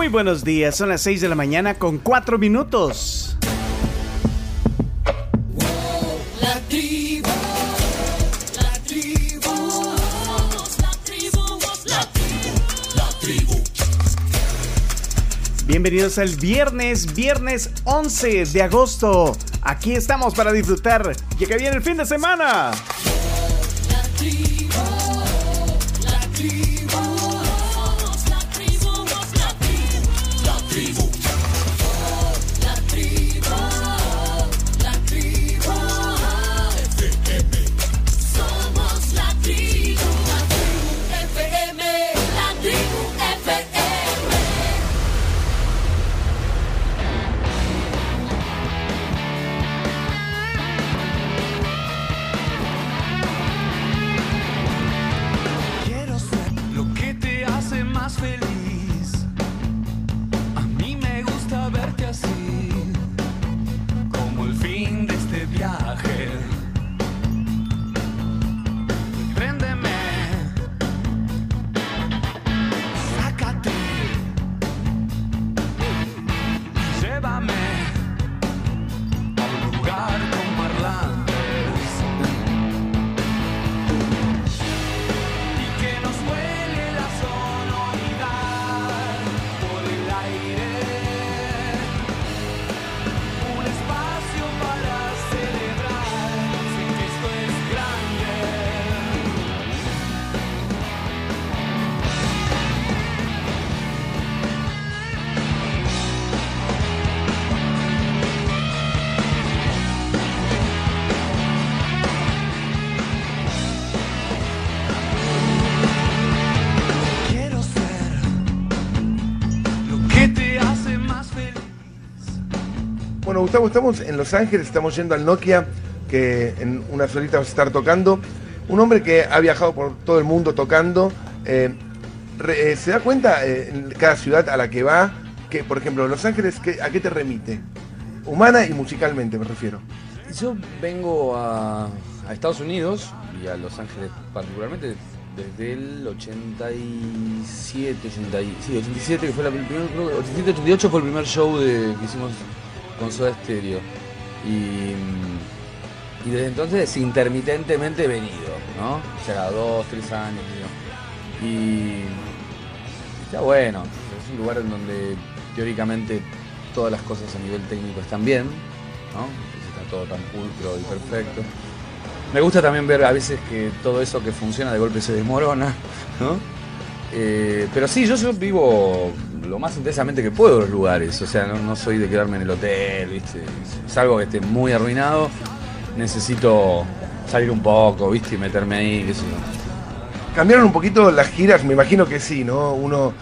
Muy buenos días, son las 6 de la mañana con 4 minutos. La tribu, la tribu, la tribu, la tribu, la tribu. Bienvenidos al viernes, viernes 11 de agosto. Aquí estamos para disfrutar, ya que viene el fin de semana. Gustavo, estamos en Los Ángeles, estamos yendo al Nokia, que en unas horitas vamos a estar tocando. Un hombre que ha viajado por todo el mundo tocando. eh, eh, ¿Se da cuenta eh, en cada ciudad a la que va que, por ejemplo, Los Ángeles, ¿qué- ¿a qué te remite? Humana y musicalmente, me refiero. Yo vengo a, a Estados Unidos y a Los Ángeles particularmente desde el 87, 80 y- sí, 87, que fue la, el primer, creo que 87, 88 fue el primer show de, que hicimos con Soda Stereo. Y, y desde entonces intermitentemente he venido, ¿no? O dos, tres años. Y está bueno, es un lugar en donde teóricamente todas las cosas a nivel técnico están bien, ¿no? Está todo tan pulcro y perfecto. Me gusta también ver a veces que todo eso que funciona de golpe se desmorona, ¿no? Eh, pero sí, yo vivo lo más intensamente que puedo los lugares, o sea, no, no soy de quedarme en el hotel, ¿viste? Es algo que esté muy arruinado, necesito salir un poco, ¿viste? Y meterme ahí, qué sé yo. ¿Cambiaron un poquito las giras? Me imagino que sí, ¿no? Uno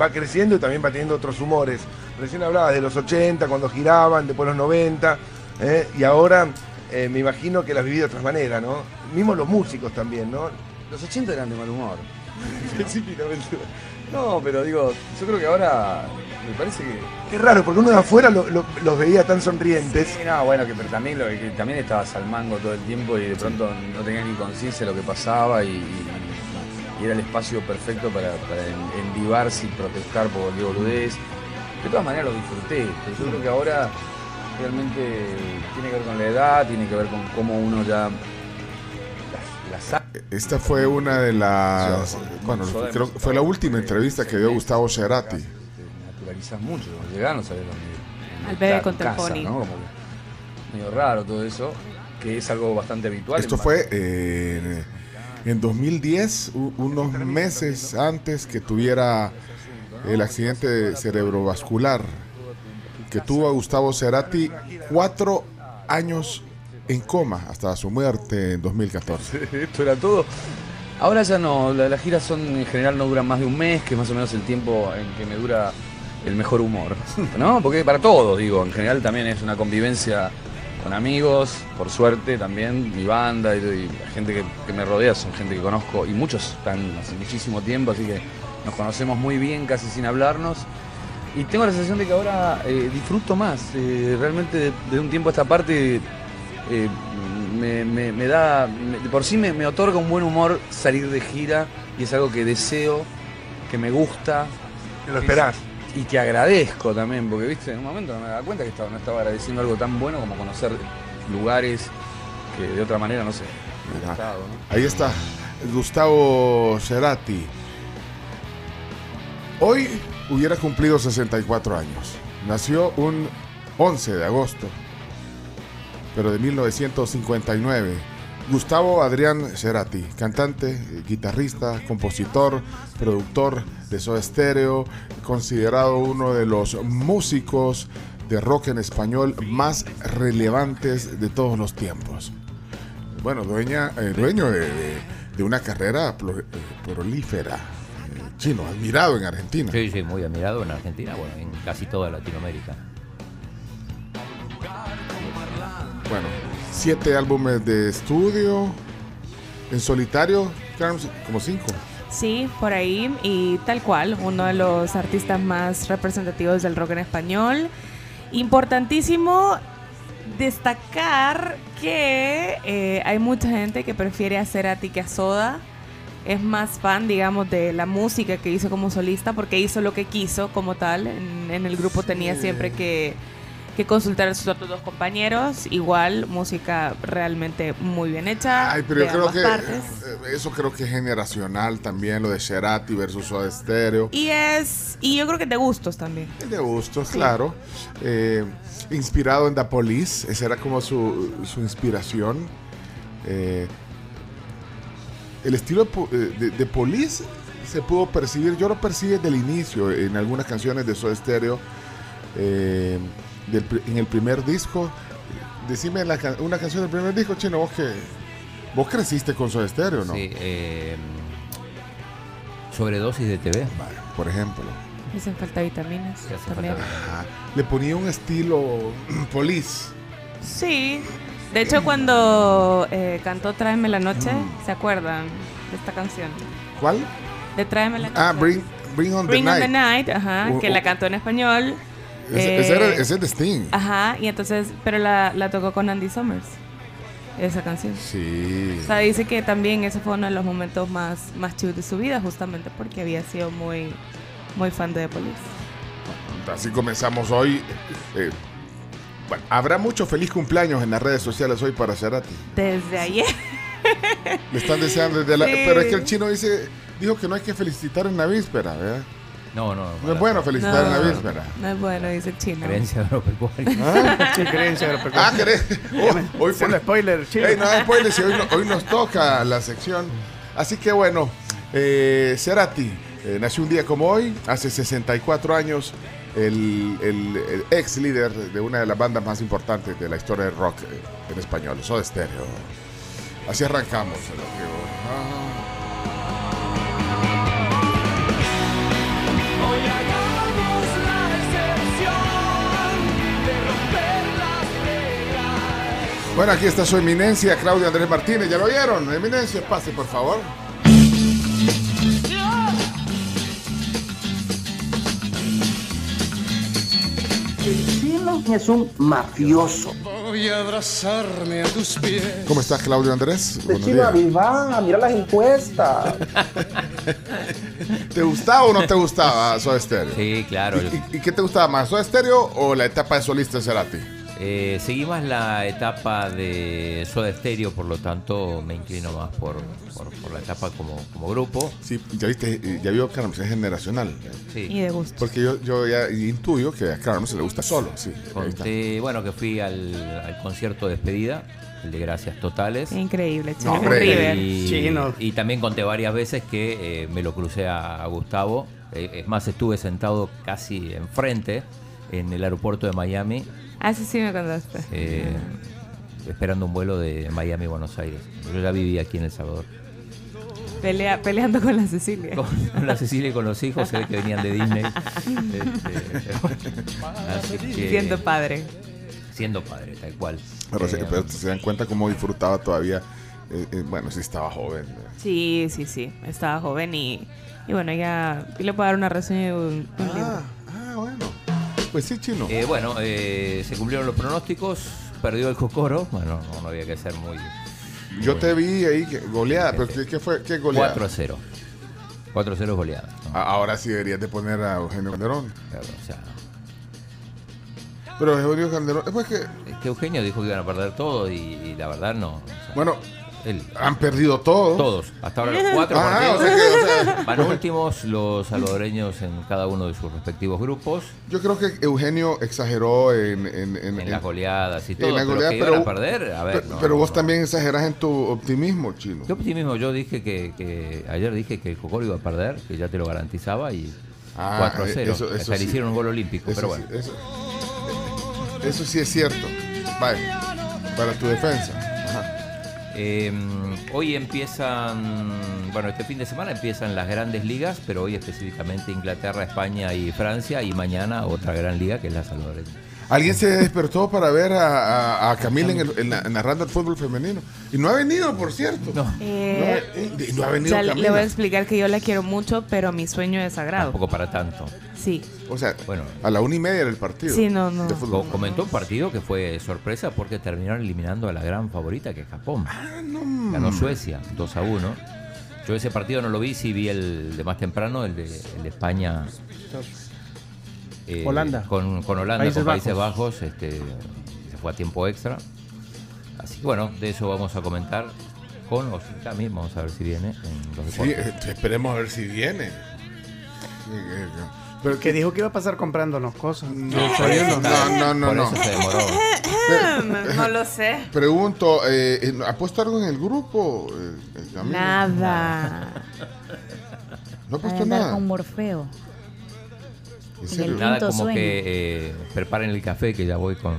va creciendo y también va teniendo otros humores. Recién hablabas de los 80, cuando giraban, después los 90, ¿eh? y ahora eh, me imagino que las vivido de otra manera, ¿no? Mismo los músicos también, ¿no? Los 80 eran de mal humor. No, pero digo, yo creo que ahora me parece que. Qué raro, porque uno de afuera lo- lo- los veía tan sonrientes. Sí, no, bueno, que pero también, lo, que también estabas al mango todo el tiempo y de pronto no tenías ni conciencia de lo que pasaba y, era el espacio perfecto para, para en- envivarse y protestar por cualquier boludez. De todas maneras lo disfruté, pero yo creo que ahora realmente tiene que ver con la edad, tiene que ver con cómo uno ya Esta fue una de las. Bueno, creo que fue la última entrevista que dio Gustavo Cerati. Naturalizas mucho, cuando llegás no sabes dónde. Al bebé estar, con tu casa, Telefoni. ¿no? Medio raro todo eso, que es algo bastante habitual. Esto en fue eh, en 2010, u- unos meses antes que tuviera el accidente cerebrovascular que tuvo Gustavo Cerati, cuatro años en coma hasta su muerte en 2014. Esto era todo. Ahora ya no, la- las giras son en general no duran más de un mes, que es más o menos el tiempo en que me dura el mejor humor, ¿no? Porque para todos, digo, en general también es una convivencia con amigos, por suerte también, mi banda y, la gente que, que me rodea son gente que conozco y muchos están hace muchísimo tiempo, así que nos conocemos muy bien, casi sin hablarnos. Y tengo la sensación de que ahora eh, disfruto más, eh, realmente de, de un tiempo a esta parte eh, me, me- me da, me- por sí me, me otorga un buen humor salir de gira y es algo que deseo, que me gusta. Te lo esperás. y que agradezco también, porque viste, en un momento no me daba cuenta que estaba, no estaba agradeciendo algo tan bueno como conocer lugares que de otra manera no sé. Mira, ¿no? Ahí está, Gustavo Cerati. Hoy hubiera cumplido 64 años. Nació un 11 de agosto, pero de 1959. Gustavo Adrián Cerati, cantante, guitarrista, compositor, productor de Soda Stereo, considerado uno de los músicos de rock en español más relevantes de todos los tiempos. Bueno, dueña, eh, dueño de, una carrera eh, prolífera, eh, chino, admirado en Argentina. Sí, sí, muy admirado en Argentina, bueno, en casi toda Latinoamérica. Bueno, siete álbumes de estudio, en solitario, como cinco. Sí, por ahí y tal cual, uno de los artistas más representativos del rock en español. Importantísimo destacar que eh, hay mucha gente que prefiere hacer a ti que a Soda. Es más fan, digamos, de la música que hizo como solista porque hizo lo que quiso como tal. En, en el grupo tenía siempre que, que consultar a sus otros dos compañeros. Igual, música realmente muy bien hecha. Ay, pero de yo creo ambas que partes. eh, eso creo que es generacional también, lo de Cerati versus Soda Stereo. Y es. Y yo creo que de gustos también. De gustos, claro. Eh, inspirado en The Police, esa era como su, su inspiración. Eh, el estilo de, de- de Police se pudo percibir, yo lo percibí desde el inicio en algunas canciones de Soda Stereo. eh, del en el primer disco, decime la una canción del primer disco, chino, vos que vos creciste con Soda Stereo, ¿no? Sí, eh, sobredosis de TV. Vale, por ejemplo. Hacen falta vitaminas también. falta Ajá. Le ponía un estilo Police. Sí. De hecho, cuando eh, cantó Tráeme la noche, Mm. ¿se acuerdan de esta canción? ¿Cuál? De Tráeme la noche. Ah, Bring, Bring on Bring the on Night. the Night, ajá, Uh, que uh. la cantó en español. Ese, ese era- Eh, ese es de Sting. Ajá, y entonces, pero la, la tocó con Andy Summers, esa canción. Sí. O sea, dice que también ese fue uno de los momentos más, más chidos de su vida, justamente porque había sido muy, muy fan de The Police. Así comenzamos hoy. Eh, bueno, habrá mucho feliz cumpleaños en las redes sociales hoy para Cerati. Desde ayer. Le están deseando desde la. Sí. Pero es que el chino dice, dijo que no hay que felicitar en la víspera, ¿verdad? No, no. No es bueno felicitar en la No. víspera. No es bueno, dice chino. Creencia agropecuaria. ¿Ah? Sí, creencia de Ah. Oh, hoy Haciendo por- spoiler, chino. Ey, no hagas spoilers, si hoy, no- hoy nos toca la sección. Así que bueno, eh, Cerati eh, nació un día como hoy, hace 64 años, el, el- el ex líder de una de las bandas más importantes de la historia del rock en español, Soda Stereo. Así arrancamos. Hoy Bueno, aquí está su eminencia, Claudio Andrés Martínez. ¿Ya lo vieron? Eminencia, pase, por favor. El chino es un mafioso. Voy a abrazarme a tus pies. ¿Cómo estás, Claudio Andrés? El Buenos chino días. va, mira las encuestas. ¿Te gustaba o no te gustaba Soda Stereo? Sí, claro. ¿Y, y- y qué te gustaba más, Soda Stereo o la etapa de solista de Cerati? Eh, seguí más la etapa de Soda Stereo, por lo tanto me inclino más por, por, por la etapa como, como grupo. Sí, ya viste, ya vio que es generacional. Sí. Y de gusto. Porque yo, yo ya intuyo que a Carlos se le gusta solo, sí. Conté, bueno, que fui al, al concierto de despedida, el de Gracias Totales. Increíble, chino. No. River. Y, Chino. y también conté varias veces que eh, me lo crucé a, a Gustavo. Eh, es más, estuve sentado casi enfrente en el aeropuerto de Miami, Ah, sí, sí me contaste. eh, esperando un vuelo de Miami a Buenos Aires. Yo ya vivía aquí en El Salvador. Pelea, peleando con la Cecilia. Con la Cecilia y con los hijos, se ve que venían de Disney. Este, que- Siendo padre. siendo padre, tal cual. Pero, se, Eh, pero se dan cuenta cómo disfrutaba todavía. eh, eh, bueno, sí estaba joven. Sí, sí, sí. Estaba joven y, y bueno, ya y le puedo dar una reseña de un, un libro. Ah, ah, bueno. Pues sí, chino. Eh, bueno, eh, se cumplieron los pronósticos, perdió el Cocoro, bueno, no, no había que ser muy... yo te vi ahí que- goleada, pero ¿qué, qué fue? ¿Qué goleada? 4 a 0. 4 a 0 es goleada. A- Ahora sí deberías de poner a Eugenio Calderón. Claro, o sea, Pero Eugenio Calderón, es pues que, es que Eugenio dijo que iban a perder todo y, y la verdad no. o sea, bueno, él, han perdido todo. todos, hasta ahora los cuatro Ah, partidos. o sea que, o sea, Van últimos los salvadoreños en cada uno de sus respectivos grupos, yo creo que Eugenio exageró en, en, en- en en- las goleadas y en todo. la pero goleada, que iban pero- a perder, a ver. pero, no, pero no, vos no. también exagerás en tu optimismo, chino. ¿Qué optimismo? Yo dije que, que ayer dije que el Cocoro iba a perder, que ya te lo garantizaba y Ah, 4 a 0. eso- o eso sea, le sí. hicieron un gol olímpico, Eso, pero sí, bueno. eso, eso sí es cierto. Vaya, para tu defensa. Eh, hoy empiezan, bueno, este fin de semana empiezan las grandes ligas, pero hoy específicamente Inglaterra, España y Francia, y mañana otra gran liga que es la salvadoreña. Alguien se despertó para ver a, a- a Camila en el, en la- narrando el fútbol femenino. Y no ha venido, por cierto. No. Eh, No, y no ha venido ya le voy a explicar que yo la quiero mucho, pero mi sueño es sagrado. Tampoco para tanto. Sí. O sea, Bueno. a la una y media era el partido. Sí, no, no. Co- Comentó un partido que fue sorpresa porque terminaron eliminando a la gran favorita que es Japón. Ah, Ganó Suecia 2 a 1. Yo ese partido no lo vi, sí vi el de más temprano, el de, el de España. Eh, Holanda. Con, con Holanda, Países con Países Bajos, este, se fue a tiempo extra. Así que bueno, de eso vamos a comentar con o sin Cami, vamos a ver si viene en los Sí, eh, esperemos a ver si viene. Eh, eh. Pero Que dijo que iba a pasar comprándonos cosas. No, no, no, no, Por no. eso se demoró. no lo sé. Pregunto, eh, ¿ha puesto algo en el grupo? eh? Nada. No ha puesto andar nada. con Morfeo. ¿En el serio? Nada como sueño. que eh, preparen el café que ya voy con...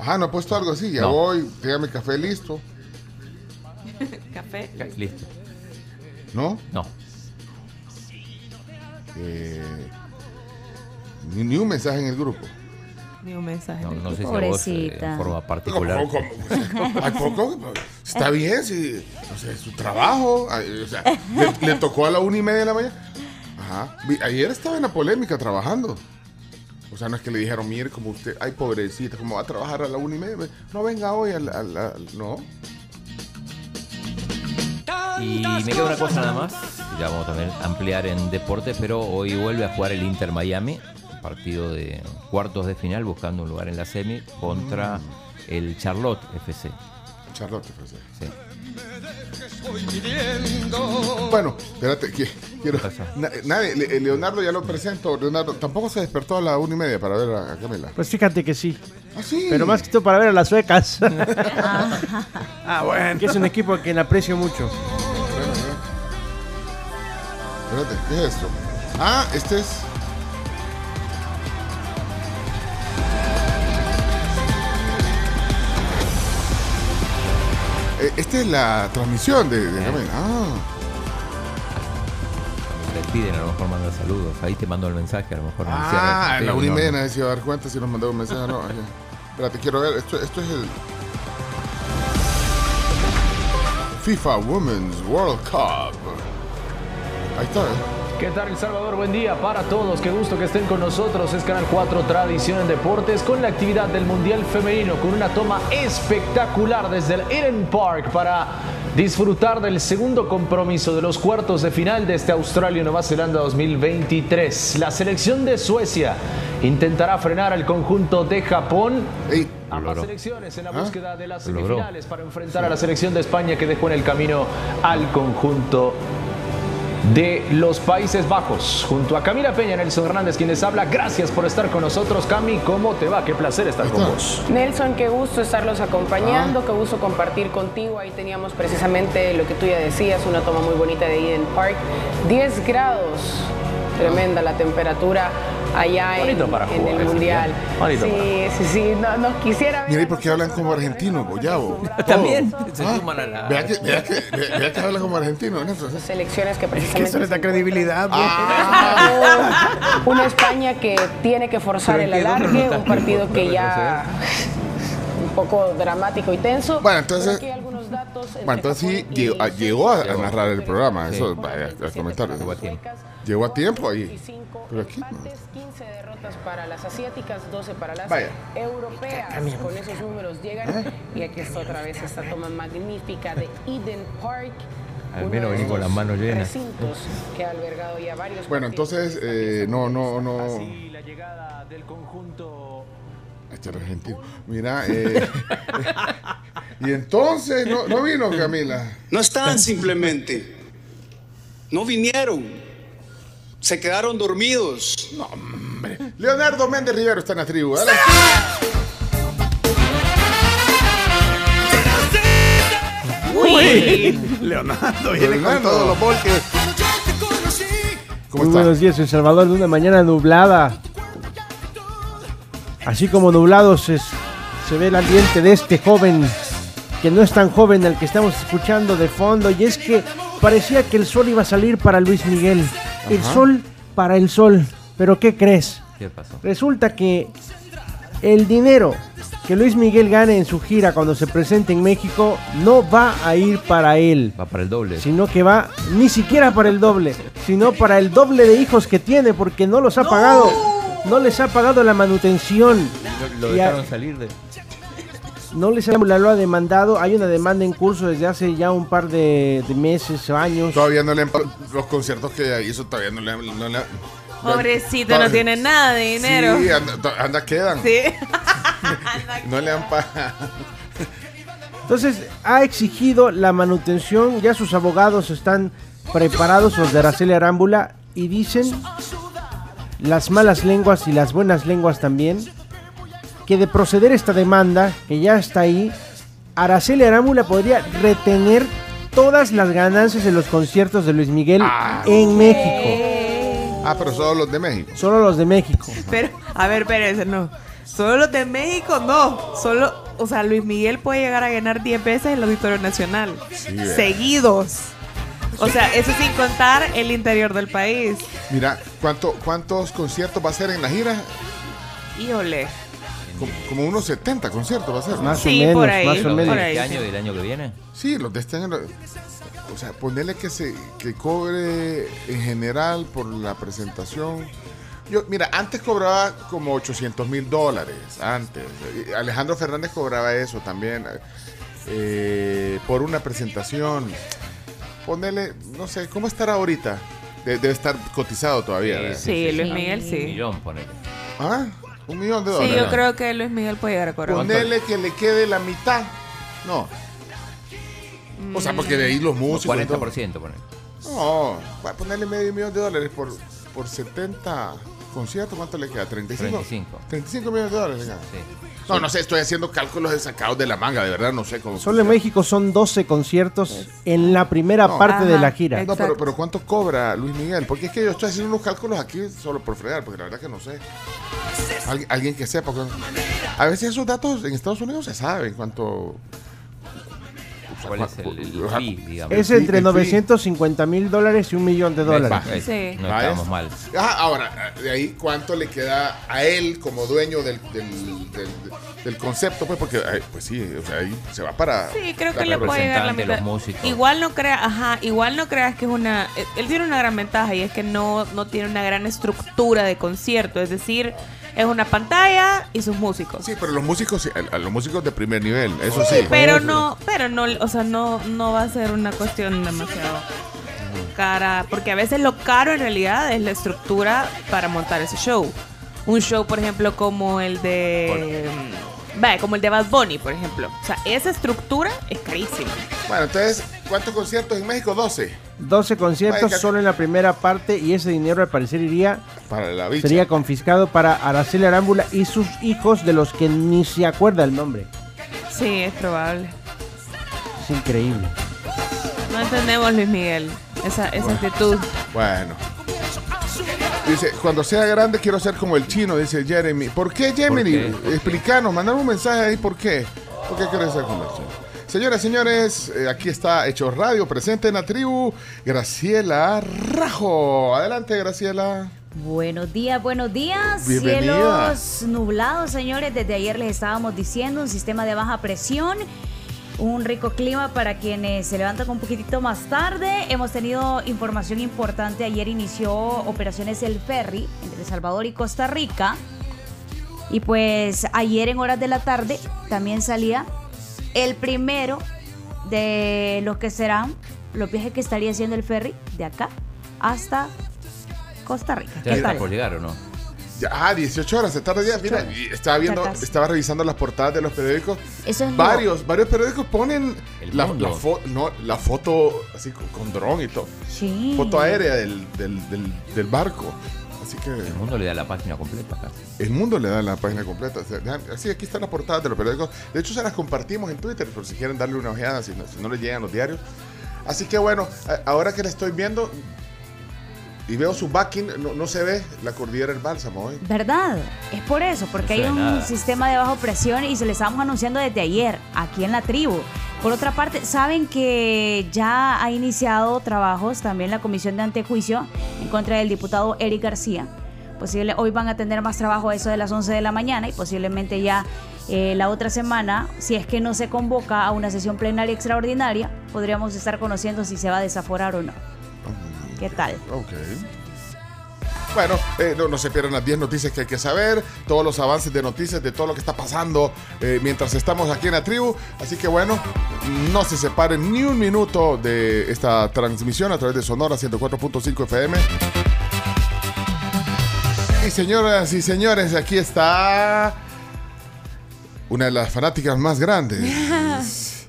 Ajá, no ha puesto algo así. Ya No. voy, tenga mi café listo. Café. Listo. ¿No? No. Eh, ni, ni un mensaje en el grupo. Ni un mensaje. No, no sé si a vos Pobrecita. eh, forma ¿Cómo, particular. cómo, cómo? Ay, poco, Está bien, sí. O sea, es su trabajo. O sea, le, le tocó a la una y media de la mañana. Ajá. Ayer estaba en la polémica trabajando. O sea, no es que le dijeron, mire, como usted, ay, pobrecita, como va a trabajar a la una y media. No venga hoy a la. a la- no. Y me queda una cosa nada más, ya vamos también a ampliar en deporte, pero hoy vuelve a jugar el Inter Miami, partido de cuartos de final buscando un lugar en la semi contra el Charlotte FC. Charlotte, eh. Sí. Bueno, espérate, que- quiero. na- nadie, Le- Leonardo ya lo presento. Leonardo tampoco se despertó a la una y media para ver a, a Camila. Pues fíjate que sí. Ah, sí. Pero más que todo para ver a las suecas. Ah, bueno. que es un equipo que le aprecio mucho. Espérate, ¿qué es esto? Ah, este es. Eh, Esta es la transmisión de, de Camila. Ah, se despiden, a lo mejor mandan saludos. Ahí te mando el mensaje, a lo mejor. ah en la una y media nadie se iba a dar cuenta si nos mandaba un mensaje o no. Espérate, quiero ver. Esto, esto es el. FIFA Women's World Cup. Ahí está. ¿eh? ¿Qué tal El Salvador? Buen día para todos. Qué gusto que estén con nosotros. Es Canal 4 Tradición en Deportes con la actividad del Mundial Femenino con una toma espectacular desde el Eden Park para disfrutar del segundo compromiso de los cuartos de final de este Australia-Nueva Zelanda 2023. La selección de Suecia intentará frenar al conjunto de Japón. Ey, Ambas logró. selecciones en la ¿Ah? búsqueda de las semifinales para enfrentar a la selección de España que dejó en el camino al conjunto de los Países Bajos. Junto a Camila Peña, Nelson Hernández, quienes habla. Gracias por estar con nosotros, Cami. ¿Cómo te va? Qué placer estar con vos. Nelson, qué gusto estarlos acompañando, qué gusto compartir contigo. Ahí teníamos precisamente lo que tú ya decías, una toma muy bonita de Eden Park. 10 grados, tremenda la temperatura allá en, Bonito para en jugar, el ese Mundial. Bonito sí, sí, sí, no, no quisiera Mira, ¿y ver por qué hablan como argentinos, Boyabo? También se Ah, suman a la... Vea que, vea que, vea que hablan como argentinos. ¿no? selecciones que Que precisamente... eso les da credibilidad. Ah. Una España que tiene que forzar Pero el ¿en qué? ¿Dónde alargue, un partido que ya un poco dramático y tenso. Bueno, entonces- Pero aquí hay algunos datos entre Bueno, entonces sí llegó, a, llegó a- a narrar el programa, Sí. eso, vaya, a comentar. Llegó a tiempo. Ahí. 25 Pero aquí no. empates, 15 derrotas para las asiáticas, 12 para las Vaya. europeas. Con esos números llegan y aquí está otra vez esta toma magnífica de Eden Park. Al menos venir con las manos llenas. que ha albergado ya varios Bueno, entonces, eh, no, no, no. Así la llegada del conjunto Este era argentino. Mira, eh, y entonces no, no vino Camila. No están simplemente. No vinieron. Se quedaron dormidos. No, hombre. Leonardo Méndez Rivero está en la tribu. Dale. Uy, Leonardo viene con Leonardo. todos los volques. ¿Cómo Muy está? buenos días, El Salvador, de una mañana nublada. Así como nublado se, se ve el ambiente de este joven, que no es tan joven al que estamos escuchando de fondo, y es que parecía que el sol iba a salir para Luis Miguel. El sol para el sol. Pero ¿qué crees? ¿Qué pasó? Resulta que el dinero que Luis Miguel gane en su gira cuando se presente en México no va a ir para él Va para el doble. sino que va ni siquiera para el doble, sino para el doble de hijos que tiene porque no los ha pagado, no les ha pagado la manutención, Lo, lo Y a- dejaron salir de. No les ha, lo ha demandado, hay una demanda en curso desde hace ya un par de, de meses o años. Todavía no le han pagado los conciertos que hizo, todavía no le han. no le han- Pobrecito, no tiene nada de dinero. Sí, anda, anda quedan. Sí. No le han pagado. Entonces ha exigido la manutención, ya sus abogados están preparados, los de Araceli Arámbula, y dicen las malas lenguas y las buenas lenguas también, que de proceder esta demanda, que ya está ahí, Araceli Arámbula podría retener todas las ganancias de los conciertos de Luis Miguel en México, Ah, pero solo los de México. solo los de México. Pero, a ver, espérense, no. Solo los de México, no. Solo, o sea, Luis Miguel puede llegar a ganar 10 veces el Auditorio Nacional. seguidos. O sea, eso sin contar el interior del país. Mira, ¿cuánto, ¿cuántos conciertos va a ser en la gira? Híjole. Como, como unos 70 conciertos va a ser. ¿no? Más Sí, o menos, por ahí, más o por menos. ahí. ¿Este año y del año que viene? Sí, los de este año. O sea, ponerle que se que cobre en general por la presentación. Yo, mira, antes cobraba como 800 mil dólares. Antes. Y Alejandro Fernández cobraba eso también. eh, por una presentación. Ponerle, no sé, ¿cómo estará ahorita? De- debe estar cotizado todavía. ¿verdad? Sí, Luis Miguel Un sí. millón, ponele. ¿Ah? Un millón de Sí, dólares. yo creo que Luis Miguel puede llegar a cobrar. Ponerle que le quede la mitad. No. O sea, porque de ahí los músicos. y todo. 40%, ponele. No, va a ponerle medio millón de dólares por, por 70 conciertos. ¿Cuánto le queda? ¿35? 35. 35 millones de dólares. le queda. Sí. No, no sé, estoy haciendo cálculos de sacados de la manga, de verdad, no sé cómo. Solo en. México son 12 conciertos en la primera No. parte de la gira. No, pero, pero ¿cuánto cobra Luis Miguel? Porque es que yo estoy haciendo unos cálculos aquí solo por fregar, porque la verdad que no sé. Alguien, alguien que sepa. porque- A veces esos datos en Estados Unidos se saben cuánto. ¿Cuál es el, el Ajá. fee, digamos? Es El fee- entre el fee. 950 mil dólares y un millón de dólares. Sí. No estamos mal. Ah, ahora, de ahí cuánto le queda a él como dueño del, del, del- del concepto, pues, porque, pues sí, o sea, ahí se va para. Sí, creo que le puede llegar la mitad. los músicos. Igual no creas, ajá, igual no creas que es una. eh, Él tiene una gran ventaja y es que no, no tiene una gran estructura de concierto. Es decir, es una pantalla y sus músicos. Sí, pero los músicos, a los músicos de primer nivel, eso sí. Pero no, pero no, o sea, no, no va a ser una cuestión demasiado cara, porque a veces lo caro en realidad es la estructura para montar ese show. Un show, por ejemplo, como el de, vaya, como el de Bad Bunny, por ejemplo. O sea, esa estructura es carísima. Bueno, entonces, ¿cuántos conciertos en México? 12. 12 conciertos Vaya, solo en la primera parte y ese dinero al parecer iría Para la bicha. sería confiscado para Araceli Arámbula y sus hijos de los que ni se acuerda el nombre. Sí, es probable. Es increíble. No entendemos, Luis Miguel, esa, esa actitud. Bueno. Dice, cuando sea grande quiero ser como el chino, dice Jeremy. ¿Por qué, Jeremy? ¿Por qué? Explícanos, mandame un mensaje ahí, ¿por qué? ¿Por qué quieres ser como el chino? Señoras, señores, eh, aquí está Hecho Radio, presente en la tribu, Graciela Rajo. Adelante, Graciela. Buenos días, buenos días. Bienvenida. Cielos nublados, señores. Desde ayer les estábamos diciendo un sistema de baja presión. Un rico clima para quienes se levantan un poquitito más tarde. Hemos tenido información importante. Ayer inició operaciones El Ferry entre El Salvador y Costa Rica. Y pues ayer en horas de la tarde también salía el primero de los que serán los viajes que estaría haciendo el ferry de acá hasta Costa Rica. ¿Ya ¿Qué está por llegar o no? Ah, 18 horas, se tarda ya. Mira, horas. estaba viendo, estaba revisando las portadas de los periódicos. Eso es lo- varios, varios periódicos ponen la, mundo. la fo- no, la foto así con, con dron y todo. Sí. Foto aérea del, del, del, del barco. Así que El mundo le da la página completa casi. el mundo le da la página completa. O sea, así, aquí están las portadas de los periódicos. De hecho, se las compartimos en Twitter por si quieren darle una ojeada, si no, si no les llegan los diarios. Así que bueno, ahora que la estoy viendo y veo su backing, no, no se ve la cordillera del bálsamo hoy. ¿Verdad? Es por eso, porque No hay un nada. sistema de bajo presión y se le estamos anunciando desde ayer aquí en la tribu. Por otra parte, saben que ya ha iniciado trabajos también la comisión de antejuicio en contra del diputado Eric García. Posible, hoy van a tener más trabajo a eso de las 11 de la mañana y posiblemente ya eh, la otra semana, si es que no se convoca a una sesión plenaria extraordinaria, podríamos estar conociendo si se va a desaforar o no. ¿Qué tal? Ok. Bueno, eh, no, no se pierdan las 10 noticias que hay que saber, todos los avances de noticias de todo lo que está pasando eh, mientras estamos aquí en la tribu. Así que bueno, no se separen ni un minuto de esta transmisión a través de Sonora 104.5 FM. Y señoras y señores, aquí está una de las fanáticas más grandes.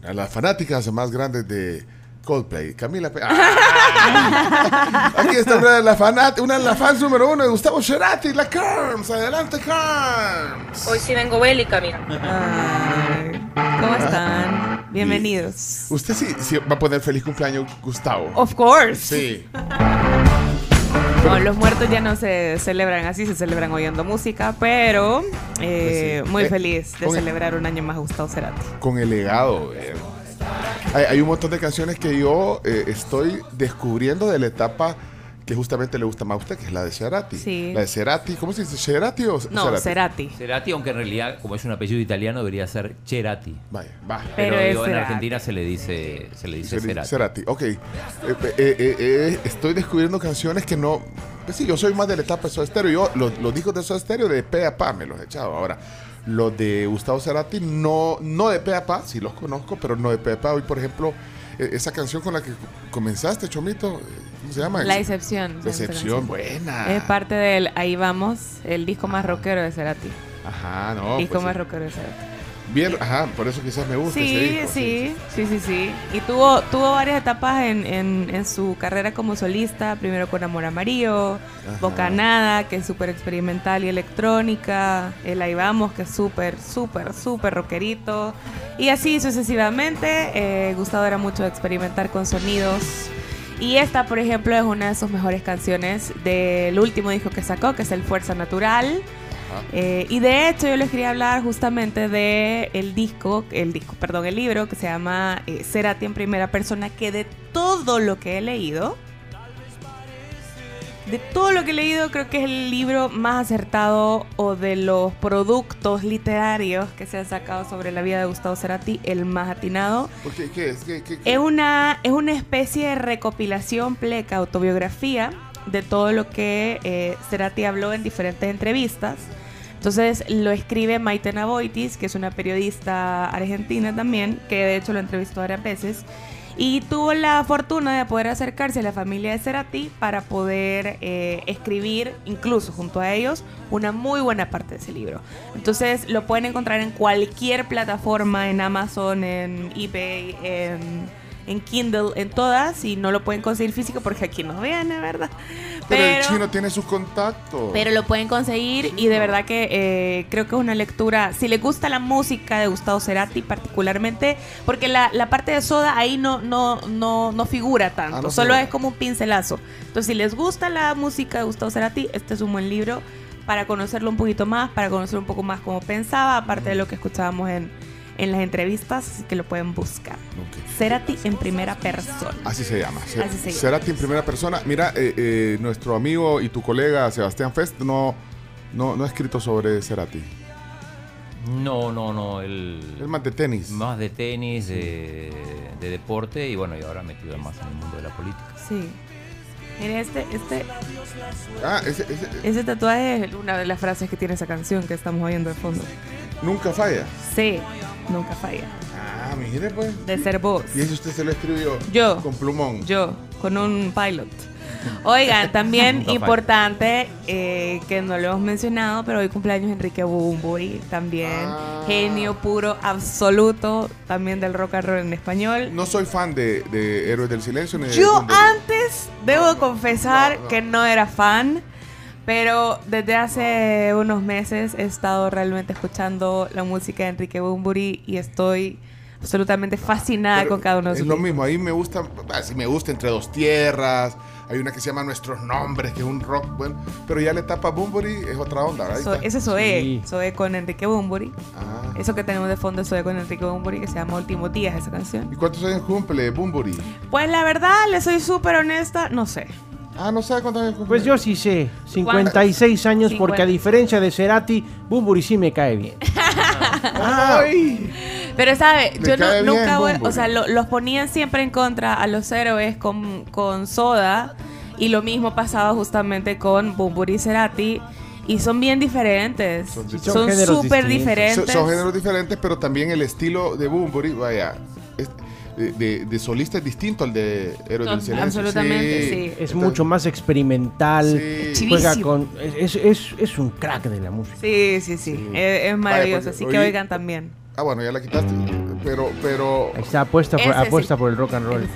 Una de las fanáticas más grandes de Coldplay, Camila. Pe- ¡Ah! Aquí está una de las fanat- una de las fans número uno de Gustavo Cerati, la Carms. Adelante, Carms. Hoy sí vengo bélica, mira. ¿Cómo están? Bienvenidos. Usted sí, sí va a poner feliz cumpleaños, Gustavo. Of course. Sí. No, los muertos ya no se celebran así, se celebran oyendo música, pero eh, Pues sí. muy Eh, feliz de celebrar un año más a Gustavo Cerati. Con el legado. eh. Hay, hay un montón de canciones que yo eh, estoy descubriendo de la etapa que justamente le gusta más a usted, que es la de Cerati. Sí. La de Cerati, ¿cómo se dice? ¿Cerati o No, Cerati. Cerati, aunque en realidad, como es un apellido italiano, debería ser Cerati. Vaya, va. Pero, Pero digo, en Cerati. Argentina se le dice, se le dice Cerati. Cerati, ok. Eh, eh, eh, eh, estoy descubriendo canciones que no. Pues sí, yo soy más de la etapa de Soda Stereo. Yo los, los discos de Soda Stereo de pe a pa me los he echado. Ahora, los de Gustavo Cerati, no, no de pe a pa, sí los conozco, pero no de pe a pa. Hoy, por ejemplo, eh, esa canción con la que comenzaste, Chomito, eh, ¿cómo se llama? La excepción. La excepción, buena. Es parte del Ahí vamos, el disco más rockero de Cerati. Ajá, no. disco pues, más rockero de Cerati. Bien, ajá, por eso quizás me gusta ese Sí, disco, sí, sí, sí, sí. Y tuvo, tuvo varias etapas en, en, en su carrera como solista, primero con Amor Amarillo, Bocanada, que es súper experimental y electrónica, el Ahí Vamos, que es súper, súper, súper rockerito, y así sucesivamente. Eh, Gustavo era mucho de experimentar con sonidos. Y esta, por ejemplo, es una de sus mejores canciones del último disco que sacó, que es el Fuerza Natural. Eh, y de hecho yo les quería hablar justamente de el disco, el disco, perdón, el libro que se llama eh, Cerati en primera persona, que de todo lo que he leído, de todo lo que he leído creo que es el libro más acertado o de los productos literarios que se han sacado sobre la vida de Gustavo Cerati, el más atinado. ¿Por qué? ¿Qué es? ¿Qué- qué- qué? Es una, es una especie de recopilación, pleca, autobiografía de todo lo que eh, Cerati habló en diferentes entrevistas. Entonces lo escribe Maite Navoitis, que es una periodista argentina también, que de hecho lo entrevistó varias veces. Y tuvo la fortuna de poder acercarse a la familia de Cerati para poder eh, escribir, incluso junto a ellos, una muy buena parte de ese libro. Entonces lo pueden encontrar en cualquier plataforma, en Amazon, en eBay, en, en Kindle, en todas, y no lo pueden conseguir físico porque aquí no viene, ¿verdad? Pero, el chino tiene sus contactos. Pero lo pueden conseguir y de verdad que eh, creo que es una lectura. Si les gusta la música de Gustavo Cerati, particularmente, porque la, la parte de Soda ahí no, no, no, no figura tanto, Ah, no solo figura. es como un pincelazo. Entonces, si les gusta la música de Gustavo Cerati, este es un buen libro para conocerlo un poquito más, para conocer un poco más cómo pensaba, aparte de lo que escuchábamos en, en las entrevistas, así que lo pueden buscar. Cerati en primera persona. Así se llama. Ce- Así se llama. Cerati en primera persona. Mira, eh, eh, nuestro amigo y tu colega Sebastián Fest no, no, no ha escrito sobre Cerati. No, no, no. El, Es más de tenis. Más de tenis, de, de deporte y bueno, y ahora metido más en el mundo de la política. Sí. Mire, este, este, Ah, ese, ese- ese tatuaje es una de las frases que tiene esa canción que estamos oyendo de fondo. Nunca falla. Sí, nunca falla. Ah, mire pues. de ser voz. Y eso usted se lo escribió. Yo. Con plumón. Yo, con un pilot. Oigan, también No, importante, eh, que no lo hemos mencionado, pero hoy cumpleaños Enrique Bumburi, también Ah. genio puro, absoluto, también del rock and roll en español. No soy fan de, de Héroes del Silencio ni Yo antes debo confesar que no era fan, pero desde hace unos meses he estado realmente escuchando la música de Enrique Bumburi y estoy absolutamente fascinada Pero con cada uno de Es sus lo discos. mismo, ahí me gusta, ah, me gusta Entre Dos Tierras, hay una que se llama Nuestros Nombres, que es un rock, bueno, pero ya la etapa Bunbury es otra onda, ¿verdad? So- ese es Zoe, Zoe con Enrique Bumburi. Ah. Eso que tenemos de fondo es Zoe con Enrique Bumburi, que se llama Últimos Días, esa canción. ¿Y cuántos años cumple Bunbury? Pues la verdad, le soy súper honesta, no sé. Ah, no sabe cuántos años cumple. Pues yo sí sé, 56 años, porque a diferencia de Cerati, Bumburi sí me cae bien. Pero, ¿sabe? Yo no- cae bien nunca voy. O sea, lo- los ponían siempre en contra a los héroes con, con Soda. Y lo mismo pasaba justamente con Bumburi y Cerati. Y son bien diferentes. Son súper diferentes. Son, son géneros diferentes, pero también el estilo de Bunbury, vaya, de, solista es distinto al de Héroes del No, Silencio. absolutamente, sí. Es mucho más experimental. Sí. Juega con. Es, es- es un crack de la música. Sí, sí, sí. Es, es maravilloso. Así que oigan también. Ah, bueno, ya la quitaste. Pero, pero. Ahí está, apuesta por, apuesta por el rock and roll.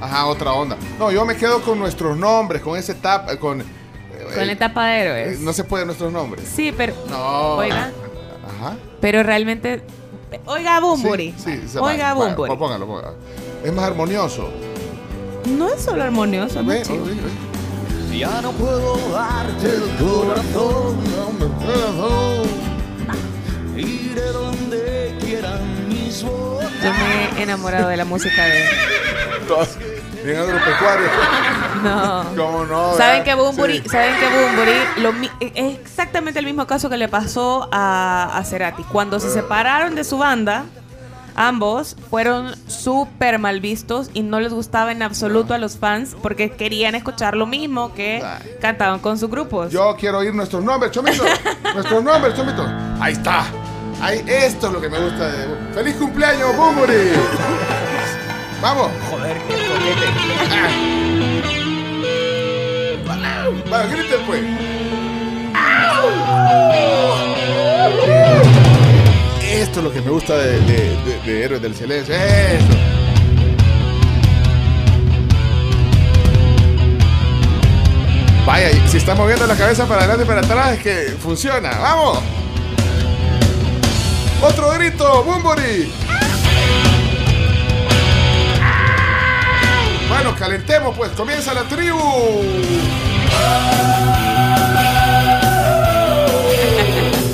Ajá, otra onda. No, yo me quedo con nuestros nombres, con ese tap, eh, con. eh, Con la etapa de héroes. eh, no se puede nuestros nombres. Sí, pero. No. Oiga. Ajá. Pero realmente. Oiga, Bumburi. Sí, se Oiga, vale. Bumburi. Vale, póngalo, póngalo. Es más armonioso. No es solo armonioso, Ve, ¿no? chico? oye, oye. Ya no puedo darte el corazón, no me puedo Iré donde quieran mis botas. Yo me he enamorado de la música de. Bien agropecuario. No. ¿Cómo no? Saben que Bumburi, Sí. saben que Bumburi lo mi- es exactamente el mismo caso que le pasó a, a Cerati. Cuando se separaron de su banda, ambos fueron súper mal vistos y no les gustaba en absoluto a los fans porque querían escuchar lo mismo que cantaban con sus grupos. Yo quiero oír nuestros nombres, Chomito. nuestros nombres, Chomito. Ahí está. Ahí, esto es lo que me gusta de. ¡Feliz cumpleaños, Bumburi! Vamos. Joder, qué coquete. Vamos, griten pues. Esto es lo que me gusta de, de- de- de Héroes del Silencio. Eso. Vaya, si está moviendo la cabeza para adelante y para atrás, es que funciona. ¡Vamos! ¡Otro grito! ¡Bumburi! Bueno, calentemos pues, comienza la tribu.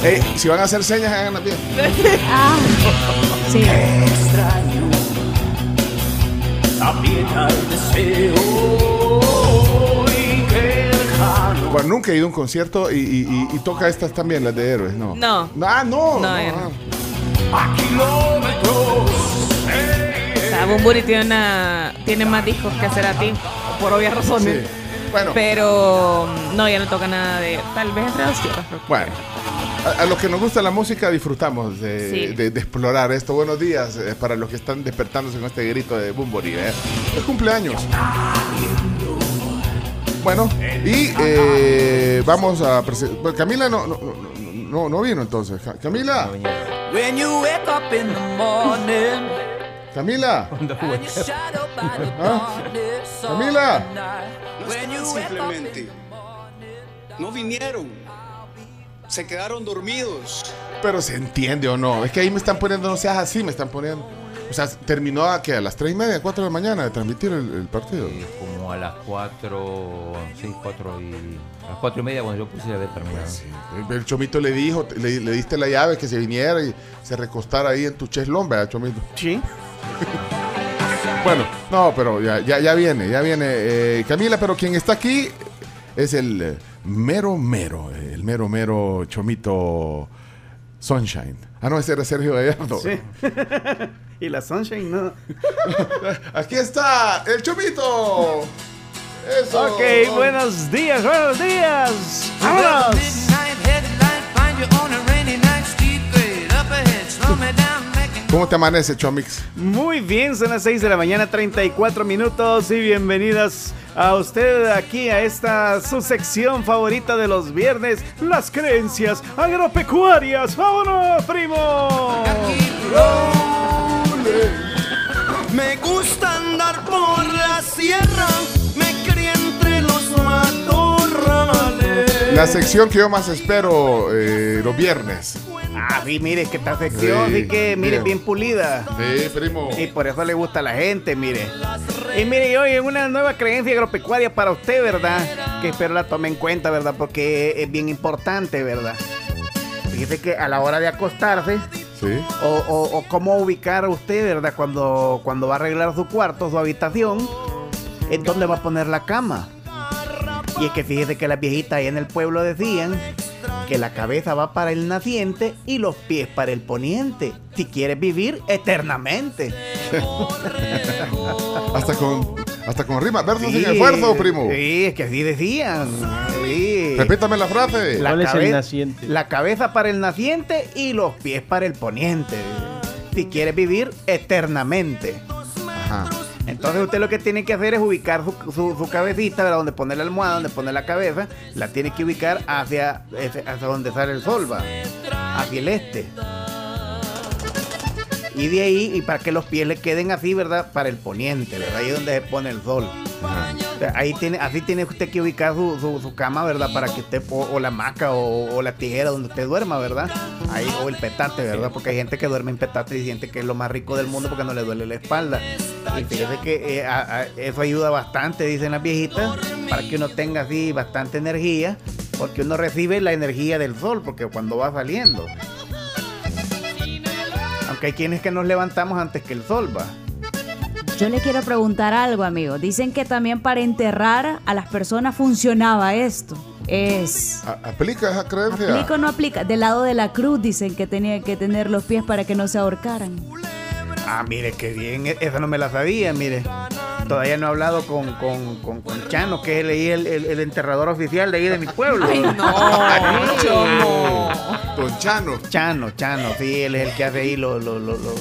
Ey, si van a hacer señas, háganlas bien. sí. Extraño, también hay deseo y que lejano. Bueno, nunca he ido a un concierto y, y- y- y toca estas también, las de héroes, ¿no? No. Ah, no. No, no, yo no. A kilómetros. Sea, Bumburi tiene, una, tiene más discos que Cerati, por obvias razones. Sí. Bueno. Pero no, ya no toca nada de. Tal vez entre dos tierras. Bueno, a, a los que nos gusta la música disfrutamos de, Sí. de- de explorar esto. Buenos días eh, para los que están despertándose con este grito de Bumburi. ¿eh? Es cumpleaños. Bueno, y eh, vamos a presentar. Camila no, no, no, no- no vino entonces. Ca- Camila, When you wake up in the morning Camila. ¿Ah? Camila. No están simplemente. No vinieron. Se quedaron dormidos. Pero se entiende o no. Es que ahí me están poniendo, no seas así, me están poniendo. O sea, terminó a, ¿qué? a las 3 y media, 4 de la mañana de transmitir el, el partido. Como a las 4, 6, 4 y. A las 4 y media cuando yo puse había terminado. El, el chomito le dijo, le, le diste la llave que se viniera y se recostara ahí en tu cheslón, ¿verdad, chomito? Sí. Bueno, no, pero ya, ya, ya viene, ya viene eh, Camila, pero quien está aquí es el eh, mero mero, eh, el mero mero chomito Sunshine. Ah, no, ese era Sergio Gallardo. Sí. y la Sunshine, no. Aquí está el chomito. Eso. Ok, buenos días, buenos días. ¡Vámonos! ¿Cómo te amanece, Chomix? Muy bien, son las 6 de la mañana, 34 minutos y bienvenidas a usted aquí a esta su sección favorita de los viernes, las creencias agropecuarias. ¡Vámonos, primo! Me gusta andar por la sierra, me crié entre los matorrales. La sección que yo más espero eh, los viernes. Ah, sí, mire, que esta sección, Sí, sí que, mire, bien. bien pulida. Sí, primo. Y por eso le gusta a la gente, mire. Y mire, y hoy una nueva creencia agropecuaria para usted, ¿verdad? Que espero la tome en cuenta, ¿verdad? Porque es bien importante, ¿verdad? Fíjese que a la hora de acostarse, Sí. o, o- o cómo ubicar a usted, ¿verdad? Cuando, cuando va a arreglar su cuarto, su habitación, es donde va a poner la cama. Y es que fíjese que las viejitas ahí en el pueblo decían que la cabeza va para el naciente y los pies para el poniente. Si quieres vivir eternamente. hasta con hasta con rima. Verso Sí, sin esfuerzo, primo. Sí, es que así decían. Sí. Repítame la frase. La, ¿Cuál es el naciente? la cabeza para el naciente y los pies para el poniente. Si quieres vivir eternamente. Ajá. Entonces usted lo que tiene que hacer es ubicar su, su- su cabecita, ¿verdad? donde pone la almohada, donde pone la cabeza, la tiene que ubicar hacia, hacia donde sale el sol, va, hacia el este. Y de ahí, y para que los pies le queden así, ¿verdad? Para el poniente, ¿verdad? Ahí es donde se pone el sol. Ahí tiene, así tiene usted que ubicar su, su- su cama, ¿verdad? Para que usted, o, o la hamaca o, o la tijera donde usted duerma, ¿verdad? Ahí, o el petate, ¿verdad? Porque hay gente que duerme en petate y siente que es lo más rico del mundo porque no le duele la espalda. Y fíjese que eh, a- a- eso ayuda bastante, dicen las viejitas, para que uno tenga así bastante energía, porque uno recibe la energía del sol, porque cuando va saliendo. Aunque hay quienes que nos levantamos antes que el sol va. Yo le quiero preguntar algo, amigo. Dicen que también para enterrar a las personas funcionaba esto. Es... ¿Aplica esa creencia? ¿Aplica o no aplica? Del lado de la cruz dicen que tenía que tener los pies para que no se ahorcaran. Ah, mire, qué bien. Esa no me la sabía, mire. Todavía no he hablado con, con, con, con Chano, que es el, el, el- el enterrador oficial de ahí de mi pueblo. Ay, no. Don Chano. Chano, Chano, sí, él es el que hace ahí lo, lo, lo, lo-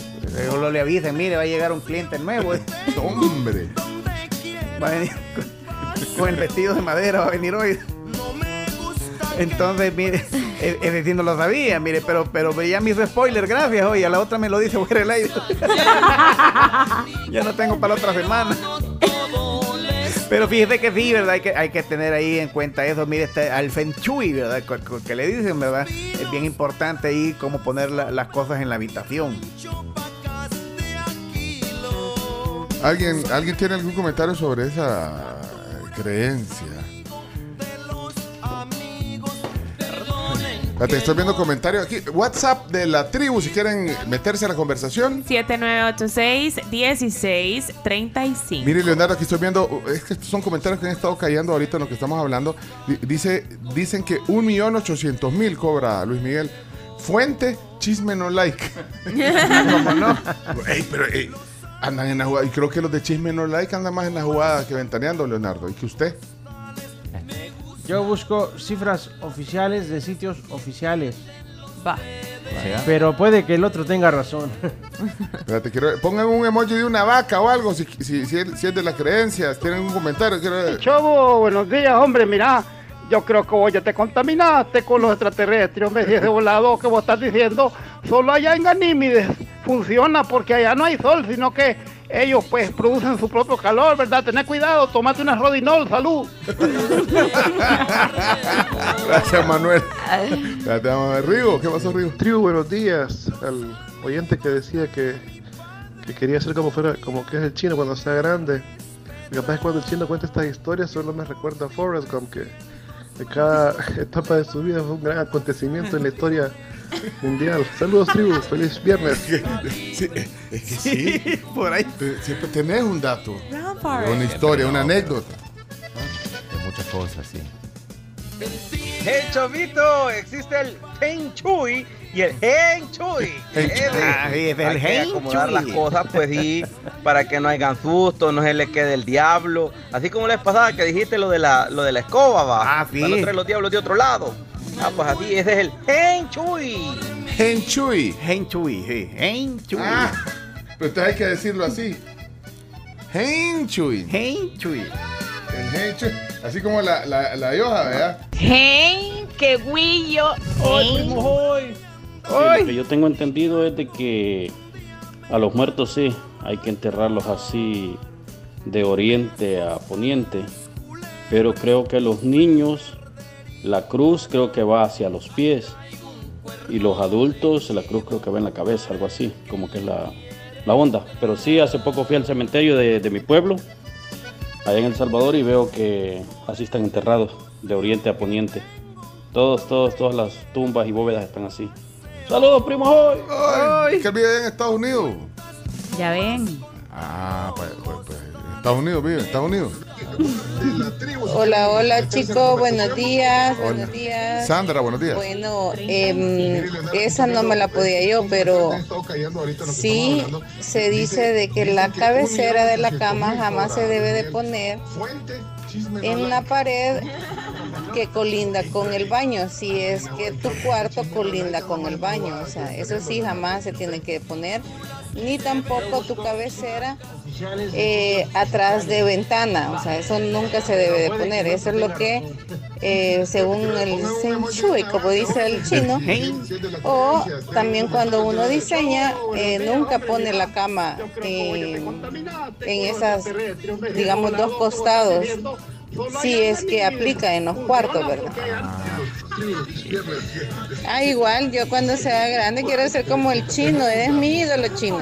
luego le avisen, mire, va a llegar un cliente nuevo. Hombre. Va a venir con, con el vestido de madera, va a venir hoy. Entonces, mire, es es decir, no lo sabía, mire, pero, pero ya me hizo spoiler, gracias, oye, a la otra me lo dice fuera el aire. ya no tengo para la otra semana. Pero fíjese que sí, ¿verdad? Hay que, hay que tener ahí en cuenta eso. Mire, este, al Feng ¿verdad? Co- Que le dicen, ¿verdad? Es bien importante ahí cómo poner la- las cosas en la habitación. ¿Alguien, ¿Alguien tiene algún comentario sobre esa creencia? Estoy viendo comentarios aquí. WhatsApp de la tribu, si quieren meterse a la conversación. 7986-1635. Mire, Leonardo, aquí estoy viendo, es que estos son comentarios que han estado cayendo ahorita en lo que estamos hablando. Di- Dice, dicen que 1.800.000 cobra Luis Miguel. Fuente, chisme no like. ¿Cómo no? Ey, pero ey, andan en la jugada. Y creo que los de chisme no like andan más en la jugada que ventaneando, Leonardo. ¿Y que usted? Yo busco cifras oficiales de sitios oficiales. Va. Pero puede que el otro tenga razón. Espérate, quiero, pongan un emoji de una vaca o algo, si, si, si es, si es de las creencias. Tienen un comentario. Quiero ver. Chobo, buenos días, hombre, mira, yo creo que vos ya te contaminaste con los extraterrestres, si ese volado que vos estás diciendo, solo allá en Ganímides funciona porque allá no hay sol, sino que ellos pues producen su propio calor, ¿verdad? Tené cuidado, tomate una rodinol, salud. Gracias, Manuel. Gracias, Manuel. Rigo, ¿qué pasó, Rigo? Tribu, buenos días. Al oyente que decía que, que quería ser como fuera, como que es el chino cuando sea grande. Es que cuando el chino cuenta estas historias solo me recuerda a Forrest Gump, que cada etapa de su vida fue un gran acontecimiento en la historia mundial. Saludos, tribu. Feliz viernes. Sí, es que sí. Por ahí. Siempre tenés un dato. Una historia, una anécdota. De muchas cosas, sí. Hey, Chovito, existe el Feng Shui y el Heng Shui. Ah, sí, es el Hay que acomodar las cosas, pues sí, para que no hayan susto, no se le quede el diablo. Así como la vez pasada que dijiste lo de la, lo de la escoba, va. Ah, sí. Para no traer los diablos de otro lado. Ah, pues así, ese es el Heng Shui. Hen Chui. Hen Chui, sí. Hen Chui. Ah, pero entonces hay que decirlo así. Hen Chui. Hen Chui. El Hen Chui. Así como la, la, la yoja, ¿verdad? ¡Hey! ¡Qué guillo! ¡Hoy, primo, hoy! lo que yo tengo entendido es de que a los muertos sí, hay que enterrarlos así de oriente a poniente. Pero creo que los niños, la cruz creo que va hacia los pies. Y los adultos, la cruz creo que va en la cabeza, algo así, como que es la, la onda. Pero sí, hace poco fui al cementerio de, de mi pueblo, allá en El Salvador, y veo que así están enterrados, de oriente a poniente. Todos, todos, todas las tumbas y bóvedas están así. Saludos, primo hoy. Ay, que vive en Estados Unidos. Ya ven. Ah, pues, pues, pues, Estados Unidos vive, Estados Unidos. Hola, hola chicos, buenos días, Hola. buenos días. Sandra, buenos días. Bueno, em, esa no me la podía yo, pero sí se dice de que la cabecera de la cama jamás se debe de poner en una pared que colinda con el baño, si es que tu cuarto colinda con el baño, o sea, eso sí jamás se tiene que poner, ni tampoco tu cabecera eh, atrás de ventana, o sea, eso nunca se debe de poner, eso es lo que eh, según el Feng Shui, como dice el chino, o también cuando uno diseña, eh, nunca pone la cama eh, en esas, digamos, dos costados, si es que aplica en los cuartos, ¿verdad? Ah, igual, yo cuando sea grande quiero ser como el chino, eres mi ídolo chino.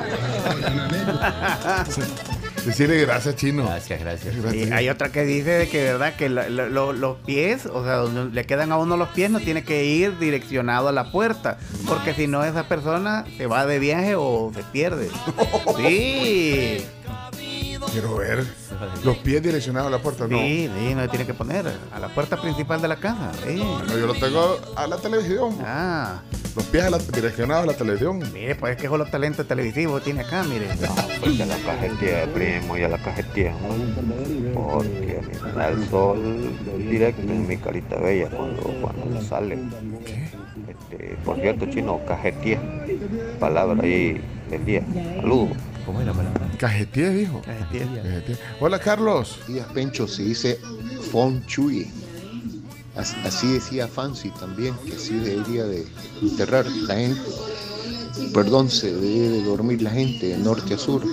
Decirle gracias, chino. Gracias, gracias. Y hay otra que dice de que verdad que lo- los pies, o sea, donde le quedan a uno los pies, no tiene que ir direccionado a la puerta, porque si no esa persona se va de viaje o se pierde. Sí. Quiero ver. Los pies direccionados a la puerta, no. Sí, sí, no tiene que poner a la puerta principal de la casa. Sí. No, yo lo tengo a la televisión. Ah. Los pies a la- direccionados a la televisión. Mire, pues es que los talentos televisivos tiene acá, mire. Porque a la cajetilla, primo, y a la cajetilla, ¿no? Porque me da el sol directo en mi carita bella cuando, cuando sale. Este, por cierto, chino, cajetilla, palabra ahí del día. Saludos. ¿Cómo es la palabra? Cajetíe, dijo. Cajetíe. Hola, Carlos. Días, Pencho, se dice. As- Así decía Fancy también, que así debería de enterrar la gente. Perdón, se debe de dormir la gente de norte a sur.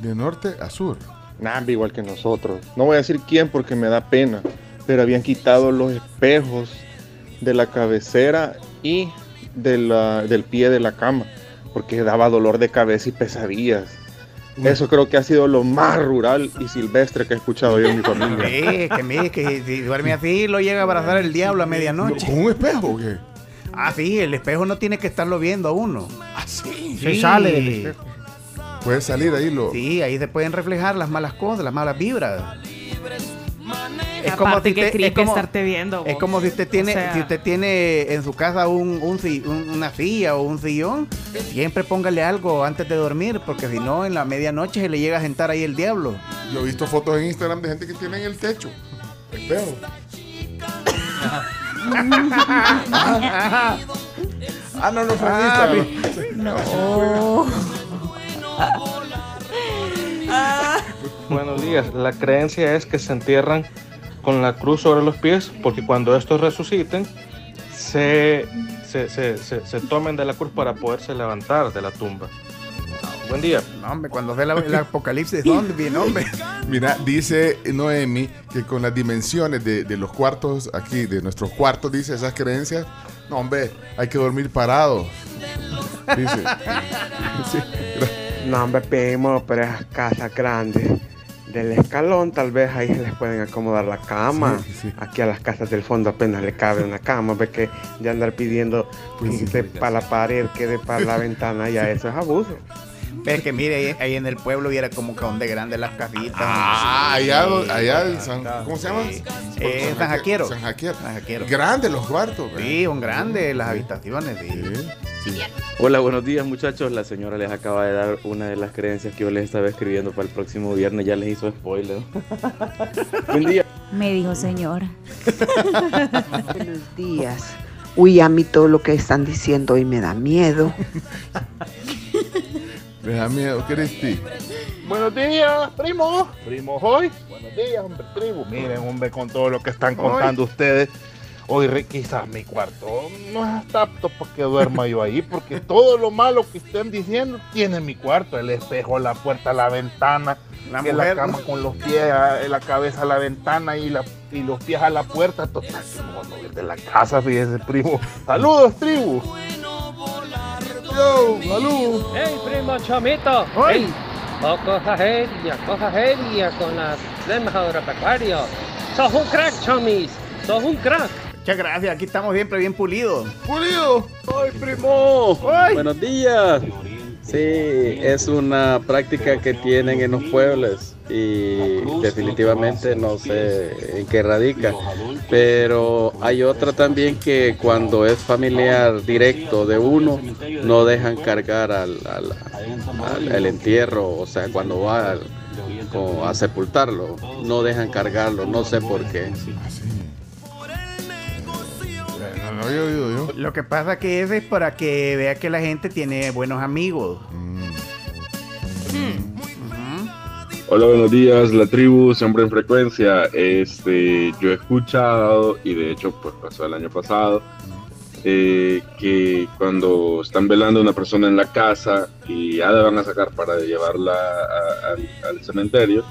De norte a sur. Nada, igual que nosotros. No voy a decir quién porque me da pena, pero habían quitado los espejos de la cabecera y de la- del pie de la cama, porque daba dolor de cabeza y pesadillas. Eso creo que ha sido lo más rural y silvestre que he escuchado yo en mi familia. Sí, que mire, que si duerme así lo llega a abrazar el diablo a medianoche. ¿Con un espejo o qué? Ah, sí, el espejo no tiene que estarlo viendo a uno. Ah, sí. Sí. sale del espejo. Puede salir ahí lo. Sí, ahí se pueden reflejar las malas cosas, las malas vibras. Es Aparte, qué usted- creepy es como- estarte viendo, Es como si usted tiene, O sea- si usted tiene en su casa un, un si- un- una silla o un sillón, siempre póngale algo antes de dormir, porque si no en la medianoche se le llega a sentar ahí el diablo. Yo he visto fotos en Instagram de gente que tiene en el techo. Espejo. ah, no, no fue Ah. No. Buenos días. La creencia es que se entierran con la cruz sobre los pies porque cuando estos resuciten se, se, se, se- se tomen de la cruz para poderse levantar de la tumba. Buen día. No, hombre, cuando ve la- el apocalipsis zombie, hombre. Mira, dice Noemi que con las dimensiones de, de los cuartos aquí, de nuestros cuartos, dice esas creencias. No, hombre, hay que dormir parados. Dice. Sí. No, hombre, primo, pero esas casas grandes del escalón, tal vez ahí se les pueden acomodar la cama. Aquí a las casas del fondo apenas le cabe una cama, ve que ya andar pidiendo que de para la pared, que de para la ventana, ya eso es abuso. Pero es que mire, ahí, ahí en el pueblo viera como que donde grandes las casitas. Ah, allá, Sí, allá en San. ¿cómo se llama? Sí. Eh, San Jaquiero. San Jaquiero. San Jaquiero. Grandes los cuartos. Sí, un grande las habitaciones, sí. Hola, buenos días muchachos. La señora les acaba de dar una de las creencias que yo les estaba escribiendo para el próximo viernes. Ya les hizo spoiler. Buen día. Me dijo señora. Buenos días. Uy, a mí todo lo que están diciendo hoy me da miedo. Me da miedo, Cristi. Buenos días, primo. Primo hoy. Buenos días, hombre, tribu. Miren, hombre, con todo lo que están contando ustedes. Hoy quizás mi cuarto no es apto para que duerma yo ahí, porque todo lo malo que estén diciendo tiene mi cuarto. El espejo, la puerta, la ventana, La que mujer, la cama ¿no? con los pies, a- la cabeza a la ventana y, la, y los pies a la puerta. Total, no, de la casa, fíjese, primo. Saludos, tribu. Yo, salud. ¡Hey, primo Chomito! ¡Hey! Poco seria, cosa seria con las temas agropecuarios. ¡Sos un crack, Chomis! ¡Sos un crack! Muchas gracias, aquí estamos siempre bien pulidos. ¡Pulido! ¡Ay, primo! Buenos días. Sí, es una práctica que tienen en los pueblos y definitivamente no sé en qué radica. Pero hay otra también que cuando es familiar directo de uno, no dejan cargar al, al- al- el entierro, o sea, cuando va al- como a sepultarlo, no dejan cargarlo, no sé por qué. No lo había oído yo. Lo que pasa que ese es para que vea que la gente tiene buenos amigos. Hola, buenos días, la tribu, siempre en frecuencia. Este, yo he escuchado, y de hecho, pues pasó el año pasado, eh, que cuando están velando a una persona en la casa y ya la van a sacar para llevarla a- al cementerio,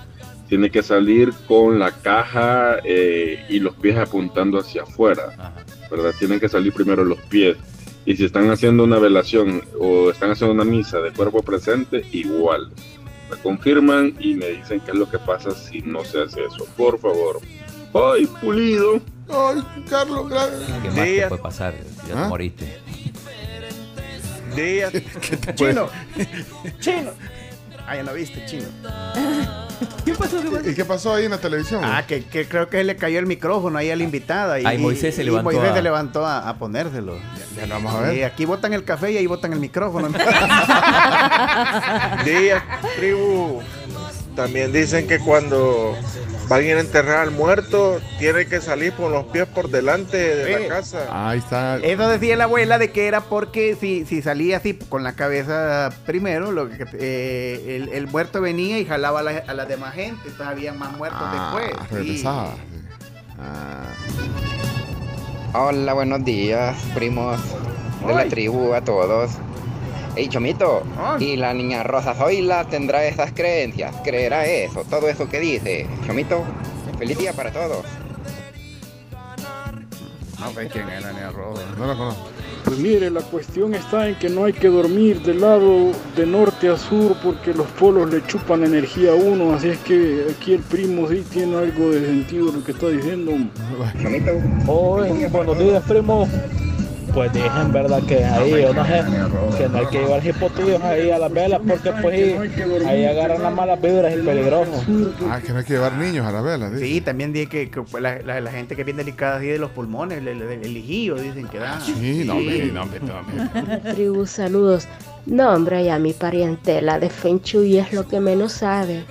tiene que salir con la caja eh, y los pies apuntando hacia afuera, ¿verdad? Tienen que salir primero los pies. Y si están haciendo una velación o están haciendo una misa de cuerpo presente, igual me confirman y me dicen qué es lo que pasa si no se hace eso. Por favor. ¡Ay, pulido! ¡Ay, Carlos! ¿Qué más te puede pasar? Ya ¿Ah? te moriste. Días. Chino. Chino. Ah, ya no viste, chino. ¿Qué pasó? ¿Qué pasó? ¿Y qué pasó ahí en la televisión? Ah, que, que creo que le cayó el micrófono ahí a la invitada. Y, Ay, Moisés se y levantó Moisés a- se levantó a, a ponérselo. Ya, lo vamos a ver. Y aquí botan el café y ahí botan el micrófono. Días, tribu. También dicen que cuando alguien a enterrar al muerto, tiene que salir con los pies por delante de Eh. la casa. Ahí está. Eso decía la abuela de que era porque si, si salía así con la cabeza primero, lo que, eh, el, el muerto venía y jalaba a la, a la demás gente. Entonces había más muertos Ah, después. sí. regresaba. Ah. Hola, buenos días, primos de la tribu, a todos. Hey, Chomito, ¿y la niña Rosa Zoila tendrá esas creencias? ¿Creerá eso? Todo eso que dice. Chomito, feliz día para todos. No sé quién es la niña roja. No la conozco. Pues mire, la cuestión está en que no hay que dormir del lado de norte a sur porque los polos le chupan la energía a uno, así es que aquí el primo sí tiene algo de sentido lo que está diciendo. Hoy, buenos días, primo. Pues dejen, ¿verdad? Que ahí, yo no sé, que no hay que llevar hipotillos ahí a las velas porque pues ahí, ahí agarran las malas vibras y peligroso. Ah, que no hay que llevar niños a la vela. dice. Sí, también dije que, que la, la- la gente que es bien delicada así de los pulmones, el, el, el hijillo, dicen que da. Sí, no, hombre, no, hombre, no, hombre. Tribu, saludos. No, hombre, ya mi parientela de Feng Shui es lo que menos sabe.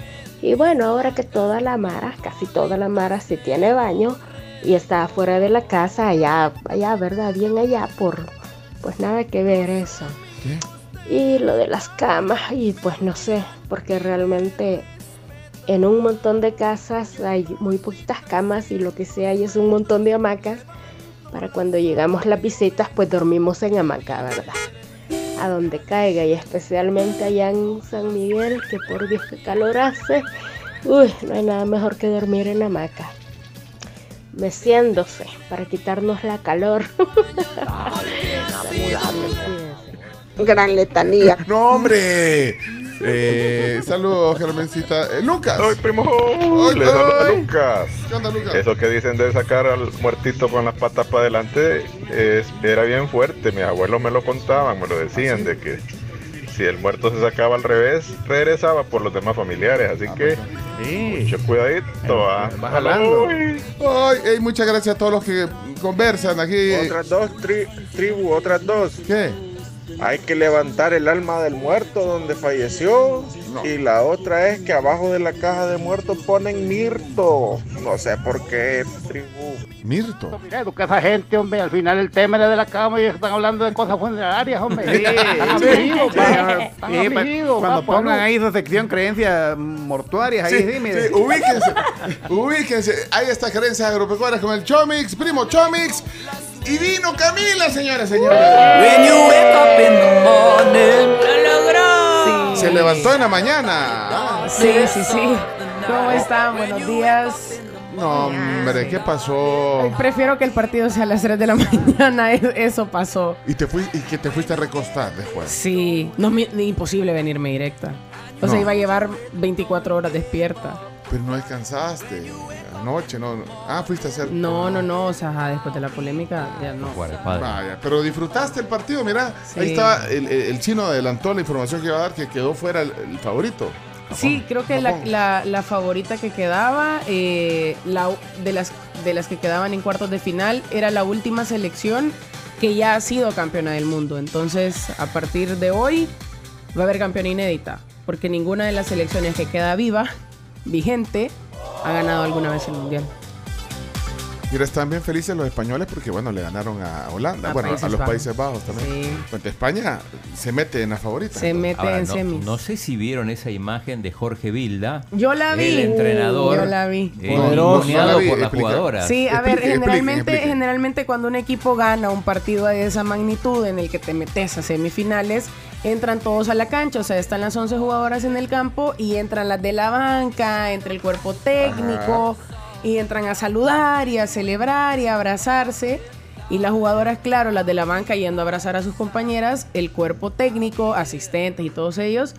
Y bueno, ahora que toda la Mara, casi toda la Mara sí tiene baño y está fuera de la casa, allá, allá, ¿verdad? Bien allá, por, pues nada que ver eso. Y lo de las camas, y pues no sé, porque realmente en un montón de casas hay muy poquitas camas y lo que sea hay es un montón de hamacas. Para cuando llegamos las visitas, pues dormimos en hamaca, ¿verdad? A donde caiga y especialmente allá en San Miguel, que por Dios que calor hace. Uy, no hay nada mejor que dormir en hamaca. Meciéndose para quitarnos la calor. Gran letanía. No, hombre. Eh, saludos, Germencita. Eh, Lucas. Ay, primo. Le. Lucas. ¿Qué onda, Lucas? Eso que dicen de sacar al muertito con las patas para adelante es, era bien fuerte. Mis abuelos me lo contaban, me lo decían, de que si el muerto se sacaba al revés, regresaba por los demás familiares. Así que mucho cuidadito. ah. jalando. Ay. Muchas gracias a todos los que conversan aquí. Otras dos tri- tribu, otras dos. ¿Qué? Hay que levantar el alma del muerto donde falleció. Y la otra es que abajo de la caja de muertos ponen Mirto. No sé por qué, tribu. Mirto. Mira, educa a esa gente, hombre. Al final el tema era de la cama y están hablando de cosas funerarias, hombre. Sí, sí, afligidos, sí, Cuando pongan no. ahí su sección creencias mortuarias, ahí Sí, sí, mire. sí, ubíquense, ubíquense. Hay estas creencias agropecuarias con el Chomix, primo Chomix. Y vino Camila, señores, señores. ¡Lo logró! Se levantó en la mañana. Sí, sí, sí. ¿Cómo están? Buenos días. No, hombre, ¿qué pasó? Prefiero que el partido sea a las 3 de la mañana. e- Eso pasó. Y te fui, y que te fuiste a recostar después. Sí, no es mi- imposible venirme directa. O sea, No. iba a llevar 24 horas despierta. Pero no alcanzaste. Anoche, no. no. Ah, fuiste a hacer. No, no, no. O sea, ajá, después de la polémica, ya no. Vaya, pero disfrutaste el partido, mira. Sí. Ahí estaba, el, el- chino adelantó la información que iba a dar que quedó fuera el, el favorito. Sí, creo que la, la- la favorita que quedaba, eh, la, de, las, de las que quedaban en cuartos de final, era la última selección que ya ha sido campeona del mundo. Entonces, a partir de hoy, va a haber campeona inédita, porque ninguna de las selecciones que queda viva, vigente, ha ganado alguna vez el mundial. Mira, están bien felices los españoles porque, bueno, le ganaron a Holanda. A bueno, Países a los Bajos. Países Bajos también. Bueno, España se mete en la favorita. Se mete Ahora, en no, semis. no sé si vieron esa imagen de Jorge Vilda. Yo la vi. El entrenador. Yo la vi. eh, Poderoso. No la vi, por las explica. jugadoras. Sí, a ver, explique, generalmente, explique. generalmente cuando un equipo gana un partido de esa magnitud en el que te metes a semifinales, entran todos a la cancha, o sea, están las 11 jugadoras en el campo y entran las de la banca, entra el cuerpo técnico y entran a saludar y a celebrar y a abrazarse. Y las jugadoras, claro, las de la banca yendo a abrazar a sus compañeras, el cuerpo técnico, asistentes y todos ellos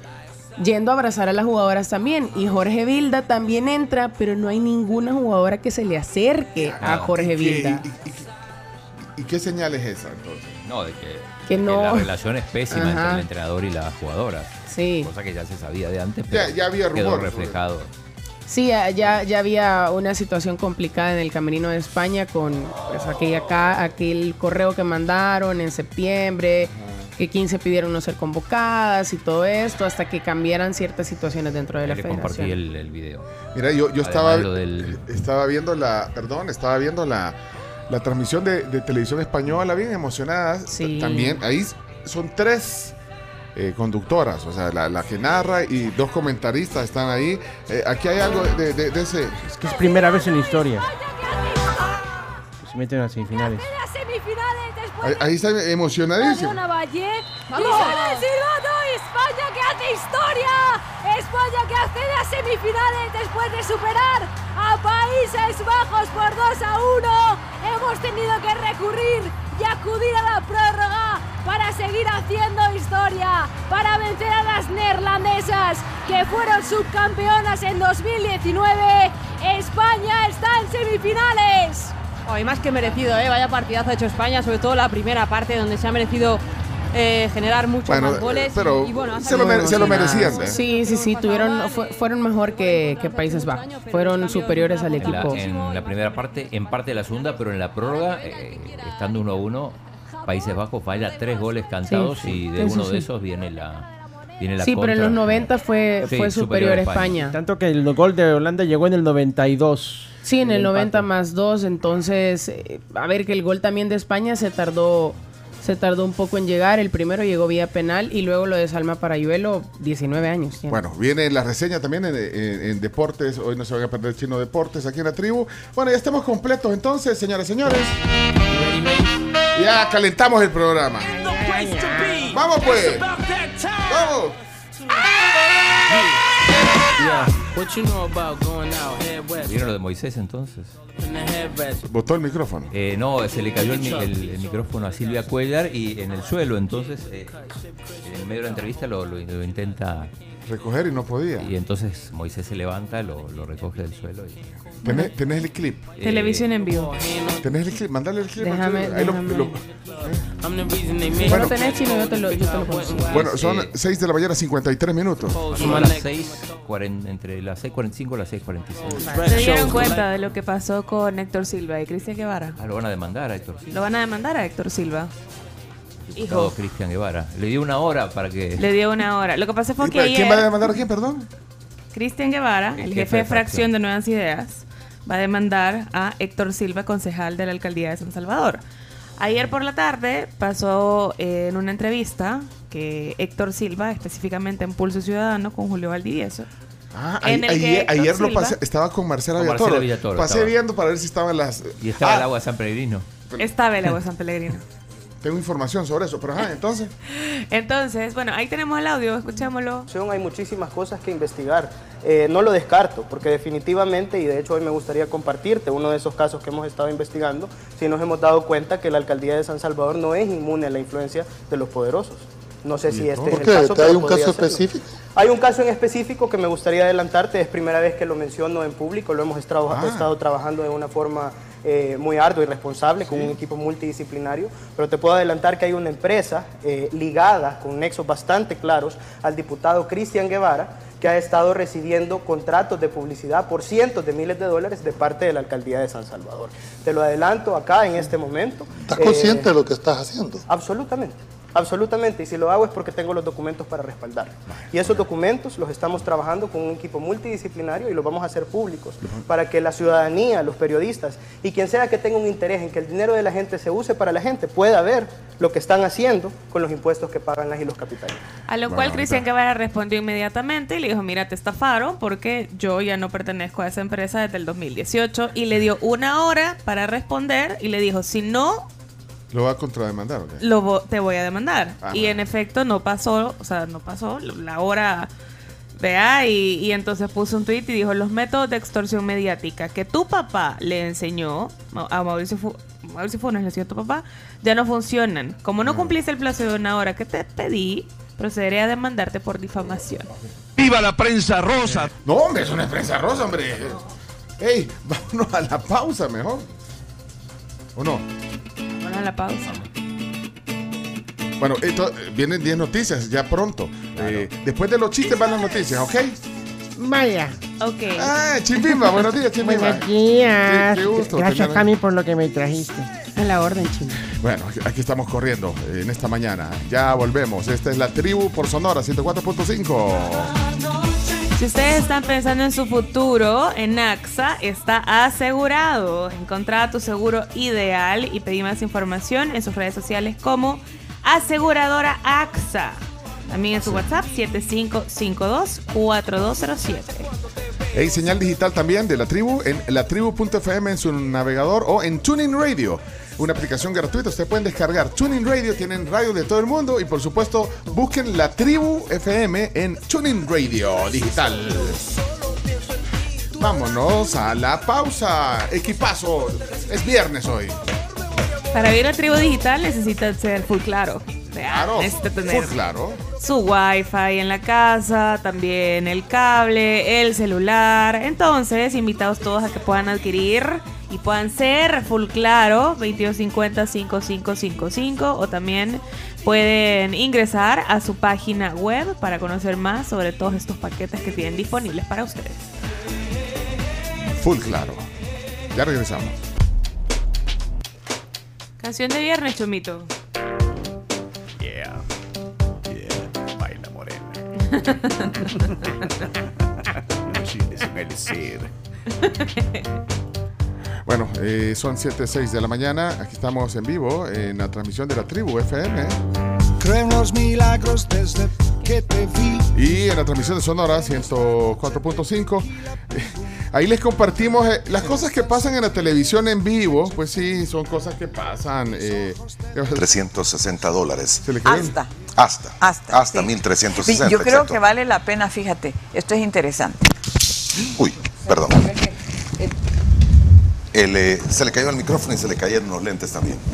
yendo a abrazar a las jugadoras también. Y Jorge Vilda también entra, pero no hay ninguna jugadora que se le acerque a Jorge ¿Y qué- Vilda. y- y- ¿Y qué señal es esa entonces? No, de que, Que no. la relación es pésima entre el entrenador y las jugadoras. Sí. Cosa que ya se sabía de antes, pero Ya- ya había quedó rumores sobre- reflejado. Sí, ya, ya había una situación complicada en el camerino de España con pues, aquella ca- aquel correo que mandaron en septiembre, que 15 pidieron no ser convocadas y todo esto, hasta que cambiaran ciertas situaciones dentro de la Le compartí federación. el, el video. Mira, yo, yo Además, estaba, lo del- estaba viendo la, perdón, estaba viendo la, la transmisión de, de televisión española, bien emocionadas. Sí. También, ahí son tres eh, conductoras, o sea, la, la que narra y dos comentaristas están ahí. Eh, aquí hay algo de, de- de ese... Es que es primera vez en la historia. Se meten a semifinales. semifinales después Ahí, ahí está emocionadísimo. Una Valle. ¡Vamos! el silbato! ¡España que hace historia! ¡España que accede a semifinales después de superar a Países Bajos por 2 a 1! Hemos tenido que recurrir y acudir a la prórroga para seguir haciendo historia, para vencer a las neerlandesas que fueron subcampeonas en 2019. España está en semifinales. Hoy más que merecido, ¿eh? Vaya partidazo ha hecho España, sobre todo la primera parte donde se ha merecido eh, generar muchos Bueno, más goles. pero y, y bueno, se lo, se lo merecían. ¿eh? Sí, sí, sí, tuvieron, fue- fueron mejor que, que Países Bajos. Fueron superiores al En la, equipo. en la primera parte, en parte de la segunda, pero en la prórroga, eh, estando 1 a 1, Países Bajos falla tres goles cantados Sí, y de uno sí. de esos viene la, viene la Sí, pero en contra. los 90 fue, Sí, fue superior a España. Tanto que el gol de Holanda llegó en el 92. Sí, en el empate. 90 más 2, entonces, eh, a ver que el gol también de España se tardó se tardó un poco en llegar, el primero llegó vía penal y luego lo de Salma Parayuelo, 19 años. Bueno, viene la reseña también en, en- en Deportes. Hoy no se van a perder Chino Deportes aquí en la tribu. Bueno, ya estamos completos entonces, señoras y señores. Ya calentamos el programa. Vamos pues. Vamos. ¿Vieron lo de Moisés entonces? Botó el micrófono. Eh, no, se le cayó el, el- el micrófono a Silvia Cuellar y en el suelo, entonces, eh, en medio de la entrevista lo, lo- lo intenta recoger y no podía. Y entonces Moisés se levanta, lo, lo recoge del suelo y... ¿Tenés, tenés el clip? Televisión en vivo. ¿Tenés el clip? Mándale el clip. Déjame, Ahí lo- déjame. lo- Si no lo tenés chino, yo te lo, yo te lo consigo. bueno, son 6 de la mañana, 53 minutos. Son a las 6, entre las 6.45 y las 6.46. Se dieron cuenta de lo que pasó con Héctor Silva y Cristian Guevara. Ah, lo van a demandar a Héctor Silva. Lo van a demandar a Héctor Silva. Hijo. Cristian Guevara. Le dio una hora para que... Le dio una hora. Lo que pasa fue ¿Y que ¿Quién va a ayer demandar a quién, perdón? Cristian Guevara, el, jefe, de fracción de Nuevas Ideas, va a demandar a Héctor Silva, concejal de la alcaldía de San Salvador. Ayer por la tarde pasó eh, en una entrevista que Héctor Silva, específicamente en Pulso Ciudadano, con Julio Valdivieso, Ah, En ahí- el que ayer, lo pasé, estaba con Marcela Con Villatoro. Marcela Villatoro Pasé estaba. viendo para ver si estaban las. Y estaba Ah, el agua de San Pellegrino. estaba el agua de San Pellegrino. Tengo información sobre eso, pero ajá, entonces. Entonces, bueno, ahí tenemos el audio, escuchémoslo. Hay muchísimas cosas que investigar. Eh, no lo descarto, porque definitivamente, y de hecho hoy me gustaría compartirte uno de esos casos que hemos estado investigando, si nos hemos dado cuenta que la alcaldía de San Salvador no es inmune a la influencia de los poderosos. No sé si este ¿Por es qué? el caso. ¿Hay pero un caso específico? Hay un caso en específico que me gustaría adelantarte, es primera vez que lo menciono en público, lo hemos estado, Ah. estado trabajando de una forma eh, muy ardua y responsable con un equipo multidisciplinario, pero te puedo adelantar que hay una empresa eh, ligada con nexos bastante claros al diputado Cristian Guevara que ha estado recibiendo contratos de publicidad por cientos de miles de dólares de parte de la alcaldía de San Salvador. Te lo adelanto acá en este momento. ¿Estás Eh, consciente de lo que estás haciendo? Absolutamente. Absolutamente, y si lo hago es porque tengo los documentos para respaldar. Y esos documentos los estamos trabajando con un equipo multidisciplinario y los vamos a hacer públicos para que la ciudadanía, los periodistas y quien sea que tenga un interés en que el dinero de la gente se use para la gente pueda ver lo que están haciendo con los impuestos que pagan las y los capitales. A lo cual Cristian Guevara respondió inmediatamente y le dijo, mira, te estafaron porque yo ya no pertenezco a esa empresa desde el 2018 y le dio una hora para responder y le dijo, si no, ¿Lo va a contrademandar o qué? lo vo- te voy a demandar. Ajá. Y en efecto no pasó, o sea, no pasó la hora, vea, y, y entonces puso un tweet y dijo, los métodos de extorsión mediática que tu papá le enseñó a Mauricio, Fu- Mauricio Funes, le decía tu papá, ya no funcionan. Como no cumpliste el plazo de una hora que te pedí, procederé a demandarte por difamación. ¡Viva la prensa rosa! No, hombre, es una prensa rosa, hombre. Ey, vámonos a la pausa mejor. ¿O no? Vamos a la pausa. Bueno, esto, eh, vienen 10 noticias ya pronto. Eh, después de los chistes van las noticias, ¿ok? Vaya. Ok. Ah, Chimbimba, buenos días, Chimbimba. Buenos días. Qué- qué gusto Gracias, tener- Cami, por lo que me trajiste. En la orden, chino. Bueno, aquí- aquí estamos corriendo eh, en esta mañana. Ya volvemos. Esta es la tribu por Sonora 104.5. Si ustedes están pensando en su futuro, en AXA está asegurado. Encontrá tu seguro ideal y pedí más información en sus redes sociales como Aseguradora AXA. También en su WhatsApp 7552-4207. Hay señal digital también de la tribu en latribu.fm en su navegador o en Tuning Radio. Una aplicación gratuita, ustedes pueden descargar Tuning Radio, tienen radio de todo el mundo y por supuesto busquen la tribu FM en Tuning Radio digital. Vámonos a la pausa. Equipazo, es viernes hoy. Para vivir la tribu digital necesitas ser full claro. Claro, necesita tener full claro. su wifi en la casa, también el cable, el celular. Entonces, invitados todos a que puedan adquirir y puedan ser full claro 2250-5555 o también pueden ingresar a su página web para conocer más sobre todos estos paquetes que tienen disponibles para ustedes. Full claro. Ya regresamos. Canción de viernes, Chomito. Yeah. Yeah. Baila morena. Los chiles en el. Bueno, eh, son 7, 6 de la mañana. Aquí estamos en vivo en la transmisión de la tribu FM. Creo en los milagros desde que te vi. Y en la transmisión de Sonora 104.5. eh, Ahí les compartimos eh, las cosas que pasan en la televisión en vivo. Pues sí, son cosas que pasan. eh, 360 dólares. se le cayó el- Hasta. Hasta. Hasta, Hasta sí. 1360. Sí, yo creo exacto. que vale la pena, fíjate, esto es interesante. Uy, perdón. El, eh, se le cayó el micrófono y se le cayeron los lentes también.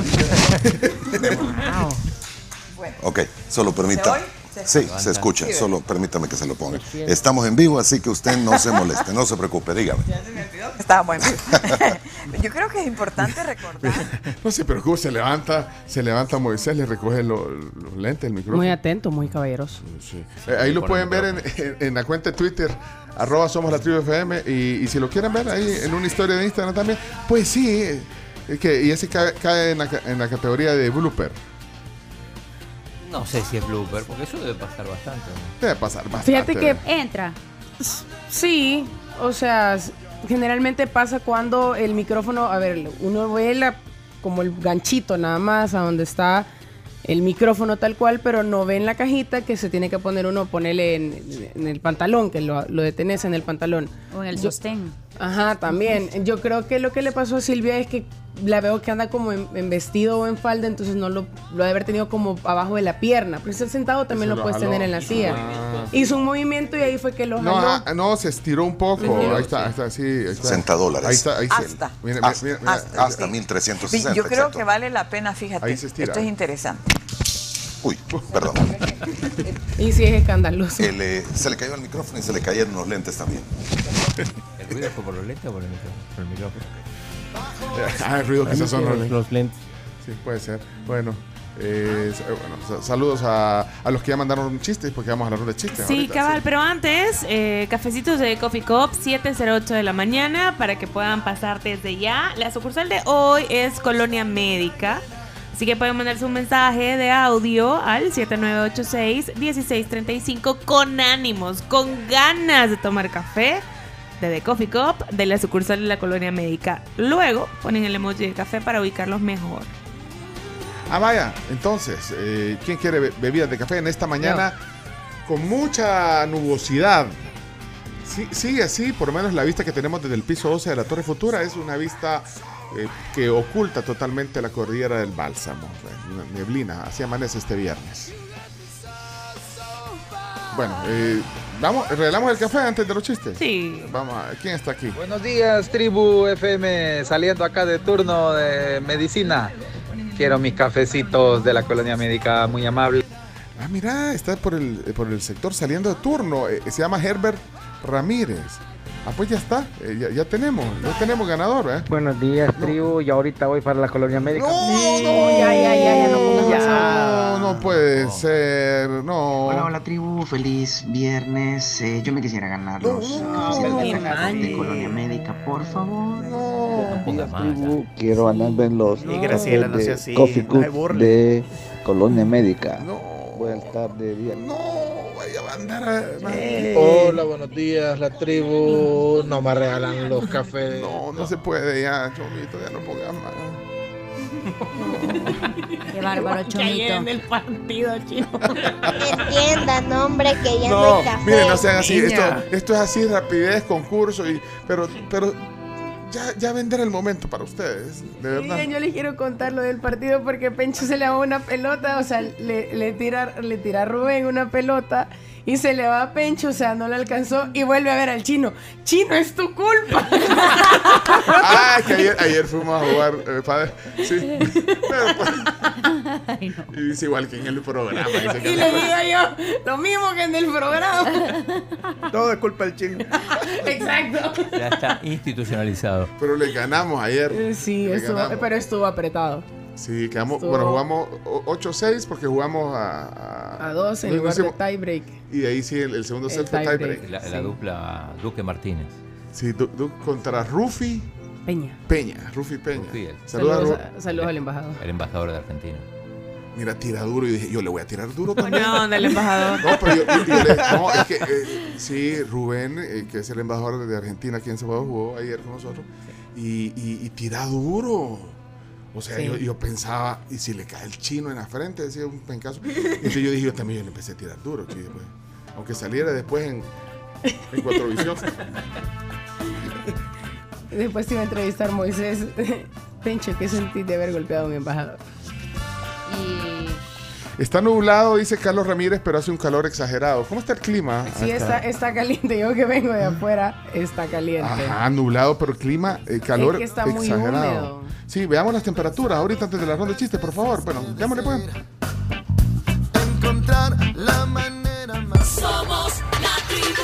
Ok, solo permita. ¿Se Sí, se escucha, solo permítame que se lo ponga. Estamos en vivo, así que usted no se moleste, no se preocupe, dígame. Estaba en vivo. Yo creo que es importante recordar. No sé, pero cómo se levanta, se levanta Moisés, le recoge lo- los lentes, el micrófono. Muy atento, muy caballeroso. Sí. Eh, ahí lo pueden ver en, en- en la cuenta de Twitter, arroba somos la tribu FM. Y, y si lo quieren ver ahí en una historia de Instagram también, pues sí. eh, es que, y ese cae, cae en, la, en la categoría de blooper. No sé si es blooper, porque eso debe pasar bastante. ¿no? Debe pasar bastante. Fíjate que Entra. sí, o sea, generalmente pasa cuando el micrófono, a ver, uno ve la, como el ganchito nada más a donde está el micrófono tal cual, pero no ve en la cajita que se tiene que poner uno, ponerle en, en el pantalón, que lo, lo detenés en el pantalón. O en el sostén. Ajá, también. Yo creo que lo que le pasó a Silvia es que la veo que anda como en, en vestido o en falda, entonces no lo, lo ha de haber tenido como abajo de la pierna. Pero si está sentado también lo, lo puedes jaló. tener en la silla. Ah. Hizo un movimiento y ahí fue que lo No, jaló. ah, no, se estiró un poco. Estiró, ahí está, ahí está, sí. Ahí está. 60 dólares. Ahí está, ahí Hasta. Mira, mira, Hasta, mira, mira, hasta. hasta Sí, 1360. yo creo exacto. que vale la pena, fíjate. Ahí se estira. Esto es interesante. Uy, perdón. Y sí es escandaloso. El, eh, se le cayó el micrófono y se le cayeron los lentes también. ¿El ruido fue por los lentes o por el micrófono? Por el micrófono. Ah, el ruido quizás son los, los los lentes. Sí, puede ser. Bueno, eh, bueno, sa- saludos a, a los que ya mandaron chistes, porque vamos a hablar de chistes. Sí, ahorita, cabal, pero antes, eh, cafecitos de Coffee Cup, 7.08 de la mañana, para que puedan pasar desde ya. La sucursal de hoy es Colonia Médica, así que pueden mandarse un mensaje de audio al 7986-1635 con ánimos, con ganas de tomar café de The Coffee Cup de la sucursal de la Colonia Médica. Luego ponen el emoji de café para ubicarlos mejor. Ah, vaya, entonces, eh, ¿quién quiere be- bebidas de café en esta mañana con mucha nubosidad? Sí, sigue así, por lo menos la vista que tenemos desde el piso 12 de la Torre Futura es una vista eh, que oculta totalmente la cordillera del Bálsamo. Una neblina, así amanece este viernes. Bueno, eh, vamos, regalamos el café antes de los chistes. Sí. Vamos a ¿quién está aquí? Buenos días, tribu FM, saliendo acá de turno de medicina. Quiero mis cafecitos de la colonia médica, muy amable. Ah, mira, está por el, por el sector saliendo de turno. eh, se llama Herbert Ramírez. Ah, pues ya está, eh, ya, ya tenemos, ya tenemos ganador, ¿eh? Buenos días, tribu. Y ahorita voy para la colonia médica. No, ya, ya, ya, ya, no pongas más No, no puede ser, no. Hola, hola tribu, feliz viernes. Eh, yo me quisiera ganar los de, Colonia Médica, por favor. No pongas más. tribu, quiero ganarme en los Y Graciela, no de sea así, Coffee no Cup de Colonia Médica. No. Voy a estar de día. No, vaya a andar. Eh. Hola, buenos días, la tribu. No me regalan los cafés. No, no se puede ya, Chomito, ya no pongas más. Qué bárbaro, Que ayer en Chomito. el partido, chino. Entiendan, hombre, que ya no, No, hay café. miren, no sean así. Esto, esto es así, rapidez, concurso, y, pero, pero ya, ya vendrá el momento para ustedes, de verdad. Miren, yo les quiero contar lo del partido porque Pencho se le va una pelota, o sea, le, le tira, le tira a Rubén una pelota y se le va a Pencho, o sea, no le alcanzó y vuelve a ver al chino. Chino, es tu culpa. Ah, que ayer, ayer fuimos a jugar, eh, padre. Sí. Pero, pues, Y dice igual que en el programa. dice que y no le digo yo, lo mismo que en el programa. Todo es culpa del chino. Exacto. Ya está institucionalizado. Pero le ganamos ayer. Eh, Sí, estuvo- pero estuvo apretado. Sí, quedamos, Estuvo- bueno, jugamos o- 8-6 porque jugamos a... A dos en no lugar de tiebreak. Y de ahí sí, el, el segundo set fue tiebreak. La, la dupla Duque Martínez. Sí, Du- Du- contra Rufi Peña. Peña. Rufi Peña. Rufi, el- Saludos Saludos, a- saludos al embajador. El embajador de Argentina. Mira, tira duro. Y dije, yo le voy a tirar duro también. Buena onda el embajador. No, pero yo, yo- yo le- no, es que eh, sí, Rubén, eh, que es el embajador de Argentina aquí en Ceballos, jugó ayer con nosotros y, y, y tira duro. O sea, Sí. yo, yo pensaba, y si le cae el chino en la frente, decía un pencazo. Entonces yo dije, yo también yo le empecé a tirar duro, chi, pues. aunque saliera después en, en Cuatro Visión. Después te iba a entrevistar Moisés. Pencho, ¿qué sentís de haber golpeado a un embajador? Está nublado, dice Carlos Ramírez, pero hace un calor exagerado. ¿Cómo está el clima? Sí, está, está caliente. Yo que vengo de afuera, está caliente. Ajá, nublado, pero el clima, el calor Es que está muy exagerado. húmedo. Sí, veamos las temperaturas ahorita antes de la ronda de chistes, por favor. Bueno, démosle pues. Encontrar la manera más. Somos la tribu.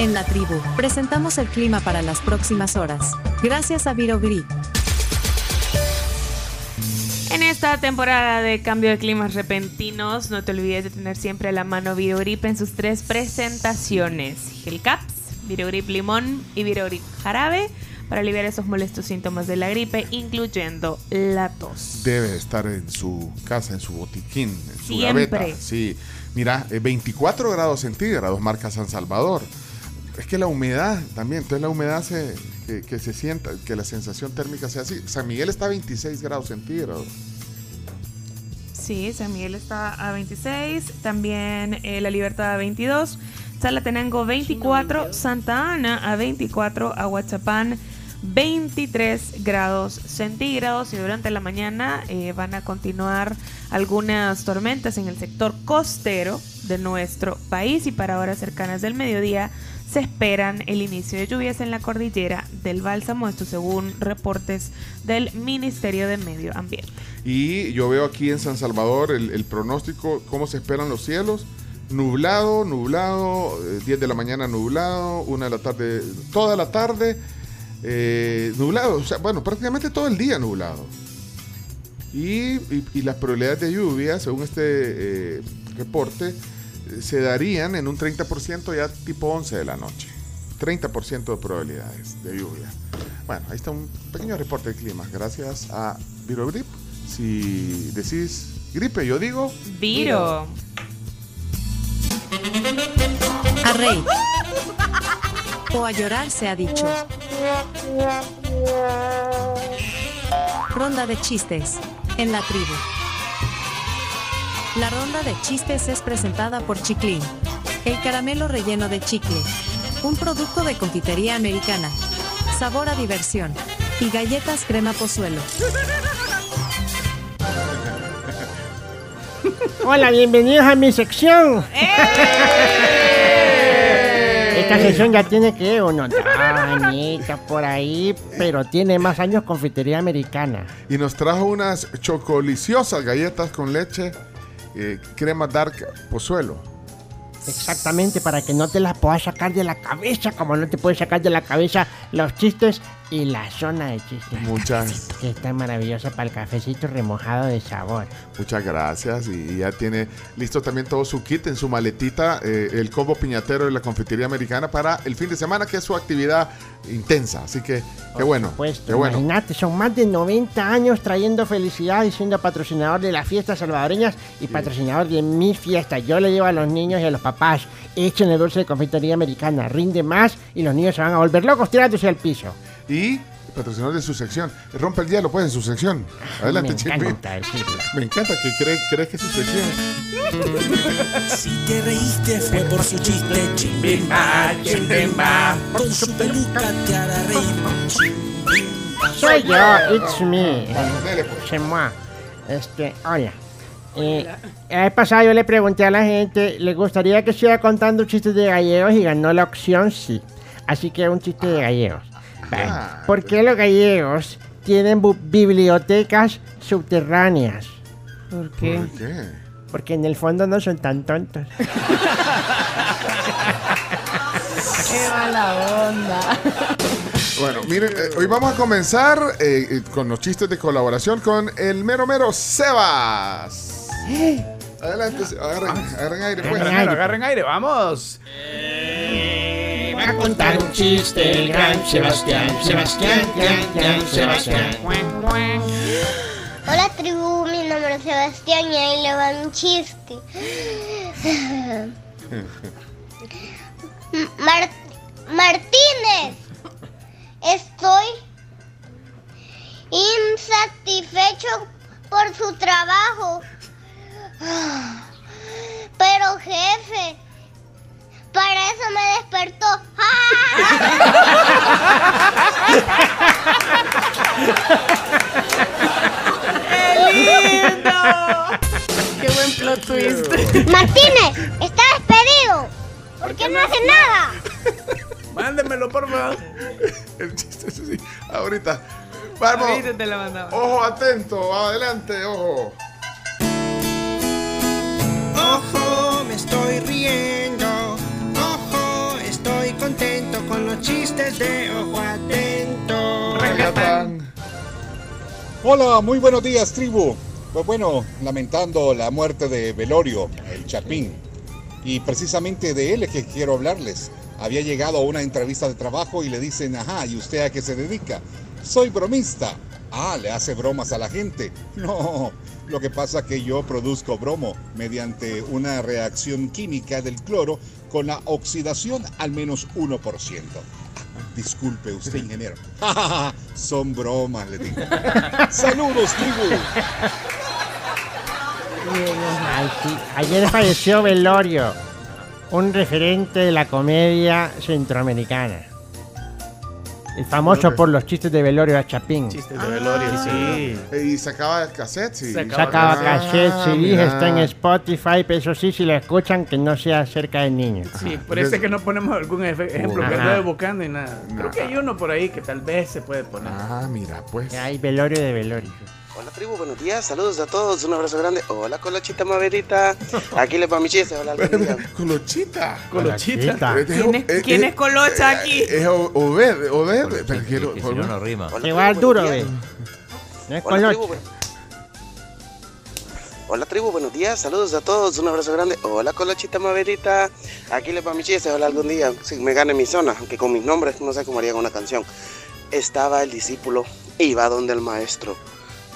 En la tribu, presentamos el clima para las próximas horas. Gracias a Viro Grip. En esta temporada de cambio de climas repentinos, no te olvides de tener siempre a la mano Virogrip en sus tres presentaciones: Gel Caps, Virogrip Limón y Virogrip Jarabe para aliviar esos molestos síntomas de la gripe, incluyendo la tos. Debe estar en su casa, en su botiquín, en su Siempre. gaveta. Sí, mira, eh, 24 grados centígrados marca San Salvador. Es que la humedad también, entonces la humedad que, que se sienta, que la sensación térmica sea así. San Miguel está a 26 grados centígrados. Sí, San Miguel está a 26, también eh, La Libertad a 22, Salatenango 24, Santa Ana a 24, Aguachapán 23 grados centígrados y durante la mañana eh, van a continuar algunas tormentas en el sector costero de nuestro país y para horas cercanas del mediodía se esperan el inicio de lluvias en la cordillera del Bálsamo, esto según reportes del Ministerio de Medio Ambiente. Y yo veo aquí en San Salvador el, pronóstico, cómo se esperan los cielos. Nublado, nublado, eh, 10 de la mañana nublado, 1 de la tarde, toda la tarde eh, nublado, o sea, bueno, prácticamente todo el día nublado. Y, las probabilidades de lluvia, según este eh, reporte, eh, se darían en un 30% ya tipo 11 de la noche. 30% de probabilidades de lluvia. Bueno, ahí está un pequeño reporte de clima. Gracias a Virogrip. Si decís gripe, yo digo. Viro. A reír. O a llorar se ha dicho. Ronda de chistes. En la tribu. La ronda de chistes es presentada por Chiclin. El caramelo relleno de chicle. Un producto de confitería americana. Sabor a diversión. Y galletas crema pozuelo. Hola, bienvenidos a mi sección. Esta sección ya tiene que unos dos añitos por ahí, pero tiene más años confitería americana. Y nos trajo unas chocoliciosas galletas con leche, eh, crema dark pozuelo. Exactamente, para que no te las puedas sacar de la cabeza, como no te puedes sacar de la cabeza los chistes y la zona de chistes. Muchas, Que está maravillosa para el cafecito remojado de sabor. muchas gracias. Y, ya tiene listo también todo su kit en su maletita, eh, el combo piñatero de la confitería americana para el fin de semana, que es su actividad intensa. Así que, qué bueno. Pues Qué bueno. imagínate, son más de 90 años trayendo felicidad y siendo patrocinador de las fiestas salvadoreñas y patrocinador de mis fiestas. Yo le digo a los niños y a los papás, echen el dulce de confitería americana, rinde más y los niños se van a volver locos tirándose al piso. Y patrocinador de su sección. Rompe el hielo, pues, en su sección. Adelante, Me encanta decirlo. Me encanta que cree- crees que es su sección. Si te reíste fue por su chiste, chimbimba, chimbimba. Con su peluca te hará reír. Soy yo, it's me. Dale, pues. C'est moi. Este, hola. Eh, la vez pasada yo le pregunté a la gente, ¿le gustaría que siga contando chistes de gallegos? Y ganó la opción sí. Así que un chiste de gallegos. Vale. ¿Por qué los gallegos tienen bibliotecas subterráneas? ¿Por qué? ¿Por qué? Porque en el fondo no son tan tontos. Qué mala onda. Bueno, miren, eh, hoy vamos a comenzar eh, eh, con los chistes de colaboración con el mero mero Sebas. Adelante, agarren, agarren aire. Pues. Agarren aire, agarren aire, vamos. Va a contar un chiste el gran Sebastián, Sebastián, Tian, Tian, Sebastián. Hola tribu, mi nombre es Sebastián y ahí le va un chiste. Mar- Martínez, estoy insatisfecho por su trabajo. Pero jefe, para eso me despertó. ¡Qué lindo! ¡Qué buen plot twist! Martínez, está despedido. ¿Por qué no hace nada? Mándemelo, por favor. El chiste es así. Ahorita. Vamos. Ahorita te la mandaba. Ojo atento, adelante, ojo. Ojo, me estoy riendo. Chistes de ojo atento. Hola, muy buenos días, tribu. Pues bueno, lamentando la muerte de Velorio, el Chapín. Y precisamente de él es que quiero hablarles. había llegado a una entrevista de trabajo y le dicen, ajá, ¿y usted a qué se dedica? Soy bromista. Ah, le hace bromas a la gente. No, lo que pasa que yo produzco bromo mediante una reacción química del cloro con la oxidación al menos 1%. Ah, Disculpe usted, ingeniero. Son bromas, le digo. Saludos, tribu. Ay, sí. Ayer falleció Velorio, un referente de la comedia centroamericana. El famoso por los chistes de Velorio a Chapín. Chistes de velorio, sí. Y sacaba cassettes. Y... Sacaba cassette, Ah, CDs, mira. está en Spotify, pero eso sí, si lo escuchan, que no sea cerca de niños. Sí, por eso es que no ponemos algún ejemplo que Ajá. anda evocando y nada. Creo que hay uno por ahí que tal vez se puede poner. Ah, mira, pues. Hay Velorio de Velorio. Hola tribu, buenos días, saludos a todos, un abrazo grande. Hola Colochita Maverita, aquí le pa mi chiste, hola algún día. Colochita. Colochita. ¿Quién es, quién es Colocha aquí? Es O- Obed, Obed. pero quiero- si no, no rima. Hola, va duro, ve. No es Hola tribu, colocha. bu- Hola tribu, buenos días, saludos a todos, un abrazo grande. Hola Colochita Maverita, aquí le pa mi chiste, ojalá algún día si me gane mi zona, aunque con mis nombres no sé cómo haría con una canción. Estaba el discípulo, iba donde el maestro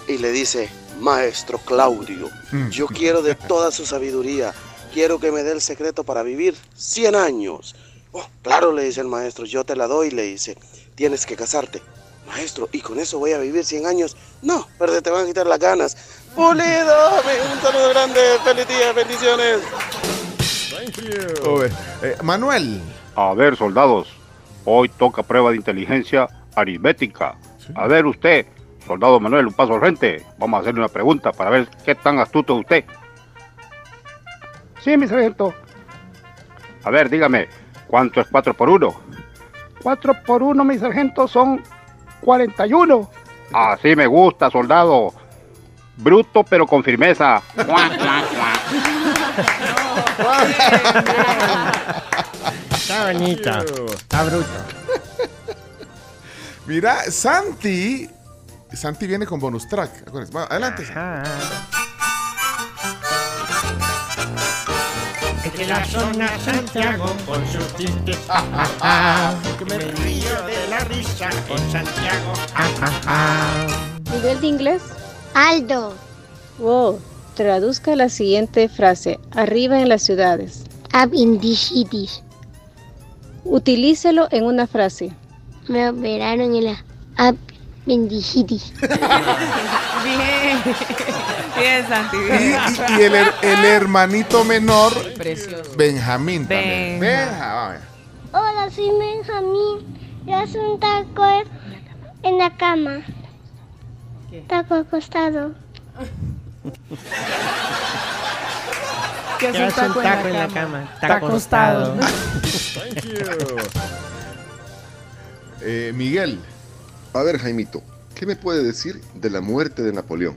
y le dice, maestro Claudio, yo quiero de toda su sabiduría, quiero que me dé el secreto para vivir 100 años. Oh, claro, le dice el maestro, yo te la doy, le dice, tienes que casarte. Maestro, ¿y con eso voy a vivir 100 años? No, pero se te van a quitar las ganas. Pulido, un saludo grande, feliz día, bendiciones. Obed. Eh, Manuel. A ver, soldados, hoy toca prueba de inteligencia aritmética. A ver usted, soldado Manuel, un paso al frente. Vamos a hacerle una pregunta para ver qué tan astuto es usted. Sí, mi sargento. A ver, dígame, ¿cuánto es 4 por 1? 4 por 1, mi sargento, son 41. Así me gusta, soldado. Bruto, pero con firmeza. Está bonito. Está bruto. Mira, Santi. Santi viene con bonus track. acuérdense. Va, adelante. Es que la zona Santiago con sus chistes. que me río de la risa con Santiago. ¿Nivel de inglés? Aldo. Wow. Traduzca la siguiente frase. Arriba en las ciudades. Up in the cities. Utilícelo en una frase. Me operaron en la Up cities. Bien. Bien, Santi. Y, bien. y- y el, her- el hermanito menor, Precioso. Benjamín también. Benja. Benja. Hola, soy Benjamín. Yo hago un taco en la cama. Taco acostado. ¿Qué hace un taco en la cama. Está acostado. Eh, Miguel. A ver, Jaimito, ¿qué me puede decir de la muerte de Napoleón?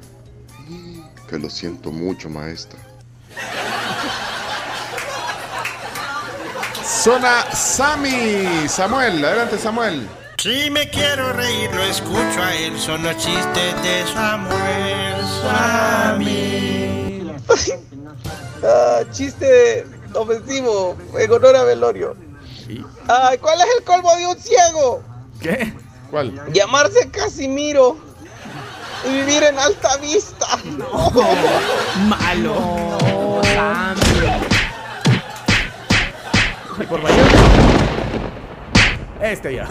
Que lo siento mucho, maestra. Zona Sami. Samuel, adelante, Samuel. Si me quiero reír, lo escucho a él. Son los chistes de Samuel Sammy. Ah, chiste ofensivo en honor a Velorio. Ay, ¿cuál es el colmo de un ciego? ¿Qué? ¿Cuál? Llamarse Casimiro y vivir en alta vista. Malo. Y por mayor. Este ya.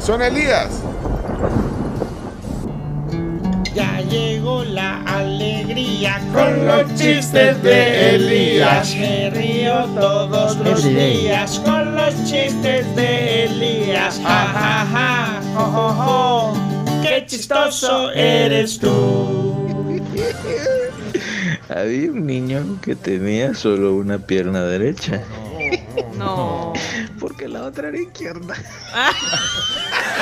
Son Elías. Ya llegó la alegría con los chistes de Elías. Me río todos los días con los chistes de Elías. Ja, ja, ja, jo, jo, jo. Qué chistoso eres tú. Había un niño que tenía solo una pierna derecha. No. Porque la otra era izquierda.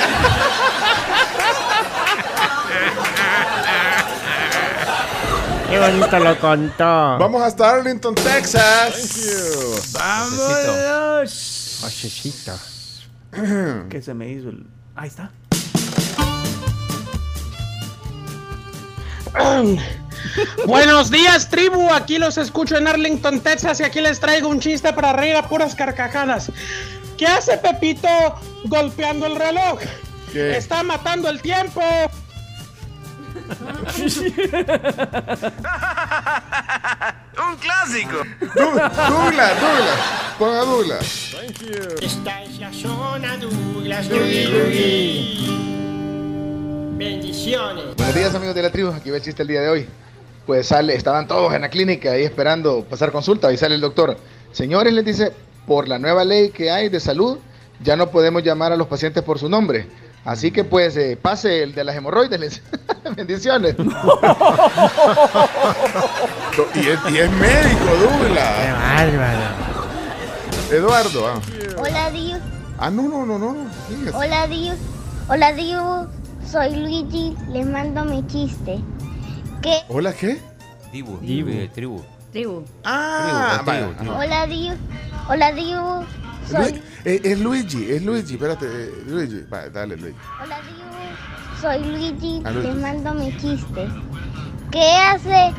Qué bonito lo contó. Vamos hasta Arlington, Texas. ¡Vámonos! Ochecito. ¿Qué se me hizo? el- Ahí está. Buenos días, tribu. Aquí los escucho en Arlington, Texas, y aquí les traigo un chiste para reír a puras carcajadas. ¿Qué hace Pepito golpeando el reloj? ¿Qué? Está matando el tiempo. Un clásico. Douglas, Douglas. Ponga Douglas. Esta es la zona Douglas. Bendiciones. Buenos días amigos de la tribu, aquí va el chiste el día de hoy. Pues sale, estaban todos en la clínica ahí esperando pasar consulta y sale el doctor. Señores, les dice, por la nueva ley que hay de salud, ya no podemos llamar a los pacientes por su nombre. Así que pues eh, pase el de las hemorroides. les- Bendiciones. y, es, y es médico, Douglas. Qué bárbaro. Eduardo. Ah, Hola, Dios. Ah, no, no, no, no. Hola, Dios. Hola, Dios. Soy Luigi. Les mando mi chiste. ¿Qué? Hola, ¿qué? Tribu, tribu. tribu. Tribu. Ah, tribu, Hola, Dios. Hola, Dios. Soy... Eh, es, Luigi, es Luigi, espérate, eh, Luigi. Vale, dale, Luigi. Hola, Dios. Soy ah, Luigi, te mando mi chiste. ¿Qué hace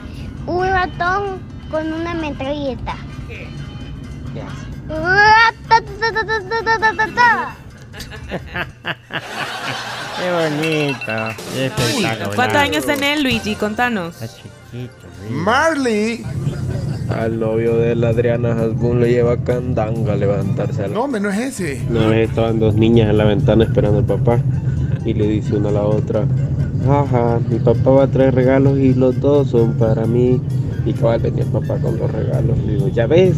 un ratón con una metralleta? ¿Qué? ¿Qué hace? Qué bonito. ¿Cuántos años tenés, Luigi? Contanos. Está chiquito. Marley al novio de la Adriana Hasbun le lleva candanga a levantarse a la... No, hombre, no es ese. Una vez estaban dos niñas en la ventana esperando al papá y le dice una a la otra, ajá, mi papá va a traer regalos y los dos son para mí. Y cabal venía el papá con dos regalos. Le digo, ya ves,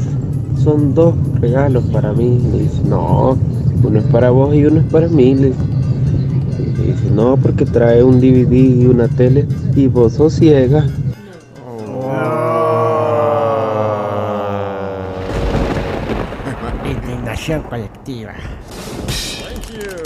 son dos regalos para mí. Le dice, no, uno es para vos y uno es para mí. Le, y le dice, no, porque trae un DVD y una tele y vos sos ciega. Colectiva.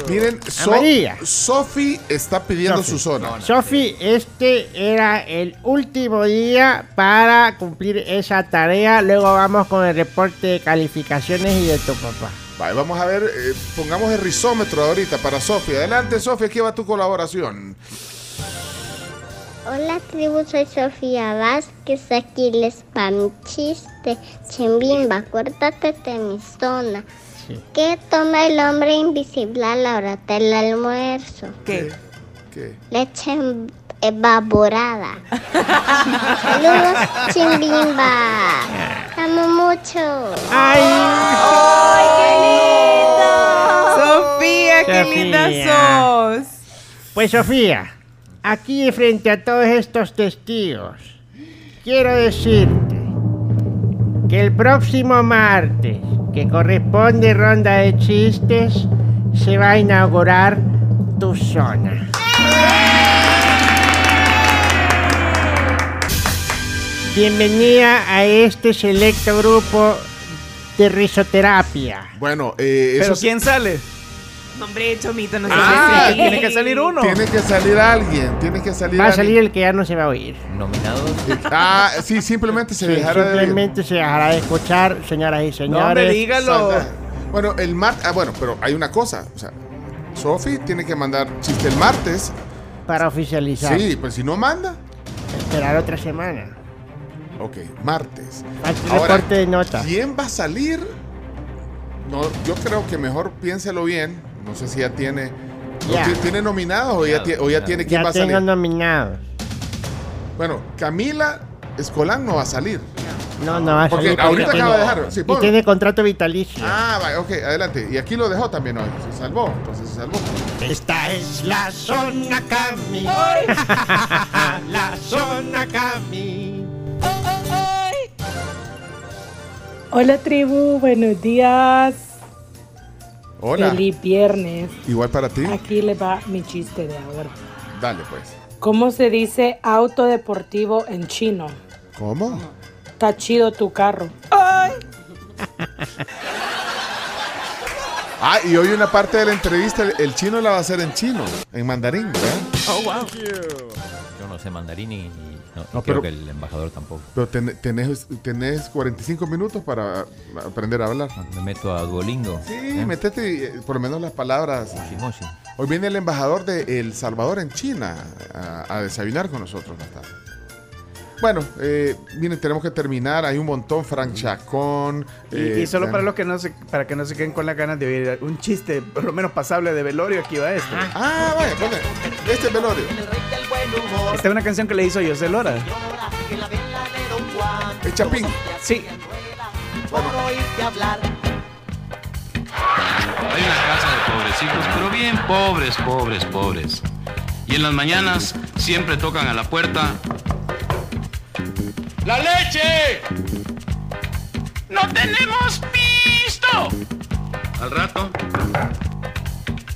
Miren, So- Amarilla. Sofi está pidiendo Sofi. su zona. Sofi, este era el último día para cumplir esa tarea. Luego vamos con el reporte de calificaciones y de tu papá. Vale, vamos a ver, eh, pongamos el rizómetro ahorita para Sofi. Adelante, Sofi, aquí va tu colaboración. Hola tribu, soy Sofía Vázquez, aquí les va mi chiste. Chimbimba, acuérdate de mi zona. ¿Qué toma el hombre invisible a la hora del almuerzo? ¿Qué? ¿Qué? Leche evaporada. Saludos, Chimbimba. Te amo mucho. ¡Ay! Sofía, qué linda sos. Pues Sofía, aquí frente a todos estos testigos, quiero decirte que el próximo martes, que corresponde ronda de chistes, se va a inaugurar tu zona. Bienvenida a este selecto grupo de risoterapia. Bueno, eh, ¿Pero eso- quién sale? Hombre, Chomito, no sé Ah, qué tiene que salir uno. Tiene que salir alguien, tiene que salir Va a alguien. salir el que ya no se va a oír. Nominados. Ah, sí, simplemente se Sí, dejará de simplemente se dejará de escuchar, señoras y señores. Saldrá. Bueno, el martes, ah, bueno, pero hay una cosa, o sea, Sofi tiene que mandar chiste el martes. Para oficializar. Sí, pues si no manda, Esperar otra semana. ok, martes. Ahora, reporte de nota. ¿quién va a salir? No, yo creo que mejor piénselo bien. No sé si ya tiene. ¿no Ya. ¿Tiene nominados o ya, o ya tiene quién Ya va a tengo salir? nominados. Bueno, Camila Escolán no va a salir. No, no va a Porque salir. ahorita tiene- acaba de dejar. Sí, y ponlo. tiene contrato vitalicio. Ah, vaya, ok, adelante. Y aquí lo dejó también hoy. Se salvó, entonces se salvó. Esta es la zona Cami. la zona Cami. Hola tribu, buenos días. Hola. Feliz viernes. Igual para ti. Aquí le va mi chiste de ahora. Dale, pues. ¿Cómo se dice auto deportivo en chino? ¿Cómo? Está chido tu carro. Ah, y hoy una parte de la entrevista, el, el chino la va a hacer en chino, en mandarín, ¿verdad? Oh, wow. Yo no sé mandarín y, y no, No, creo pero- que el embajador tampoco. Pero ten- tenés, tenés 45 minutos para aprender a hablar. Me meto a Duolingo. Sí, metete eh, por lo menos las palabras. Hoy viene el embajador de El Salvador en China a, a desayunar con nosotros más tarde. Bueno, eh, miren, tenemos que terminar. Hay un montón, Frank Chacón. Y, eh, y solo ya- para los que no se, para que no se queden con las ganas de oír un chiste, por lo menos pasable de velorio, aquí va este. Ah, vaya, ponle. Este es velorio. Esta es una canción que le hizo José Lora. El Chapín. Sí. Hay una casa de pobrecitos, pero bien pobres, pobres, pobres. Y en las mañanas siempre tocan a la puerta. ¡La leche! ¡No tenemos pisto! Al rato.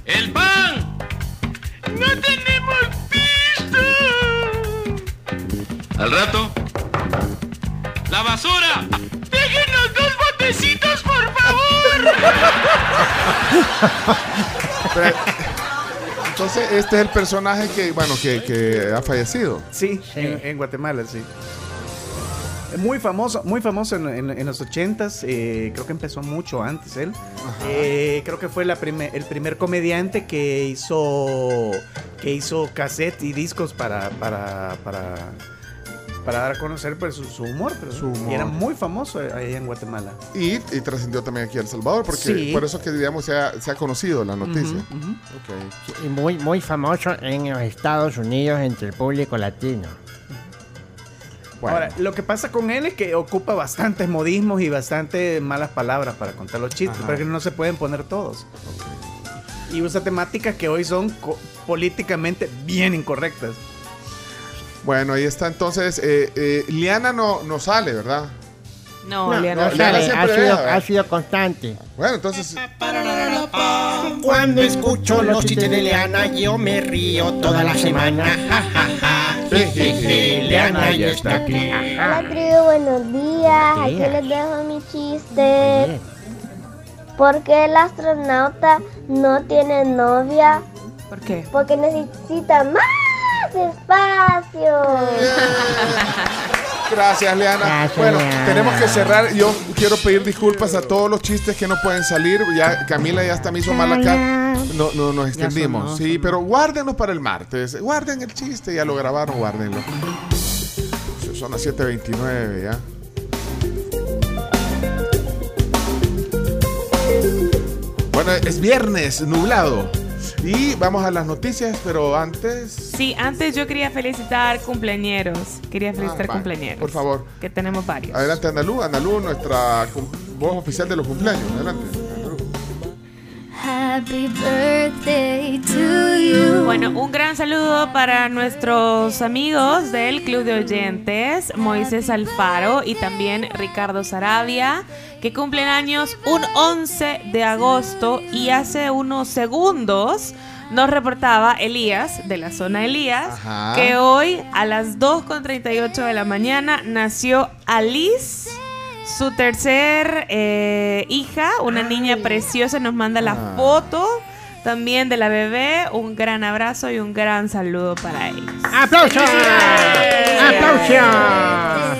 ¡El pan! ¡No tenemos pisto! Al rato. ¡La basura! ¡Déjenos dos botecitos, por favor! Entonces, este es el personaje que, bueno, que, que ha fallecido. Sí, En, en Guatemala, sí. Muy famoso, muy famoso en, en- en los ochentas, eh, creo que empezó mucho antes él. Eh, creo que fue la prime- el primer comediante que hizo que hizo cassette y discos para para, para, para dar a conocer pues, su, su humor, pero Su humor. Y era muy famoso allá en Guatemala. Y, y trascendió también aquí a El Salvador, porque Sí. por eso es que, digamos, se ha, se ha conocido la noticia. Ok. Y muy, muy famoso en los Estados Unidos entre el público latino. Ahora, lo que pasa con él es que ocupa bastantes modismos y bastantes malas palabras para contar los chistes, Ajá. porque no se pueden poner todos. Y usa temáticas que hoy son políticamente bien incorrectas. Bueno, ahí está entonces. eh, eh, Liana no, no sale, ¿verdad? No, No, Liana, no sale, siempre ha sido, ha sido constante. Bueno, entonces. Cuando escucho los chistes de Leana, yo me río toda la semana. Ja, ja, ja. Leana ya está aquí. Hola tribu, buenos días. Aquí les dejo mi chiste. ¿Por qué el astronauta no tiene novia? ¿Por qué? Porque necesita más espacio. Gracias, Leana. Gracias, bueno, Leana. tenemos que cerrar. Yo quiero pedir disculpas a todos los chistes que no pueden salir. Ya Camila ya hasta me hizo mal acá. No, no nos extendimos. sí, pero guárdenlo para el martes. Guarden el chiste, ya lo grabaron, guárdenlo. Son las 7:29 ya. Bueno, es viernes, nublado. Y vamos a las noticias, pero antes. Sí, antes yo quería felicitar cumpleañeros. Quería felicitar Ah, cumpleañeros. Por favor. Que tenemos varios. Adelante, Andalú. Andalú, nuestra voz oficial de los cumpleaños. Adelante. Happy birthday to you. Bueno, un gran saludo para nuestros amigos del Club de Oyentes, Moisés Alfaro y también Ricardo Sarabia, que cumplen años un 11 de agosto y hace unos segundos nos reportaba Elías, de la zona Elías, Ajá. que hoy a las 2.38 de la mañana nació Alice. Su tercer eh, hija, una niña preciosa, nos manda la Ah. foto también de la bebé. Un gran abrazo y un gran saludo para ellos. ¡Aplausos! ¡Aplausos!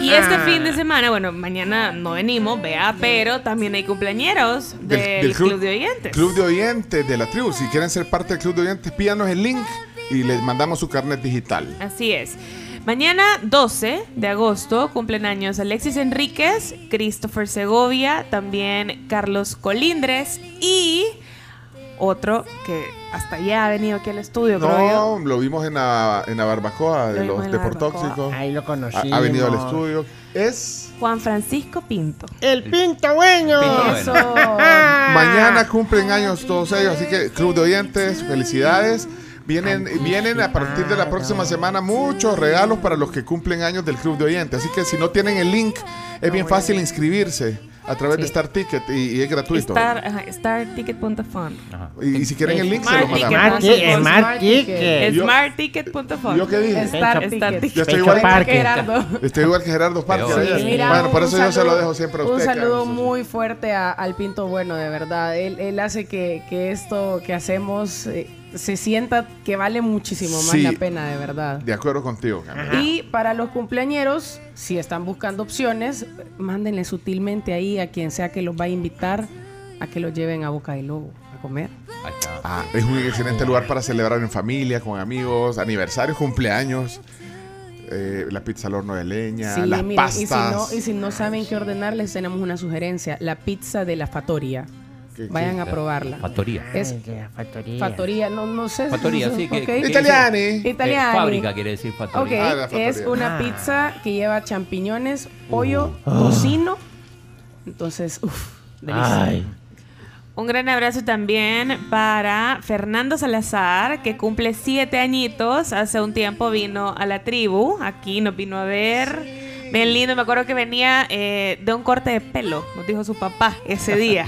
Y este fin de semana, bueno, mañana no venimos, vea, pero también hay cumpleañeros del, club, de Oyentes. Club de Oyentes de la tribu. Si quieren ser parte del Club de Oyentes, pídanos el link y les mandamos su carnet digital. Así es. Mañana 12 de agosto cumplen años Alexis Enríquez, Christopher Segovia, también Carlos Colindres y otro que hasta ya ha venido aquí al estudio, creo yo. No, lo vimos en la, en la barbacoa de Lo los deportóxicos. Ahí lo Ha, conocí. ha venido al estudio. Es Juan Francisco Pinto. El Pinto Bueno. Eso. mañana cumplen años todos ellos, así que Club de Oyentes, felicidades. Vienen, vienen a partir de la próxima semana muchos regalos para los que cumplen años del Club de Oyentes. Así que si no tienen el link, es bien fácil inscribirse a través de. Star Ticket y, y es gratuito. Star, starticket.fun. Y, y si quieren el link, se lo mandamos. Smart Ticket, Smartticket.fun. ¿Yo qué dije? Star, Star Yo estoy igual, parque. Gerardo. estoy igual que Gerardo. Sí, Mira, bueno, por un eso yo se lo saludo- dejo siempre a Un usted. saludo Carlos. muy fuerte a- al Pinto Bueno, de verdad. Él, él hace que, que esto que hacemos eh, se sienta que vale muchísimo más Sí. la pena, de verdad. De acuerdo contigo. Y para los cumpleañeros, si están buscando opciones, mándenle sutilmente ahí a quien sea que los va a invitar a que los lleven a Boca del Lobo a comer. Ahí está. Ah, es un excelente lugar para celebrar en familia, con amigos, aniversarios, cumpleaños. eh, la pizza al horno de leña, Sí, las miren, pastas. y si, no, y si no saben qué ordenar, les tenemos una sugerencia. La pizza de la Fattoria. ¿Qué- Vayan qué? a probarla. Fattoria. Es Ay. Fattoria, no, no sé. Fattoria, sí, que, ok. que- que Italiani. eh, fábrica quiere decir Ok. Ah, Fattoria. es una Ah. pizza que lleva champiñones, pollo, Uh. tocino. Entonces, uff, delicioso. Un gran abrazo también para Fernando Salazar, que cumple siete añitos. Hace un tiempo vino a la tribu, aquí nos vino a ver. Bien lindo, me acuerdo que venía eh, de un corte de pelo, nos dijo su papá ese día.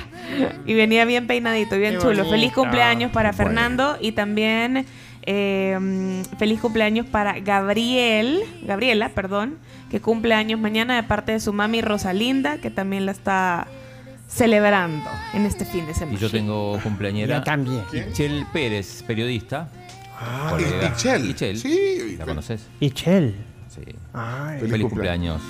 y venía bien peinadito, bien Qué chulo. Feliz cumpleaños para Bueno. Fernando y también eh, mm, feliz cumpleaños para Gabriel, Gabriela, perdón, que cumple años mañana de parte de su mami Rosalinda, que también la está celebrando en este fin de semana. Y yo tengo cumpleañera. Yo también. Ichel Pérez, periodista. Ah. Ichel. Ichel. Sí. ¿La conoces? Y Chel. Sí. Ay. Feliz, Feliz cumpleaños.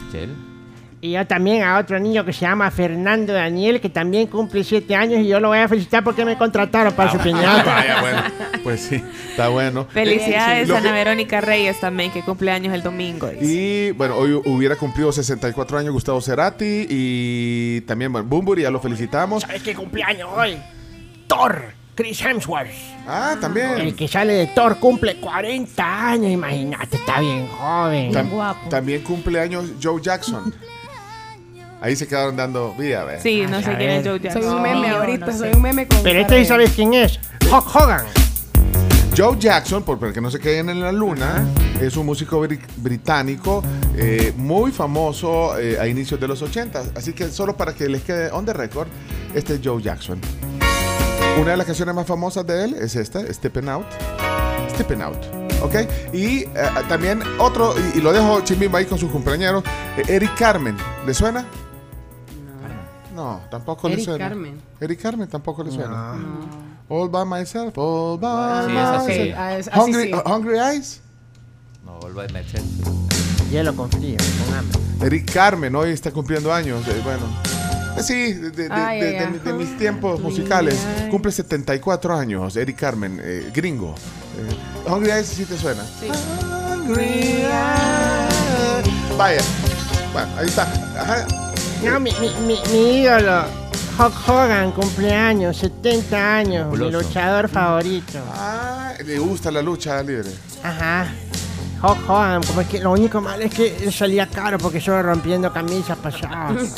Y yo también a otro niño que se llama Fernando Daniel, que también cumple siete años, y yo lo voy a felicitar porque me contrataron para su Ah, piñata. vaya, bueno. Pues sí, está bueno. Felicidades a Ana Verónica Reyes también, que cumple años el domingo. dice. Y bueno, hoy hubiera cumplido 64 años Gustavo Cerati y también, bueno, Bumburi, ya lo felicitamos. ¿Sabes qué cumpleaños hoy? Thor, Chris Hemsworth. Ah, también. El que sale de Thor cumple 40 años, imagínate, está bien joven. Tam- También cumpleaños Joe Jackson. Ahí se quedaron dando vida, ¿ves? Sí, no sé quién es. Joe Jackson. Soy un meme No, ahorita, no sé. soy un meme con. Pero cara este sí de- sabes quién es. Hulk Hogan. Joe Jackson, por para que no se queden en la luna, es un músico bri- británico eh, muy famoso eh, a inicios de los 80. Así que solo para que les quede on the record, este es Joe Jackson. Una de las canciones más famosas de él es esta, Stepping Out. Stepping Out. ¿Ok? Y eh, también otro, y, y lo dejo Chimbimba ahí con sus compañeros, eh, Eric Carmen. ¿Le suena? No, tampoco le Eric suena. Carmen. Eric Carmen tampoco le suena. All by myself, all by Sí, myself. Ah, es- así Hungry, sí. uh, Hungry Eyes. No, vuelvo a meter. Hielo con frío, con hambre. Eric Carmen hoy está cumpliendo años. eh, bueno, sí, de, de- de- Ay, de- ay, de- ay. de mis tiempos musicales. Cumple 74 años. Eric Carmen, eh, gringo. Eh, Hungry Eyes sí te suena. Hungry Eyes. Vaya. Bueno, ahí está. Ajá. No, mi, mi, mi, mi ídolo. Hulk Hogan, cumpleaños, 70 años, mi Fabuloso. luchador favorito. Ah, le gusta la lucha libre. Ajá. Hulk Hogan, como es que lo único malo es que él salía caro porque yo rompiendo camisas pasadas.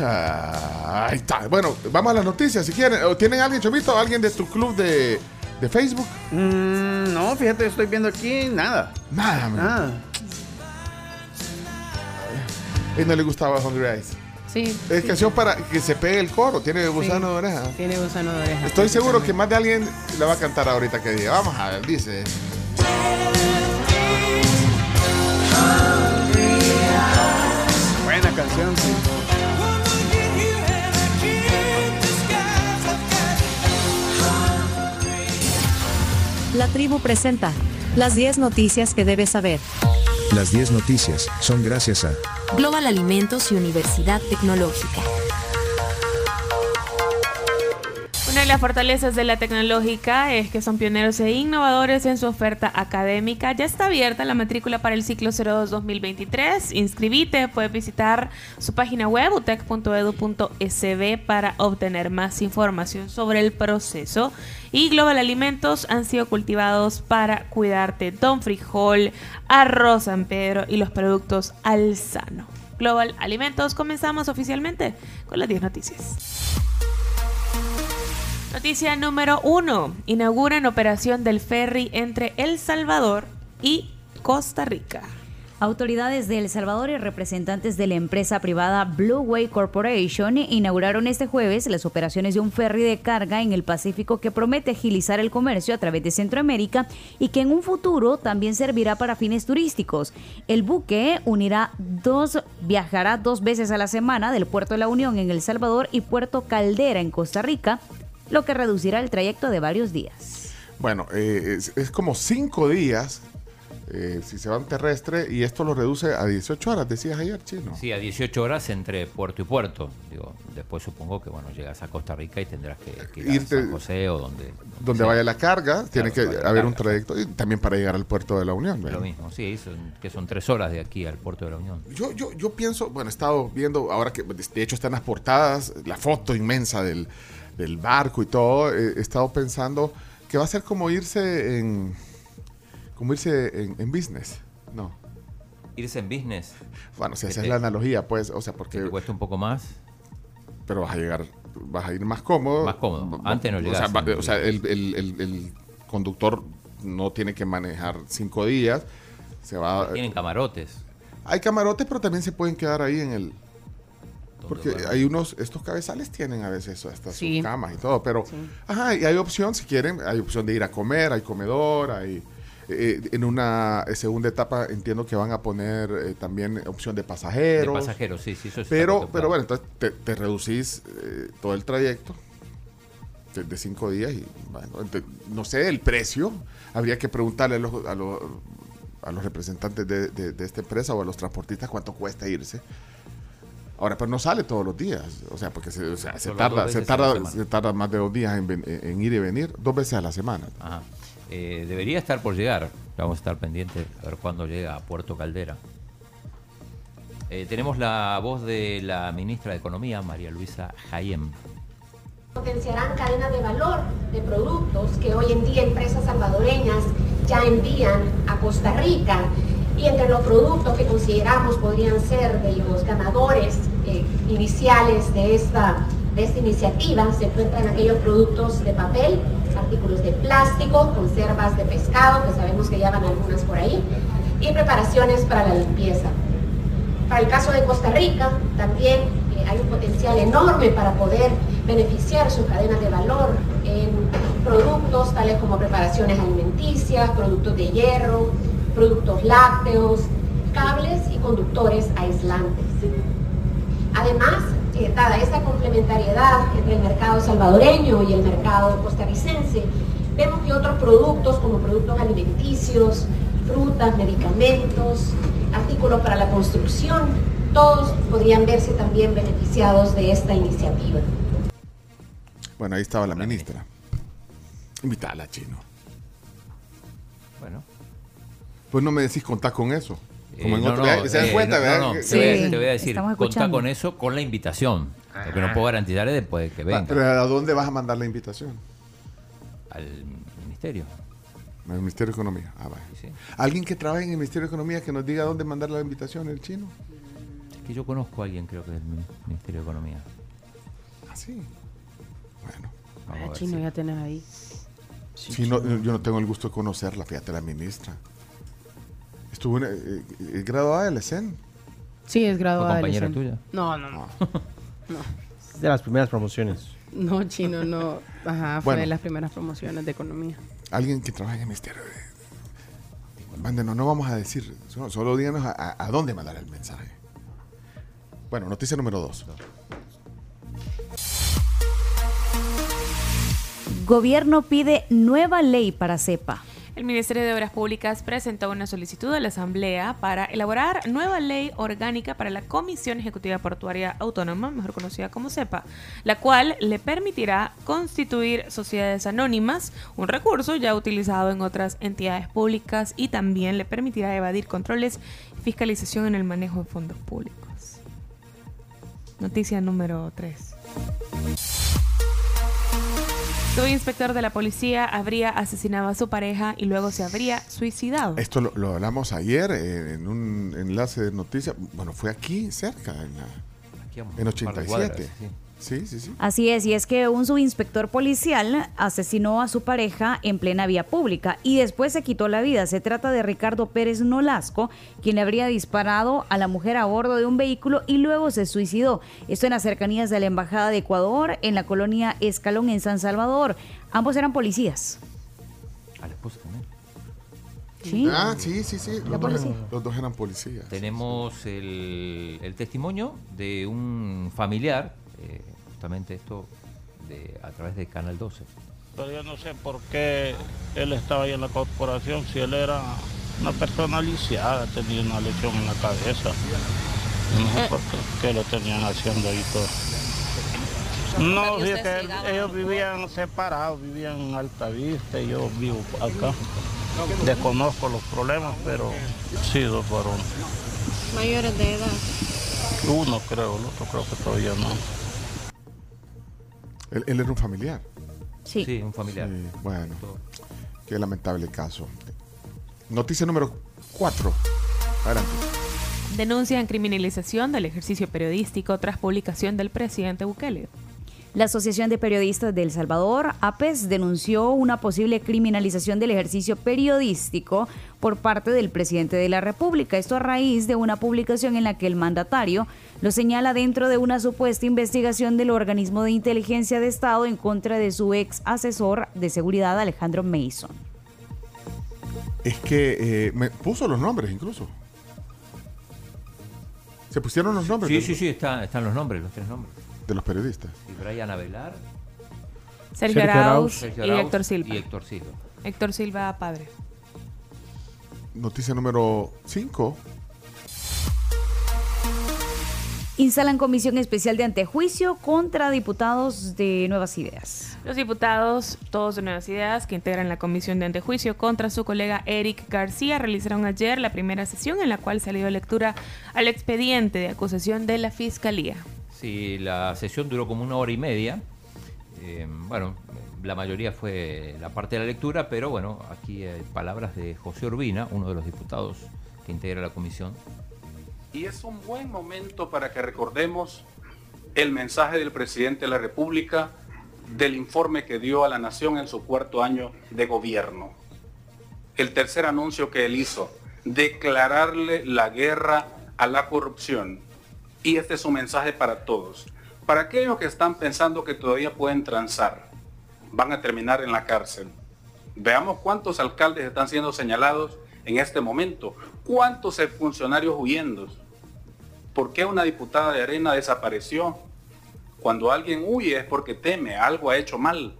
Ah, ahí está. Bueno, vamos a las noticias si quieren. ¿O ¿Tienen alguien, Chomito? ¿Alguien de tu club de, de Facebook? Mm, no, fíjate, estoy viendo aquí nada. Nada, man. Nada. Y no le gustaba Hungry Eyes. Sí. Es canción para que se pegue el coro. Tiene gusano de oreja. Tiene gusano de oreja. Estoy seguro que más de alguien la va a cantar ahorita que diga. Vamos a ver, dice. Buena canción, sí. La tribu presenta las 10 noticias que debes saber. Las 10 noticias son gracias a Global Alimentos y Universidad Tecnológica. Una de las fortalezas de la tecnológica es que son pioneros e innovadores en su oferta académica. Ya está abierta la matrícula para el ciclo 02-2023. Inscribite, puedes visitar su página web utec.edu.sb para obtener más información sobre el proceso. Y Global Alimentos han sido cultivados para cuidarte. Don Frijol, arroz San Pedro y los productos Alzano. Global Alimentos, comenzamos oficialmente con las 10 noticias. Noticia número uno. Inauguran operación del ferry entre El Salvador y Costa Rica. Autoridades de El Salvador y representantes de la empresa privada Blue Way Corporation inauguraron este jueves las operaciones de un ferry de carga en el Pacífico que promete agilizar el comercio a través de Centroamérica y que en un futuro también servirá para fines turísticos. El buque unirá dos, viajará dos veces a la semana del Puerto de la Unión en El Salvador y Puerto Caldera en Costa Rica, lo que reducirá el trayecto de varios días. Bueno, eh, es, es como cinco días eh, si se van terrestre, y esto lo reduce a 18 horas, decías ayer, chino. Sí, a 18 horas entre puerto y puerto. Digo, después supongo que bueno llegas a Costa Rica y tendrás que, que ir Irte- a San José o donde. Vaya la carga, tiene que haber un trayecto, y también para llegar al puerto de la Unión. Lo mismo, sí, son- que son tres horas de aquí al puerto de la Unión. Yo, yo, yo pienso, bueno, he estado viendo, ahora que de hecho están las portadas, la foto inmensa del, del barco y todo, eh, he estado pensando que va a ser como irse en, como irse en, en business, ¿no? Irse en business. Bueno, si haces te- la analogía, pues, o sea, porque... te cuesta un poco más. Pero vas a llegar, vas a ir más cómodo. Más cómodo. Antes no O sea, llegabas va- en- o sea, el, el- el- el conductor no tiene que manejar cinco días, se va... Tienen camarotes. Hay camarotes, pero también se pueden quedar ahí en el... Porque hay unos, estos cabezales tienen a veces hasta Sí. sus camas y todo, pero, ajá, y hay opción, si quieren, hay opción de ir a comer, hay comedor, hay, eh, en una eh, segunda etapa entiendo que van a poner eh, también opción de De pasajeros. pasajeros, sí, sí, eso está Pero, pero bueno, entonces te, te reducís eh, todo el trayecto de, de cinco días y bueno, no sé, el precio, habría que preguntarle a los, a los, a los representantes de, de- de esta empresa o a los transportistas cuánto cuesta irse. Ahora, pero no sale todos los días, o sea, porque se, o sea, se Solo tarda, se, se más de dos días en, en ir y venir, dos veces a la semana. Ajá. Eh, debería estar por llegar. Vamos a estar pendientes a ver cuándo llega a Puerto Caldera. Eh, tenemos la voz de la ministra de Economía, María Luisa Jaiem. Potenciarán cadenas de valor de productos que hoy en día empresas salvadoreñas ya envían a Costa Rica y entre los productos que consideramos podrían ser de los ganadores eh, iniciales de esta, esta iniciativa se encuentran aquellos productos de papel, artículos de plástico, conservas de pescado, que sabemos que ya van algunas por ahí, y preparaciones para la limpieza. Para el caso de Costa Rica, también eh, hay un potencial enorme para poder beneficiar sus cadenas de valor en productos tales como preparaciones alimenticias, productos de hierro, productos lácteos, cables y conductores aislantes. Además, eh, dada esta complementariedad entre el mercado salvadoreño y el mercado costarricense, vemos que otros productos como productos alimenticios, frutas, medicamentos, artículos para la construcción, todos podrían verse también beneficiados de esta iniciativa. Bueno, ahí estaba la ministra. Invítala, chino. Bueno. Pues no me decís contar con eso. Como Eh, en no, otro- no, ¿Se dan eh, cuenta, no, verdad? no, Que- te, voy a, Sí, te voy a decir, contá con eso, con la invitación. Lo que no puedo garantizar es después de que Ah, venga Pero ¿a dónde vas a mandar la invitación? al ministerio. Al Ministerio de Economía. Ah, vale. Sí. Alguien que trabaje en el Ministerio de Economía que nos diga dónde mandar la invitación, el chino. Es que yo conozco a alguien, creo que del Min- Ministerio de Economía. Ah, sí. Bueno. Vamos a Ah, ver chino, si- ya tenés ahí. Sí, no, yo no tengo el gusto de conocerla, fíjate, la ministra. Estuvo en, eh, eh, graduada del ESEN. Sí, es graduada del compañera ESEN. tuya? No, no, no. no. Es de las primeras promociones. No, chino, no. Ajá, fue Bueno. de las primeras promociones de economía. Alguien que trabaje en el Ministerio de... Mándenos, no vamos a decir, solo, solo díganos a, a- a dónde mandar el mensaje. Bueno, noticia número dos. Gobierno pide nueva ley para CEPA. El Ministerio de Obras Públicas presentó una solicitud a la Asamblea para elaborar nueva ley orgánica para la Comisión Ejecutiva Portuaria Autónoma, mejor conocida como CEPA, la cual le permitirá constituir sociedades anónimas, un recurso ya utilizado en otras entidades públicas y también le permitirá evadir controles y fiscalización en el manejo de fondos públicos. Noticia número 3. Subinspector de la policía habría asesinado a su pareja y luego se habría suicidado. Esto lo, lo hablamos ayer eh, en un enlace de noticias. Bueno, fue aquí cerca, en, la- Aquí en par de 87. cuadras, sí. Sí, sí, sí. Así es, y es que un subinspector policial asesinó a su pareja en plena vía pública y después se quitó la vida. Se trata de Ricardo Pérez Nolasco, quien le habría disparado a la mujer a bordo de un vehículo y luego se suicidó. Esto en las cercanías de la Embajada de Ecuador, en la colonia Escalón, en San Salvador. Ambos eran policías. A la esposa también. Sí. Ah, sí, sí, sí. Los, dos, eran- los dos eran policías. Tenemos el, el testimonio de un familiar, justamente esto de, a través de Canal 12. Pero yo no sé por qué él estaba ahí en la corporación, si él era Una persona lisiada, tenía una lesión en la cabeza. No sé por qué lo tenían haciendo ahí todo. No, Pero ¿y fíjate, ustedes llegaban ellos vivían separados, vivían en Altavista y yo vivo acá. Desconozco los problemas, pero sí, dos varones. Mayores de edad. Uno creo, el otro creo que todavía no. Él, él era un familiar. Sí. Sí, un familiar. Sí, bueno, qué lamentable caso. Noticia número 4. Adelante. Denuncian criminalización del ejercicio periodístico tras publicación del presidente Bukele. La Asociación de Periodistas de El Salvador, APES, denunció una posible criminalización del ejercicio periodístico por parte del presidente de la República. Esto a raíz de una publicación en la que el mandatario lo señala dentro de una supuesta investigación del organismo de inteligencia de Estado en contra de su ex asesor de seguridad, Alejandro Mason. Es que eh, me puso los nombres incluso. Se pusieron los nombres Sí, sí, sí, está- están los nombres, los tres nombres. de los periodistas. Y Brian Avelar. Sergio Arauz Sergio y Arauz Héctor Silva. Y Héctor Silva. Héctor Silva, padre. Noticia número 5. Instalan comisión especial de antejuicio contra diputados de Nuevas Ideas. Los diputados, todos de Nuevas Ideas, que integran la comisión de antejuicio contra su colega Eric García, realizaron ayer la primera sesión en la cual se le dio lectura al expediente de acusación de la Fiscalía. Sí, la sesión duró como una hora y media. Eh, bueno, la mayoría fue la parte de la lectura, pero bueno, aquí hay palabras de José Urbina, uno de los diputados que integra la comisión. Y es un buen momento para que recordemos el mensaje del presidente de la República del informe que dio a la nación en su cuarto año de gobierno. El tercer anuncio que él hizo, declararle la guerra a la corrupción. Y este es un mensaje para todos. Para aquellos que están pensando que todavía pueden transar, van a terminar en la cárcel. Veamos cuántos alcaldes están siendo señalados en este momento. ¿Cuántos funcionarios huyendo? ¿Por qué una diputada de Arena desapareció? Cuando alguien huye es porque teme, algo ha hecho mal.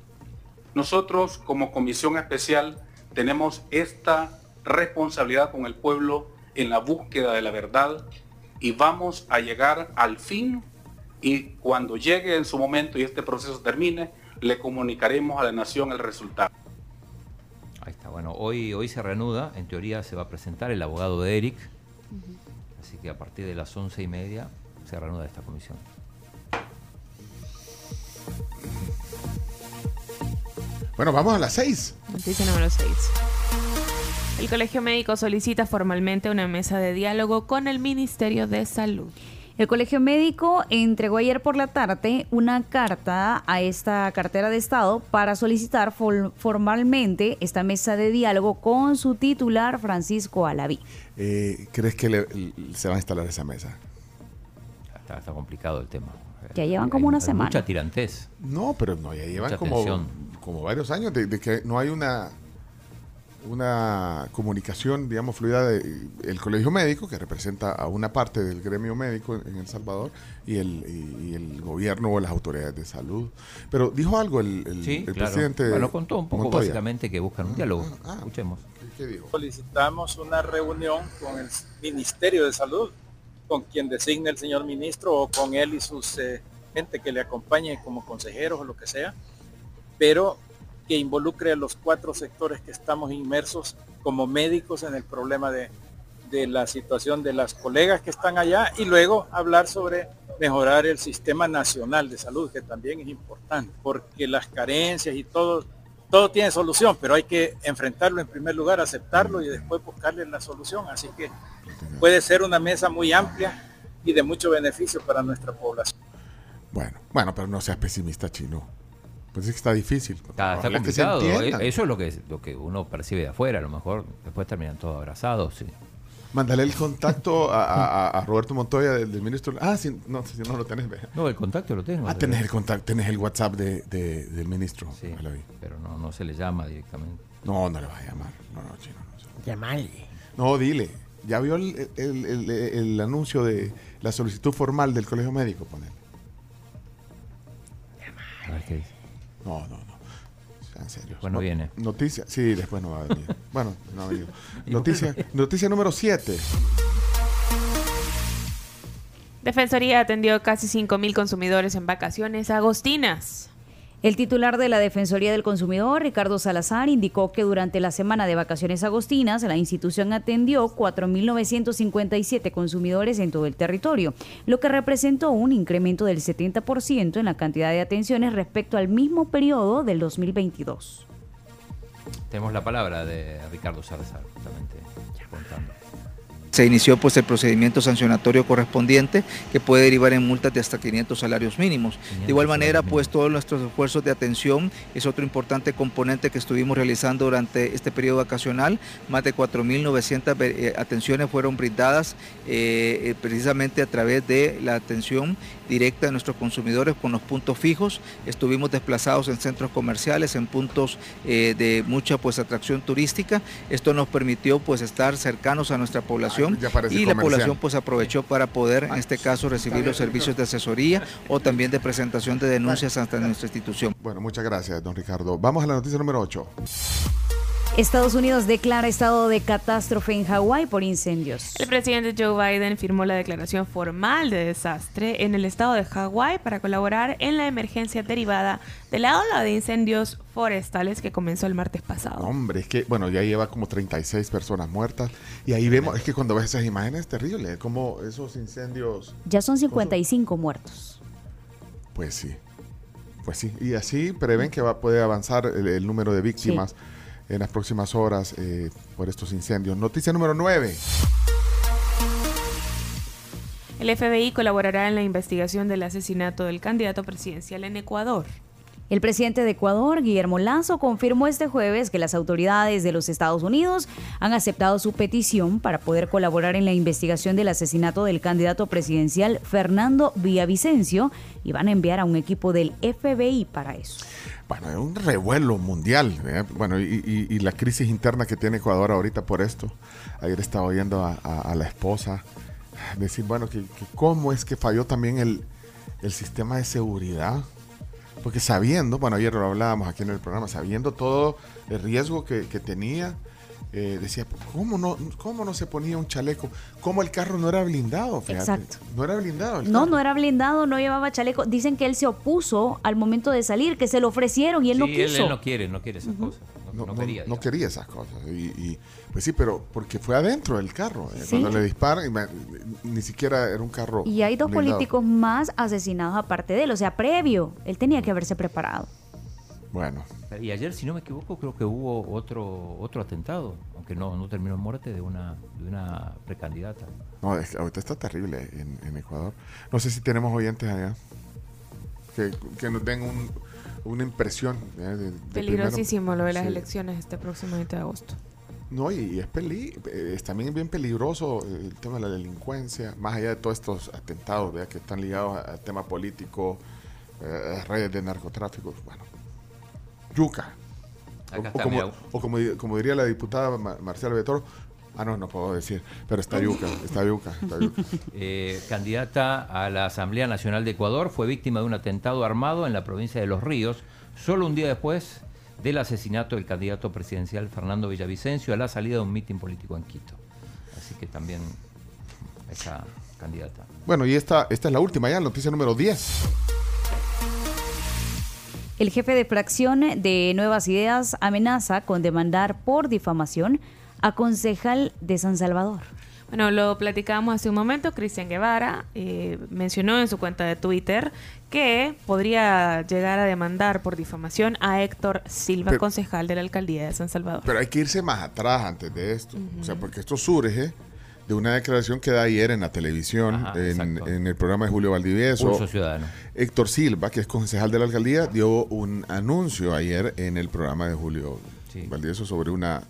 Nosotros como comisión especial tenemos esta responsabilidad con el pueblo en la búsqueda de la verdad y vamos a llegar al fin y cuando llegue en su momento y este proceso termine, le comunicaremos a la nación el resultado. Ahí está, bueno, hoy, hoy se reanuda, en teoría se va a presentar el abogado de Eric, así que a partir de las once y media se reanuda esta comisión. Bueno, vamos a las 6. Noticia número 6. El Colegio Médico solicita formalmente una mesa de diálogo con el Ministerio de Salud. El Colegio Médico entregó ayer por la tarde una carta a esta cartera de Estado para solicitar for- formalmente esta mesa de diálogo con su titular Francisco Alaví. Eh, ¿Crees que le- se va a instalar esa mesa? Está, está complicado el tema. Ya llevan como una Hay semana. Mucha tirantez. No, pero no, ya llevan como varios años de, de que no hay una una comunicación, digamos, fluida del el colegio médico, que representa a una parte del gremio médico en El Salvador, y el, y, y el gobierno o las autoridades de salud. Pero dijo algo el, el- Sí, el claro. presidente. Bueno, contó un poco Montoya. básicamente que buscan un diálogo. Ah, Escuchemos. ¿Qué dijo? Solicitamos una reunión con el Ministerio de Salud, con quien designe el señor ministro o con él y sus eh, gente que le acompañe como consejeros o lo que sea, pero que involucre a los cuatro sectores que estamos inmersos como médicos en el problema de, de la situación de las colegas que están allá y luego hablar sobre mejorar el sistema nacional de salud, que también es importante, porque las carencias y todo, todo tiene solución, pero hay que enfrentarlo en primer lugar, aceptarlo y después buscarle la solución. Así que puede ser una mesa muy amplia y de mucho beneficio para nuestra población. Bueno, bueno, pero no seas pesimista, chino. Pues es que está difícil. Está, está que complicado. eh, Eso es lo que, lo que uno percibe de afuera. A lo mejor después terminan todos abrazados. sí. Mándale el contacto a, a- a Roberto Montoya del, del ministro. Ah, si no, si no lo tenés. ve. No, el contacto lo tengo. Ah, pero- tenés el contacto, tenés el WhatsApp de, de- del ministro. Sí, pero no, no se le llama directamente. No, no le vas a llamar. No, no, chino. Llamarle. No, dile. ¿Ya vio el, el- el- el anuncio de la solicitud formal del colegio médico? Ponele. A ver qué dice. No, no, no. Sean serios. Bueno, No- viene. Noticia, sí, después no va a venir. bueno, no ha venido. Noticia, noticia número 7. Defensoría atendió casi 5.000 consumidores en vacaciones agostinas. El titular de la Defensoría del Consumidor, Ricardo Salazar, indicó que durante la semana de vacaciones agostinas la institución atendió 4.957 consumidores en todo el territorio, lo que representó un incremento del 70% en la cantidad de atenciones respecto al mismo periodo del 2022. Tenemos la palabra de Ricardo Salazar, justamente, contando. Se inició pues el procedimiento sancionatorio correspondiente que puede derivar en multas de hasta 500 salarios mínimos. De igual manera, pues todos nuestros esfuerzos de atención es otro importante componente que estuvimos realizando durante este periodo vacacional. Más de 4.900 eh, atenciones fueron brindadas eh, eh, precisamente a través de la atención directa de nuestros consumidores con los puntos fijos. Estuvimos desplazados en centros comerciales, en puntos eh, de mucha pues atracción turística. Esto nos permitió pues estar cercanos a nuestra población parece y la población pues aprovechó para poder en este caso recibir los servicios de asesoría o también de presentación de denuncias ante nuestra institución. Bueno, muchas gracias, don Ricardo. Vamos a la noticia número 8. Estados Unidos declara estado de catástrofe en Hawái por incendios. El presidente Joe Biden firmó la declaración formal de desastre en el estado de Hawái para colaborar en la emergencia derivada de la ola de incendios forestales que comenzó el martes pasado. Hombre, es que, bueno, ya lleva como 36 personas muertas. Y ahí vemos, es que cuando ves esas imágenes es terrible, como esos incendios. Ya son 55 muertos. Pues sí, pues sí. Y así prevén que va, puede avanzar el, el número de víctimas en las próximas horas eh, por estos incendios. Noticia número 9. El FBI colaborará en la investigación del asesinato del candidato presidencial en Ecuador. El presidente de Ecuador, Guillermo Lazo, confirmó este jueves que las autoridades de los Estados Unidos han aceptado su petición para poder colaborar en la investigación del asesinato del candidato presidencial Fernando Villavicencio y van a enviar a un equipo del FBI para eso. Bueno, es un revuelo mundial. ¿eh? Bueno, y, la crisis interna que tiene Ecuador ahorita por esto. Ayer estaba oyendo a la esposa decir, bueno, que, que cómo es que falló también el, el sistema de seguridad. Porque sabiendo, bueno, ayer lo hablábamos aquí en el programa, sabiendo todo el riesgo que, que tenía, eh, decía, ¿cómo no, ¿cómo no se ponía un chaleco? ¿Cómo el carro no era blindado? Fíjate. Exacto. No era blindado. el No, carro. no era blindado, no llevaba chaleco. Dicen que él se opuso al momento de salir, que se lo ofrecieron y él no Sí, él, quiso. él no quiere, no quiere esas cosas. No, no quería. no quería esas cosas. Y, y, pues sí, pero porque fue adentro del carro. eh, Sí. Cuando le disparan, y me- ni siquiera era un carro. Y hay dos blindado. políticos más asesinados aparte de él, o sea, previo. Él tenía que haberse preparado. Bueno. Y ayer, si no me equivoco, creo que hubo otro otro atentado, aunque no, no terminó en muerte, de una, de una precandidata. No, es ahorita está terrible en, en Ecuador. No sé si tenemos oyentes allá que, que nos den un- una impresión. de- de Peligrosísimo lo de las Sí. elecciones este próximo 20 de agosto. No, y, y es, peli eh, es también bien peligroso el tema de la delincuencia, más allá de todos estos atentados ¿verdad? que están ligados a- al tema político, eh, a redes de narcotráfico. Bueno, yuca. O, como, o como di- como diría la diputada Ma- Marcial Betoro, ah, no, no puedo decir, pero está yuca, está yuca, está yuca. Eh, candidata a la Asamblea Nacional de Ecuador, fue víctima de un atentado armado en la provincia de Los Ríos, solo un día después del asesinato del candidato presidencial Fernando Villavicencio a la salida de un mitin político en Quito. Así que también esa candidata. Bueno, y esta, esta es la última ya, noticia número 10. El jefe de fracción de Nuevas Ideas amenaza con demandar por difamación a concejal de San Salvador. Bueno, lo platicábamos hace un momento. Cristian Guevara eh, mencionó en su cuenta de Twitter que podría llegar a demandar por difamación a Héctor Silva, Pero- concejal de la alcaldía de San Salvador. Pero hay que irse más atrás antes de esto. O sea, porque esto surge de una declaración que da ayer en la televisión, Ajá, en, el programa de Julio Valdivieso. Ciudadano. Héctor Silva, que es concejal de la alcaldía, dio un anuncio ayer en el programa de Julio Valdivieso sobre una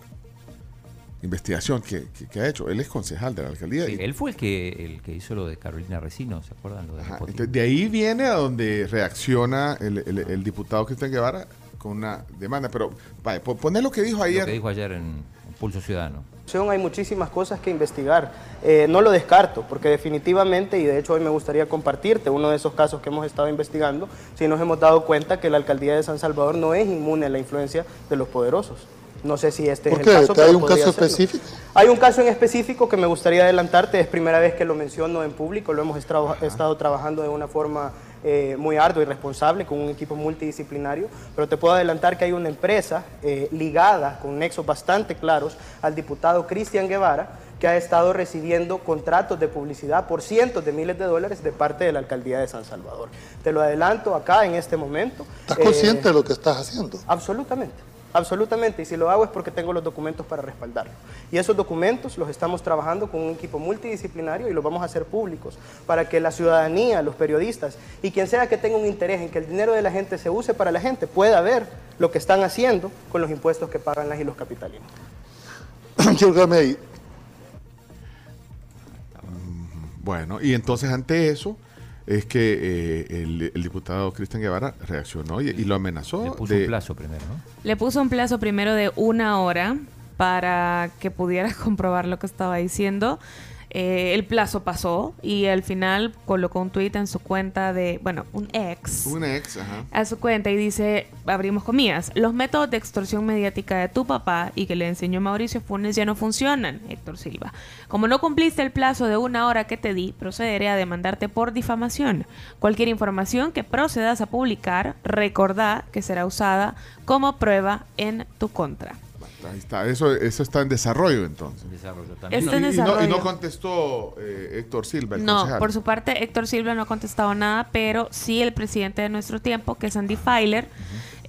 investigación que, que- que ha hecho. Él es concejal de la alcaldía. Sí, y- él fue el que, el que hizo lo de Carolina Recino, ¿se acuerdan? Lo de Ajá, entonces, de ahí viene a donde reacciona el, el- el diputado Cristian Guevara con una demanda. Pero vaya, po- poné lo que dijo ayer. Lo que dijo ayer en, en Pulso Ciudadano. Hay muchísimas cosas que investigar. Eh, no lo descarto, porque definitivamente, y de hecho hoy me gustaría compartirte uno de esos casos que hemos estado investigando, si nos hemos dado cuenta que la alcaldía de San Salvador no es inmune a la influencia de los poderosos. No sé si este ¿Por es qué? el caso. ¿Hay pero un caso específico? Hay un caso en específico que me gustaría adelantarte, es primera vez que lo menciono en público, lo hemos estado trabajando de una forma eh, muy ardua y responsable con un equipo multidisciplinario, pero te puedo adelantar que hay una empresa eh, ligada con nexos bastante claros al diputado Cristian Guevara que ha estado recibiendo contratos de publicidad por cientos de miles de dólares de parte de la alcaldía de San Salvador. Te lo adelanto acá en este momento. ¿Estás Eh, consciente de lo que estás haciendo? Absolutamente, absolutamente. Y si lo hago es porque tengo los documentos para respaldarlo. Y esos documentos los estamos trabajando con un equipo multidisciplinario y los vamos a hacer públicos para que la ciudadanía, los periodistas y quien sea que tenga un interés en que el dinero de la gente se use para la gente pueda ver lo que están haciendo con los impuestos que pagan las y los capitalinos. Quiero quedarme ahí. Bueno, y entonces ante eso es que eh, el, el diputado Cristian Guevara reaccionó y, y lo amenazó. Le puso de- un plazo primero, ¿no? Le puso un plazo primero de una hora para que pudiera comprobar lo que estaba diciendo. Eh, el plazo pasó y al final colocó un tweet en su cuenta de, bueno, un ex. Un ex, ajá. a su cuenta y dice, abrimos comillas, los métodos de extorsión mediática de tu papá y que le enseñó Mauricio Funes ya no funcionan, Héctor Silva. Como no cumpliste el plazo de una hora que te di, procederé a demandarte por difamación. Cualquier información que procedas a publicar, recordá que será usada como prueba en tu contra. Ahí está, eso, eso está en desarrollo entonces. Desarrollo también. Y, Está en y no, y desarrollo. no contestó eh, Héctor Silva, el No, concejal. por su parte, Héctor Silva no ha contestado nada, pero sí el presidente de nuestro tiempo, que es Andy Filer,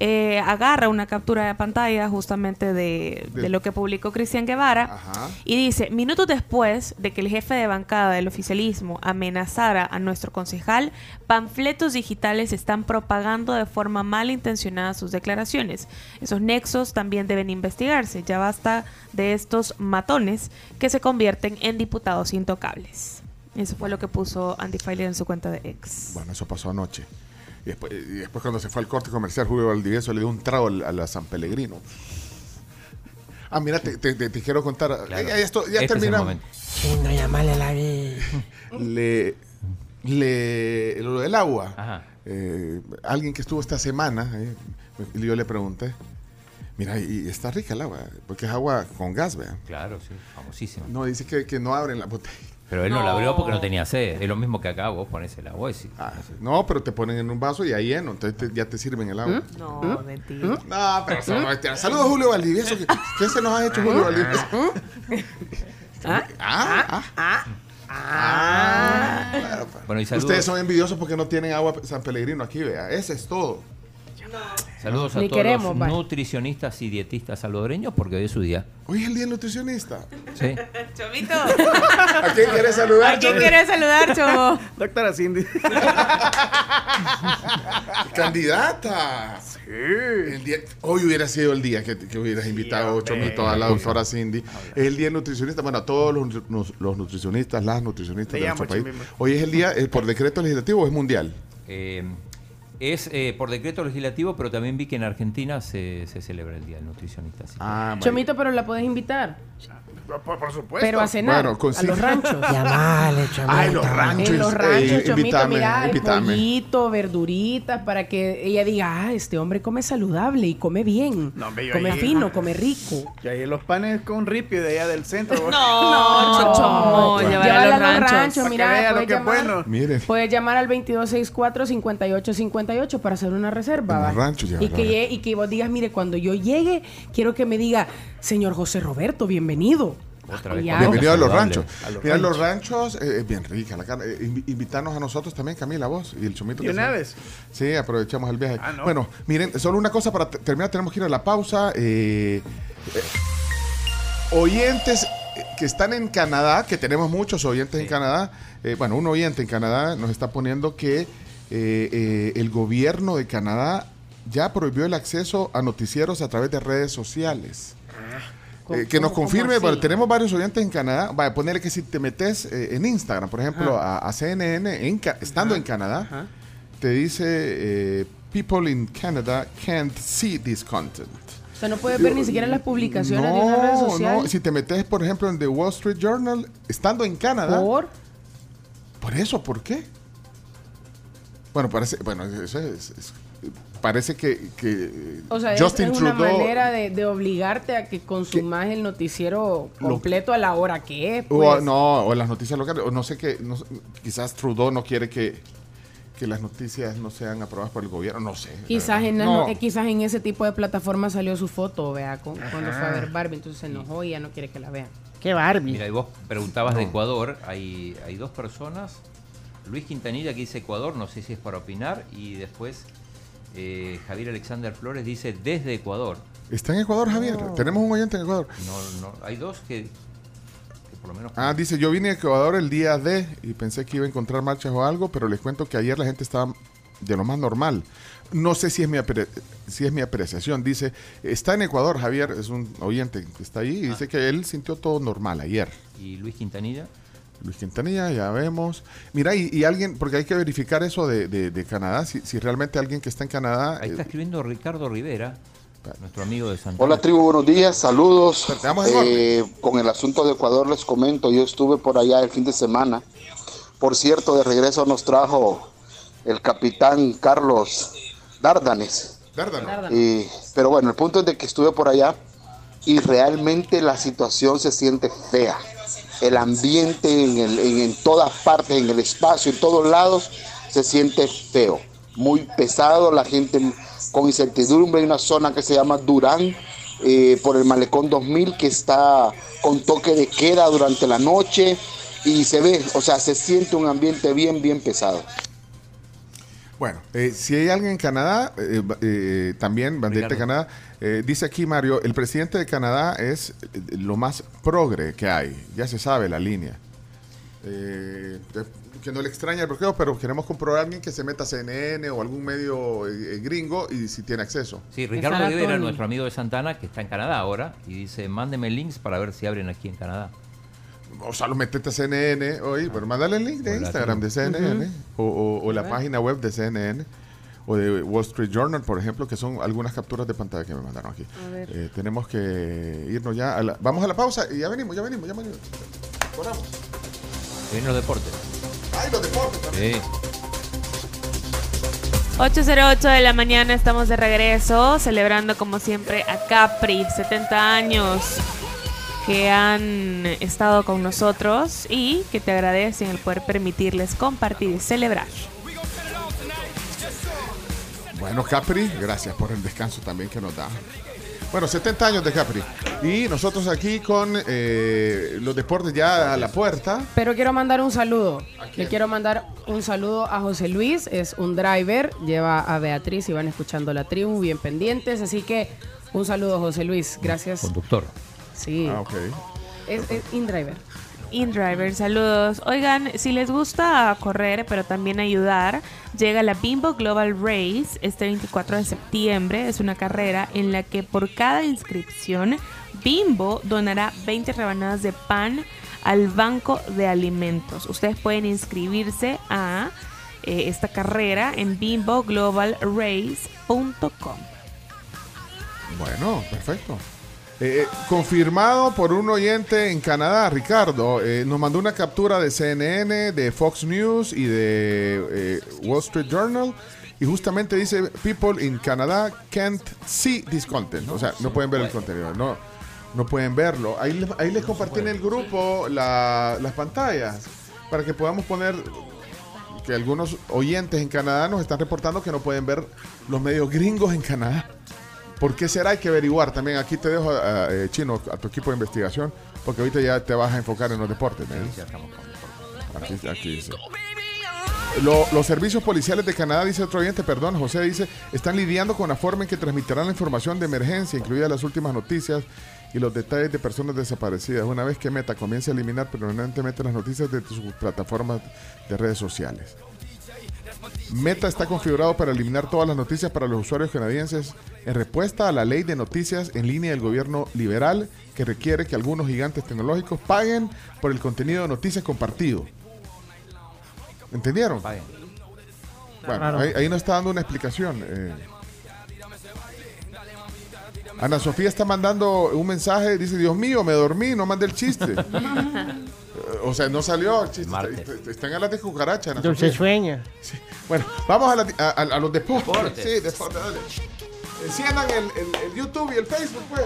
eh, agarra una captura de pantalla justamente de, de De- lo que publicó Cristian Guevara Ajá. y dice, minutos después de que el jefe de bancada del oficialismo amenazara a nuestro concejal, panfletos digitales están propagando de forma malintencionada sus declaraciones. Esos nexos también deben investigarse. Ya basta de estos matones que se convierten en diputados intocables. Eso fue lo que puso Andy Filer en su cuenta de ex. Bueno, eso pasó anoche. Y después, y después cuando se fue al corte comercial, Julio Valdivieso le dio un trago a la San Pellegrino. Ah, mira, te, te- te- te quiero contar. Eh, ya, esto, ya Este terminamos. llamale a la vida. le, le, lo del agua. Ajá. eh, alguien que estuvo esta semana, eh, yo le pregunté, mira, y, y está rica el agua, porque es agua con gas, vea. Claro, sí, famosísimo. No, dice que, que no abren la botella. Pero él no, la abrió porque no tenía sed. Es lo mismo que acá, vos pones el agua y sí. Ah, No, pero te ponen en un vaso y ahí lleno, entonces te- ya te sirven el agua. No, ¿Mm? mentira. No, pero eso no es. Saludos, Julio Valdivieso. ¿Qué, qué se nos ha hecho Julio Valdivieso? ¿Ah? Ah, ah. Ah. Claro, pa. Bueno, y saludos. Ustedes son envidiosos porque no tienen agua San Pellegrino aquí, vea. Ese es todo. Saludos a Ni todos queremos, los nutricionistas y dietistas salvadoreños porque hoy es su día. Hoy es el día del nutricionista. Sí. Chomito. ¿A quién quieres saludar? ¿A quién quieres saludar, Chomo? Doctora Cindy. Candidata. Sí. El día, hoy hubiera sido el día que, que hubieras invitado Chomito a la doctora Cindy. Es el día del nutricionista. Bueno, a todos los, nu- los nutricionistas, las nutricionistas de nuestro país. Hoy es el día, eh, por decreto legislativo, o es mundial. Eh, es eh, por decreto legislativo, pero también vi que en Argentina se, se celebra el Día del Nutricionista. así que- Ah, Chomito, pero la puedes invitar. Por, supuesto. Pero a cenar, Bueno, con- a los ranchos. Llamale, Chomito. Ay, los ranchos. En los ranchos, eh, Chomito, invítame, mira, invítame. pollito, verduritas, para que ella diga, ah, este hombre come saludable y come bien. No, hombre, yo come ahí- fino, come rico. Y ahí los panes con ripio de allá del centro. No, Chocho, llévala Llévala a los a los ranchos. mira, vea lo puedes que llamar, bueno. Miren. puedes llamar al 2264-5858 para hacer una reserva. Los ranchos, y, llévala. que, y que vos digas, mire, cuando yo llegue, quiero que me diga, señor José Roberto, bienvenido. Otra vez. Ya. comida Bienvenido a los ranchos. A los Mira, ranchos. los ranchos eh, es bien rica la carne. Eh, invi- invitarnos a nosotros también, Camila, vos y el chomito. ¿Y que una vez? Sí, aprovechamos el viaje. Ah, no. Bueno, miren, solo una cosa para te- terminar, tenemos que ir a la pausa. Eh, eh, oyentes eh, que están en Canadá, que tenemos muchos oyentes en Canadá. eh, bueno, un oyente en Canadá nos está poniendo que eh, eh, el gobierno de Canadá ya prohibió el acceso a noticieros a través de redes sociales. Eh, que nos ¿Cómo- cómo confirme, bueno, tenemos varios oyentes en Canadá. Vaya, ponerle que si te metes eh, en Instagram, por ejemplo, a, a CNN, en estando en Canadá, te dice: eh, People in Canada can't see this content. O sea, no puedes ver ni siquiera las publicaciones de una red social. No, si te metes, por ejemplo, en The Wall Street Journal, estando en Canadá. ¿Por? Por eso, ¿por qué? Bueno, parece, bueno, eso es, es- parece que, que O sea, es- Justin es, una Trudeau manera de, de obligarte a que consumas el noticiero Lo- completo a la hora que es. o, Pues. no, o las noticias locales, o no sé qué, no quizás Trudeau no quiere que, que las noticias no sean aprobadas por el gobierno, no sé. Quizás en, las No. no- eh, quizás en ese tipo de plataforma salió su foto, vea, con- cuando fue a ver Barbie, entonces se enojó y ya no quiere que la vean. Qué Barbie. Mira, y vos preguntabas de. Ecuador, hay, hay dos personas. Luis Quintanilla que dice Ecuador, no sé si es para opinar, y después eh, Javier Alexander Flores dice desde Ecuador. ¿Está en Ecuador, Javier? Tenemos un oyente en Ecuador. No, no, hay dos que, que por lo menos... Ah, dice, yo vine a Ecuador el día de y pensé que iba a encontrar marchas o algo, pero les cuento que ayer la gente estaba de lo más normal. No sé si es mi, apre- si es mi apreciación. Dice, está en Ecuador, Javier, es un oyente que está ahí, y dice que él sintió todo normal ayer. ¿Y Luis Quintanilla? Luis Quintanilla, ya vemos. Mira, y, y alguien, porque hay que verificar eso de, de- de Canadá, si, si realmente alguien que está en Canadá... Ahí está eh, escribiendo Ricardo Rivera, nuestro amigo de Santa Hola tribu, buenos días, saludos. Eh, con el asunto de Ecuador les comento, yo estuve por allá el fin de semana. Por cierto, de regreso nos trajo el capitán Carlos Dárdanes. Dárdano. Y- pero bueno, el punto es de que estuve por allá y realmente la situación se siente fea. El ambiente en, todas partes, en el espacio, en todos lados, se siente feo. Muy pesado, la gente con incertidumbre. Hay una zona que se llama Durán, eh, por el Malecón 2000, que está con toque de queda durante la noche. Y se ve, o sea, se siente un ambiente bien, bien pesado. Bueno, eh, si hay alguien en Canadá, eh, eh, también, banderita de Canadá, eh, dice aquí Mario, el presidente de Canadá es eh, lo más progre que hay, ya se sabe la línea. Eh, que no le extraña el bloqueo, pero queremos comprobar a alguien que se meta a CNN o algún medio gringo y si tiene acceso. Sí, Ricardo Rivera, nuestro amigo de Santana, que está en Canadá ahora, y dice, mándeme links para ver si abren aquí en Canadá. O sea, lo metete a CNN hoy, pero mándale el link de Hola, Instagram de. CNN o, o- o la ver. página web de CNN o de Wall Street Journal, por ejemplo, que son algunas capturas de pantalla que me mandaron aquí. A ver. Eh, tenemos que irnos ya. A la- vamos a la pausa y ya venimos, ya venimos, ya venimos. Corramos. Vienen los deportes. ¡Ay, los deportes! Sí. 8.08 de la mañana estamos de regreso, celebrando como siempre a Capri, 70 años que han estado con nosotros y que te agradecen el poder permitirles compartir y celebrar. Bueno, Capri, gracias por el descanso también que nos da. Bueno, 70 años de Capri. Y nosotros aquí con eh, los deportes ya a la puerta. Pero quiero mandar un saludo. Le quiero mandar un saludo a José Luis, es un driver, lleva a Beatriz y van escuchando la tribu, bien pendientes. Así que un saludo, José Luis. Gracias. Conductor. Sí. Ah, ok. Es, es InDriver. InDriver, saludos. Oigan, si les gusta correr, pero también ayudar, llega la Bimbo Global Race este 24 de septiembre. Es una carrera en la que por cada inscripción, Bimbo donará 20 rebanadas de pan al Banco de Alimentos. Ustedes pueden inscribirse a eh, esta carrera en bimboglobalrace.com. Bueno, perfecto. Eh, eh, confirmado por un oyente en Canadá, Ricardo, eh, nos mandó una captura de CNN, de Fox News y de eh, Wall Street Journal. Y justamente dice, people in Canada can't see this content. O sea, no pueden ver el contenido. No, no pueden verlo. Ahí, les- ahí les compartí en el grupo la- las pantallas para que podamos poner que algunos oyentes en Canadá nos están reportando que no pueden ver los medios gringos en Canadá. ¿Por qué será? Hay que averiguar también. Aquí te dejo, a- a, eh, Chino, a tu equipo de investigación, porque ahorita ya te vas a enfocar en los deportes. Aquí, aquí dice. Lo- los servicios policiales de Canadá, dice otro oyente, perdón, José dice, están lidiando con la forma en que transmitirán la información de emergencia, incluidas las últimas noticias y los detalles de personas desaparecidas. Una vez que Meta comience a eliminar permanentemente las noticias de sus plataformas de redes sociales. Meta está configurado para eliminar todas las noticias para los usuarios canadienses en respuesta a la ley de noticias en línea del gobierno liberal que requiere que algunos gigantes tecnológicos paguen por el contenido de noticias compartido. ¿Entendieron? Bueno, ahí, ahí nos está dando una explicación. eh. Ana Sofía está mandando un mensaje, dice, Dios mío, me dormí, no mandé el chiste. o sea, no salió el chiste. Está- Están a las de cucaracha, Ana Dulce Sofía. sueña. Bueno, vamos a, la- a- a- a los deportes. Deportes. Sí, deportes, dale. Enciendan el, el- el YouTube y el Facebook, pues.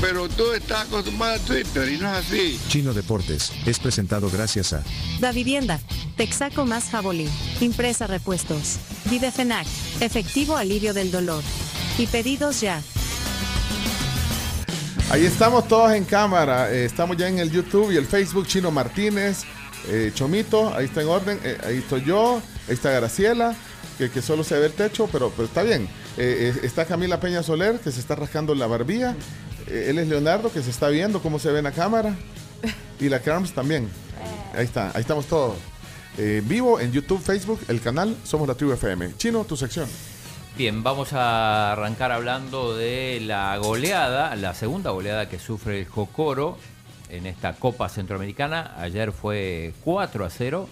Pero tú estás acostumbrado a Twitter y no es así. Chino Deportes es presentado gracias a Da Vivienda, Texaco más Jabolí, Impresa Repuestos, Videfenac, Efectivo Alivio del Dolor. Y pedidos ya. Ahí estamos todos en cámara. eh, estamos ya en el YouTube y el Facebook. Chino Martínez, eh, Chomito, ahí está en orden. eh, ahí estoy yo, ahí está Graciela, que, que solo se ve el techo, pero, pero está bien. Eh, eh, está Camila Peña Soler, que se está rascando la barbilla. Eh, él es Leonardo, que se está viendo cómo se ve en la cámara. Y la Carms también. Ahí está, ahí estamos todos. Eh, vivo en YouTube, Facebook, el canal Somos la Tribu FM. Chino, tu sección. Bien, vamos a arrancar hablando de la goleada, la segunda goleada que sufre el Jocoro en esta Copa Centroamericana. Ayer fue 4 a 0,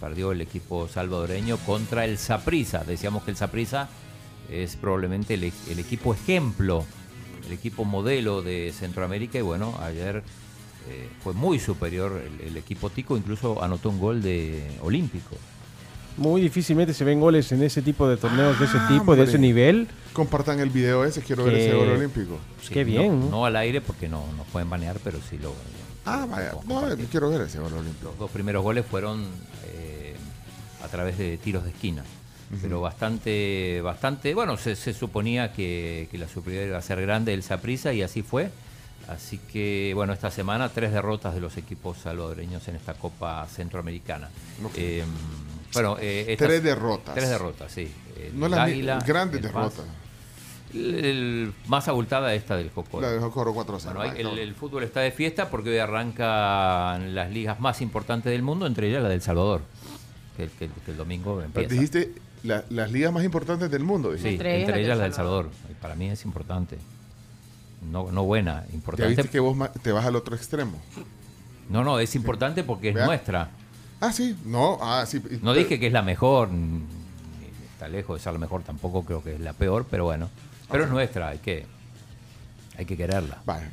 perdió el equipo salvadoreño contra el Saprissa. Decíamos que el Saprissa es probablemente el, el equipo ejemplo, el equipo modelo de Centroamérica y bueno, ayer eh, fue muy superior el, el equipo Tico, incluso anotó un gol de olímpico. Muy difícilmente se ven goles en ese tipo de torneos de ese Ah, tipo, de ese nivel. Compartan el video ese, quiero ver ese gol olímpico. Sí, Qué bien. No, al aire porque no nos pueden banear, pero sí lo. Ah, vaya. No, quiero ver ese gol olímpico. Los dos primeros goles fueron eh, a través de tiros de esquina. Pero bastante, bastante, bueno, se, se suponía que, que la superioridad iba a ser grande del Saprissa y así fue. Así que, bueno, esta semana tres derrotas de los equipos salvadoreños en esta Copa Centroamericana. Ok. Eh, bueno, eh, estas- Tres derrotas. Tres derrotas, sí. El No las grandes el derrotas. El, el más abultada esta del Jocoro. La del Jocoro 4 a 0. Bueno, el, el fútbol está de fiesta porque hoy arrancan las ligas más importantes del mundo, entre ellas la del Salvador, que, que- que el domingo Pero empieza. Dijiste la- las ligas más importantes del mundo. Sí, dijiste. entre, ellas la del Salvador. Y Para mí es importante. No, no buena, Ya importante. viste que vos ma- te vas al otro extremo. No, no, es importante porque es nuestra. Ah, sí. No, ah, sí. No dije que es la mejor, ni está lejos de ser la mejor, tampoco creo que es la peor, pero bueno. Pero es nuestra, hay que, hay que quererla. Vale,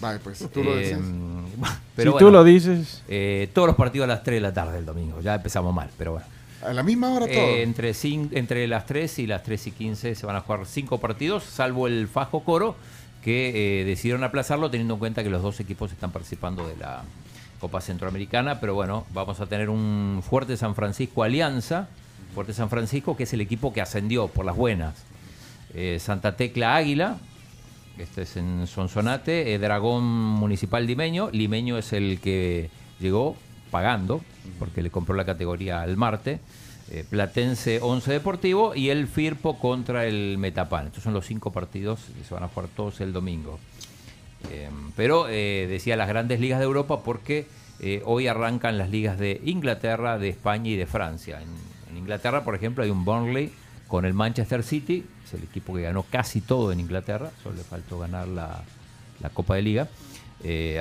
vale, pues tú lo Eh, decís. pero Si tú lo dices. eh, todos los partidos a las 3 de la tarde el domingo. Ya empezamos mal, pero bueno. A la misma hora todo. Eh, entre, entre las 3 y las 3 y 15 se van a jugar 5 partidos, salvo el Fajo Coro, que eh, decidieron aplazarlo teniendo en cuenta que los dos equipos están participando de la Copa Centroamericana. Pero bueno, vamos a tener un fuerte San Francisco Alianza. Fuerte San Francisco, que es el equipo que ascendió por las buenas. Eh, Santa Tecla Águila, este es en Sonsonate, Dragón Municipal Limeño. Limeño es el que llegó pagando, porque le compró la categoría al Marte. Eh, Platense 11 Deportivo y el Firpo contra el Metapan. Estos son los cinco partidos que se van a jugar todos el domingo. Eh, pero eh, decía las grandes ligas de Europa porque eh, hoy arrancan las ligas de Inglaterra, de España y de Francia. En, en Inglaterra, por ejemplo, hay un Burnley con el Manchester City, es el equipo que ganó casi todo en Inglaterra, solo le faltó ganar la, la Copa de Liga.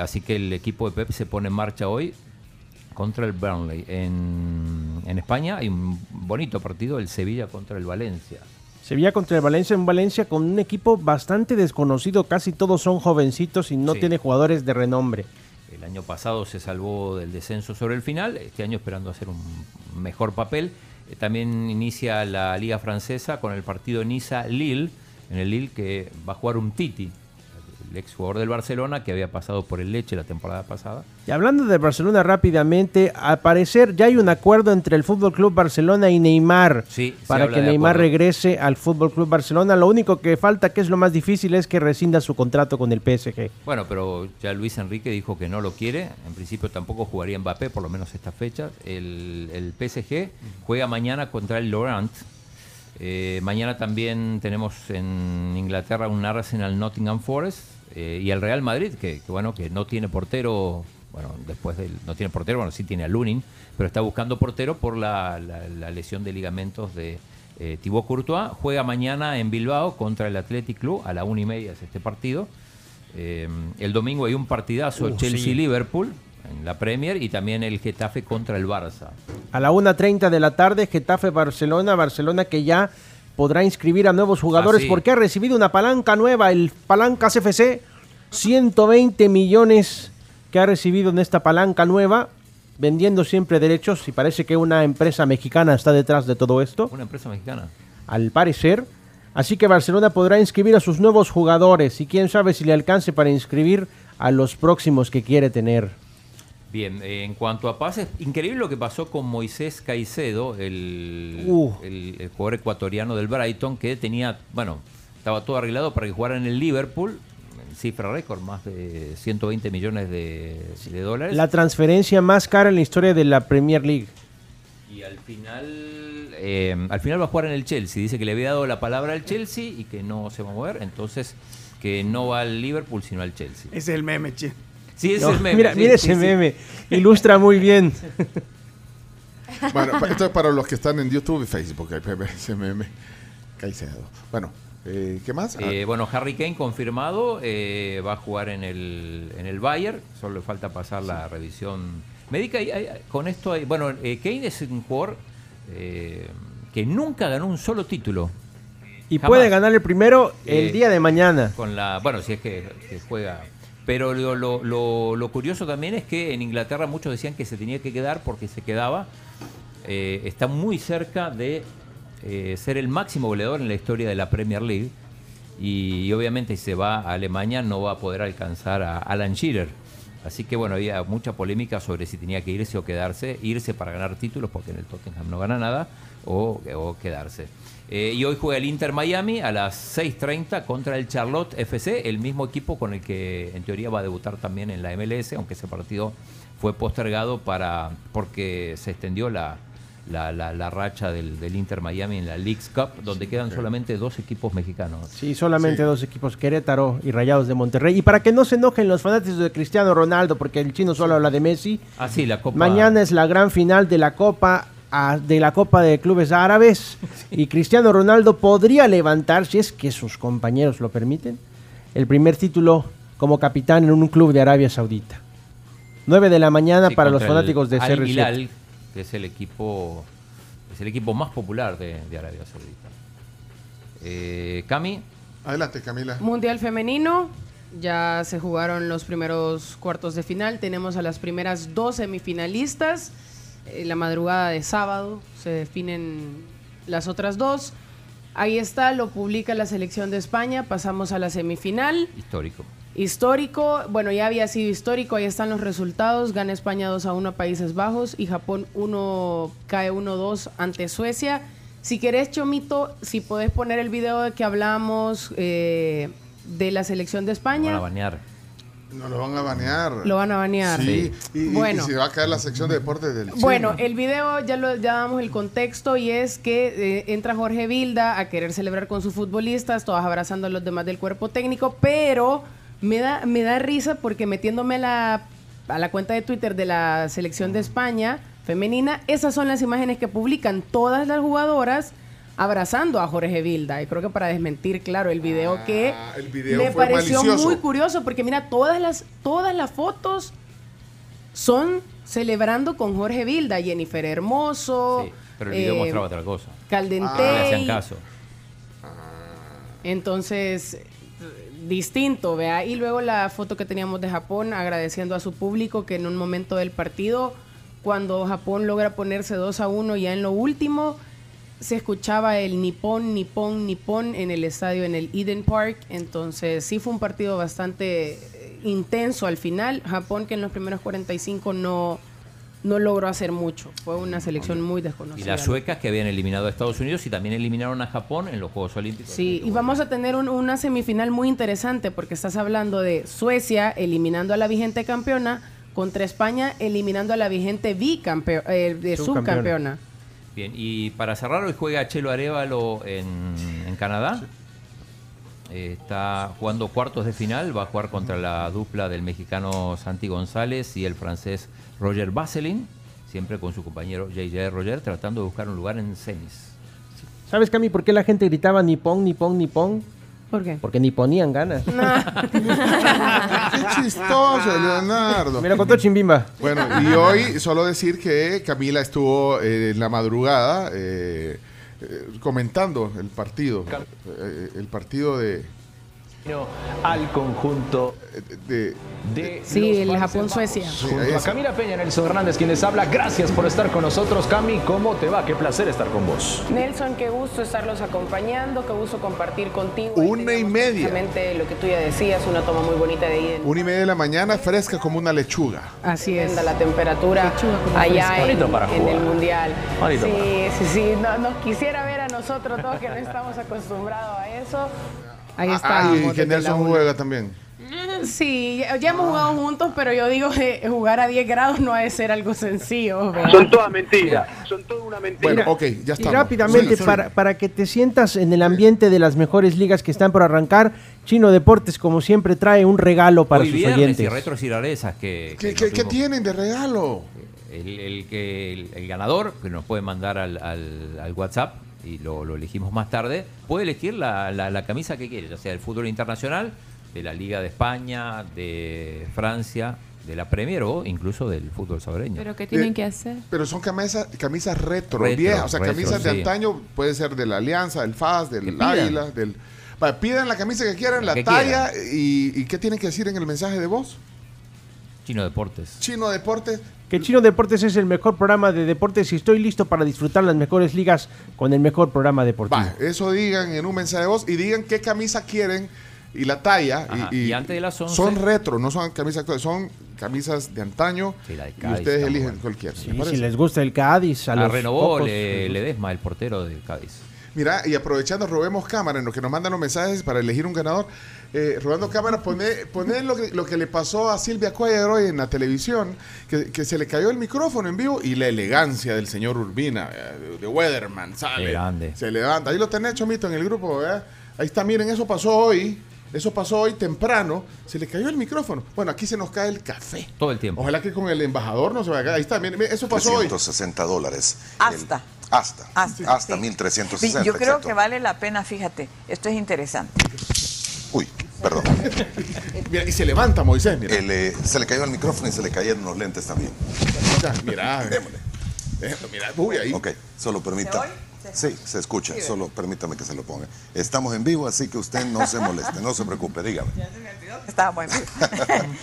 Así que el equipo de Pep se pone en marcha hoy contra el Burnley. En, en España hay un bonito partido, el Sevilla contra el Valencia. Sevilla contra el Valencia en Valencia con un equipo bastante desconocido, casi todos son jovencitos y no Sí. tiene jugadores de renombre. El año pasado se salvó del descenso sobre el final, este año esperando hacer un mejor papel. Eh, También inicia la Liga Francesa con el partido Niza-Lille, en el Lille que va a jugar un Titi, el ex jugador del Barcelona que había pasado por el Leche la temporada pasada. Y hablando de Barcelona rápidamente, al parecer ya hay un acuerdo entre el Fútbol Club Barcelona y Neymar Sí, para que Neymar acuerdo. regrese al Fútbol Club Barcelona. Lo único que falta, que es lo más difícil, es que rescinda su contrato con el PSG. Bueno, pero ya Luis Enrique dijo que no lo quiere. En principio tampoco jugaría Mbappé, por lo menos esta fecha. El, el PSG juega mañana contra el Laurent. Eh, mañana también tenemos en Inglaterra un Arsenal Nottingham Forest eh, y el Real Madrid, que, que, bueno, que no tiene portero, bueno, después del, no tiene portero, bueno, sí tiene a Lunin, pero está buscando portero por la, la- la lesión de ligamentos de eh, Thibaut Courtois. Juega mañana en Bilbao contra el Athletic Club, a la una y media es este partido. Eh, el domingo hay un partidazo Uh, Chelsea-Liverpool en la Premier y también el Getafe contra el Barça. A la 1.30 de la tarde, Getafe-Barcelona. Barcelona que ya podrá inscribir a nuevos jugadores Ah, sí. porque ha recibido una palanca nueva, el Palancas FC. 120 millones que ha recibido en esta palanca nueva, vendiendo siempre derechos. Y parece que una empresa mexicana está detrás de todo esto. Una empresa mexicana. al parecer. Así que Barcelona podrá inscribir a sus nuevos jugadores y quién sabe si le alcance para inscribir a los próximos que quiere tener. Bien, eh, en cuanto a pases, increíble lo que pasó con Moisés Caicedo, el, Uh. el- el jugador ecuatoriano del Brighton, que tenía, bueno, estaba todo arreglado para que jugara en el Liverpool, en cifra récord, más de 120 millones de, de dólares. La transferencia más cara en la historia de la Premier League. Y al final, eh, al final va a jugar en el Chelsea. Dice que le había dado la palabra al Chelsea y que no se va a mover, entonces que no va al Liverpool sino al Chelsea. Ese es el meme, che. Sí, ese No, es el meme. Mira, sí, mira sí, ese sí. meme. Ilustra muy bien. Bueno, esto es para los que están en YouTube y Facebook. Ese meme. Caicedo. Bueno, eh, ¿qué más? Ah, Eh, bueno, Harry Kane confirmado, eh, va a jugar en el, en el Bayern, solo le falta pasar la revisión médica. Y, hay- con esto, hay- bueno, eh, Kane es un jugador eh, que nunca ganó un solo título. Y Jamás. puede ganar el primero el Eh, día de mañana. Con la, bueno, si es que, que juega. Pero lo, lo- lo- lo curioso también es que en Inglaterra muchos decían que se tenía que quedar porque se quedaba. Eh, está muy cerca de eh, ser el máximo goleador en la historia de la Premier League. Y, y obviamente si se va a Alemania no va a poder alcanzar a Alan Shearer. Así que bueno, había mucha polémica sobre si tenía que irse o quedarse. Irse para ganar títulos porque en el Tottenham no gana nada o, o quedarse. Eh, y hoy juega el Inter Miami a las 6.30 contra el Charlotte FC, el mismo equipo con el que en teoría va a debutar también en la MLS, aunque ese partido fue postergado para porque se extendió la, la, la- la racha del, del Inter Miami en la Leagues Cup, donde quedan solamente dos equipos mexicanos. Sí, solamente dos equipos, Querétaro y Rayados de Monterrey. Y para que no se enojen los fanáticos de Cristiano Ronaldo, porque el chino solo habla de Messi, Ah, sí, la Copa. mañana es la gran final de la Copa de la Copa de Clubes Árabes y Cristiano Ronaldo podría levantar, si es que sus compañeros lo permiten, el primer título como capitán en un club de Arabia Saudita. 9 de la mañana Sí, para los fanáticos de Al CR7. Hilal, que es el equipo es el equipo más popular de, de Arabia Saudita. Eh, Cami, Adelante, Camila. Mundial femenino, ya se jugaron los primeros cuartos de final, tenemos a las primeras dos semifinalistas, Eh, la madrugada de sábado se definen las otras dos. Ahí está, lo publica la selección de España, pasamos a la semifinal. histórico. Histórico, bueno, ya había sido histórico, ahí están los resultados. Gana España 2 a 1 a Países Bajos y Japón 1 cae 1-2 ante Suecia. Si querés, Chomito, si podés poner el video de que hablamos eh, de la selección de Van a España, banear. No lo van a banear. lo van a banear. Sí, y, Bueno. y se va a caer la sección de deportes del. Bueno, el video ya lo ya damos el contexto y es que eh, entra Jorge Vilda a querer celebrar con sus futbolistas, todas abrazando a los demás del cuerpo técnico, pero me da me da risa porque metiéndome a la a la cuenta de Twitter de la selección de España femenina, esas son las imágenes que publican todas las jugadoras abrazando a Jorge Vilda. Y creo que para desmentir, claro, el video que Ah, el video le fue pareció malicioso. muy curioso porque mira, todas las todas las fotos son celebrando con Jorge Vilda, Jennifer Hermoso, Pero el video eh, mostraba otra cosa. Caldentey. No le hacían caso. Entonces, eh, distinto, vea. Y luego la foto que teníamos de Japón agradeciendo a su público que en un momento del partido, cuando Japón logra ponerse 2 a 1 ya en lo último, se escuchaba el nipón, nipón, nipón en el estadio, en el Eden Park. Entonces, sí fue un partido bastante eh, intenso al final. Japón que en los primeros 45 no, no logró hacer mucho. Fue una selección muy Y desconocida. las suecas que habían eliminado a Estados Unidos y también eliminaron a Japón en los Juegos Olímpicos. Sí, y vamos a tener un- una semifinal muy interesante porque estás hablando de Suecia eliminando a la vigente campeona contra España eliminando a la vigente bicampeona, de Subcampeona. subcampeona. Bien, y para cerrar, hoy juega Chelo Arevalo en, en Canadá. Eh, está jugando cuartos de final, va a jugar contra la dupla del mexicano Santi González y el francés Roger Vaseline, siempre con su compañero JJ Roger, tratando de buscar un lugar en semis. ¿Sabes, Cami, por qué la gente gritaba ni pon, ni pon, ni pon? ¿Por qué? Porque ni ponían ganas. Qué chistoso, Leonardo. Me lo contó Chimbimba. Bueno, y hoy solo decir que Camila estuvo eh, en la madrugada eh, eh, comentando el partido. eh, el partido de. Al conjunto de, Sí, el Japón-Suecia. Junto a Camila Peña, Nelson Hernández, quienes habla. Gracias por estar con nosotros. Cami, ¿cómo te va? Qué placer estar con vos. Nelson, qué gusto estarlos acompañando, qué gusto compartir contigo. Una y media. Precisamente lo que tú ya decías, una toma muy bonita de ahí. Una y media de la mañana, fresca como una lechuga. Así es. La temperatura allá en, en el Mundial. Bonito sí, para sí, sí. No, nos quisiera ver a nosotros todos que no estamos acostumbrados a eso. Ahí Ah, está. y que Nelson juega también. Sí, ya, ya hemos jugado juntos, pero yo digo que jugar a 10 grados no ha de ser algo sencillo. ¿verdad? Son todas mentiras. Son todas una mentira. Bueno, ok, ya Y estamos. rápidamente, Sí, para, para que te sientas en el ambiente de las mejores ligas que están por arrancar, Chino Deportes, como siempre, trae un regalo para Hoy sus viernes oyentes. y retros y rarezas que, ¿Qué, que qué- tienen de regalo? El, el que, el, el ganador, que nos puede mandar al, al- al WhatsApp y lo, lo elegimos más tarde, puede elegir la, la- la camisa que quiere, ya sea del fútbol internacional, de la Liga de España, de Francia, de la Premier o incluso del fútbol salvadoreño. ¿Pero qué tienen Eh, que hacer? Pero son camisas, camisas retro, Retro, viejas, o sea, retro, camisas de sí. antaño, puede ser de la Alianza, del FAS, del. Águila, del... Pidan la camisa que quieran, la que talla, y, y qué tienen que decir en el mensaje de voz? Chino Deportes. Chino Deportes, Que Chino Deportes es el mejor programa de deportes y estoy listo para disfrutar las mejores ligas con el mejor programa deportivo. va, eso digan en un mensaje de voz y digan qué camisa quieren y la talla. Ajá, y, y antes de las 11. Son retro, no son camisas actuales, son camisas de antaño Sí, la de y ustedes eligen buena. cualquiera. Si les gusta el Cádiz, a La los renovó pocos, Le- Ledesma, el portero de Cádiz. Mira, y aprovechando, robemos cámara en lo que nos mandan los mensajes para elegir un ganador. Eh, robando cámara, poné, poné lo, que, lo que le pasó a Silvia Cuellar hoy en la televisión, que, que se le cayó el micrófono en vivo y la elegancia del señor Urbina, eh, de Weatherman, sale. Grande. Se levanta. Ahí lo tenés, Chomito, en el grupo, ¿verdad? Ahí está, miren, eso pasó hoy. Eso pasó hoy temprano. Se le cayó el micrófono. Bueno, aquí se nos cae el café. Todo el tiempo. Ojalá que con el embajador no se vaya a caer. Ahí está, miren, miren, eso pasó hoy. 360 dólares. Hasta. El- hasta. Hasta, Hasta, sí. 1360. Yo creo exacto. que vale la pena, fíjate, esto es interesante. Uy, perdón. Mira, y se levanta Moisés, mira. El, eh, se le cayó el micrófono y se le cayeron los lentes también. Mira, Démosle. mira, uy, ahí. Ok, solo permita. Sí, se escucha, solo permítame que se lo ponga. Estamos en vivo, así que usted no se moleste, no se preocupe, dígame. Estábamos en vivo.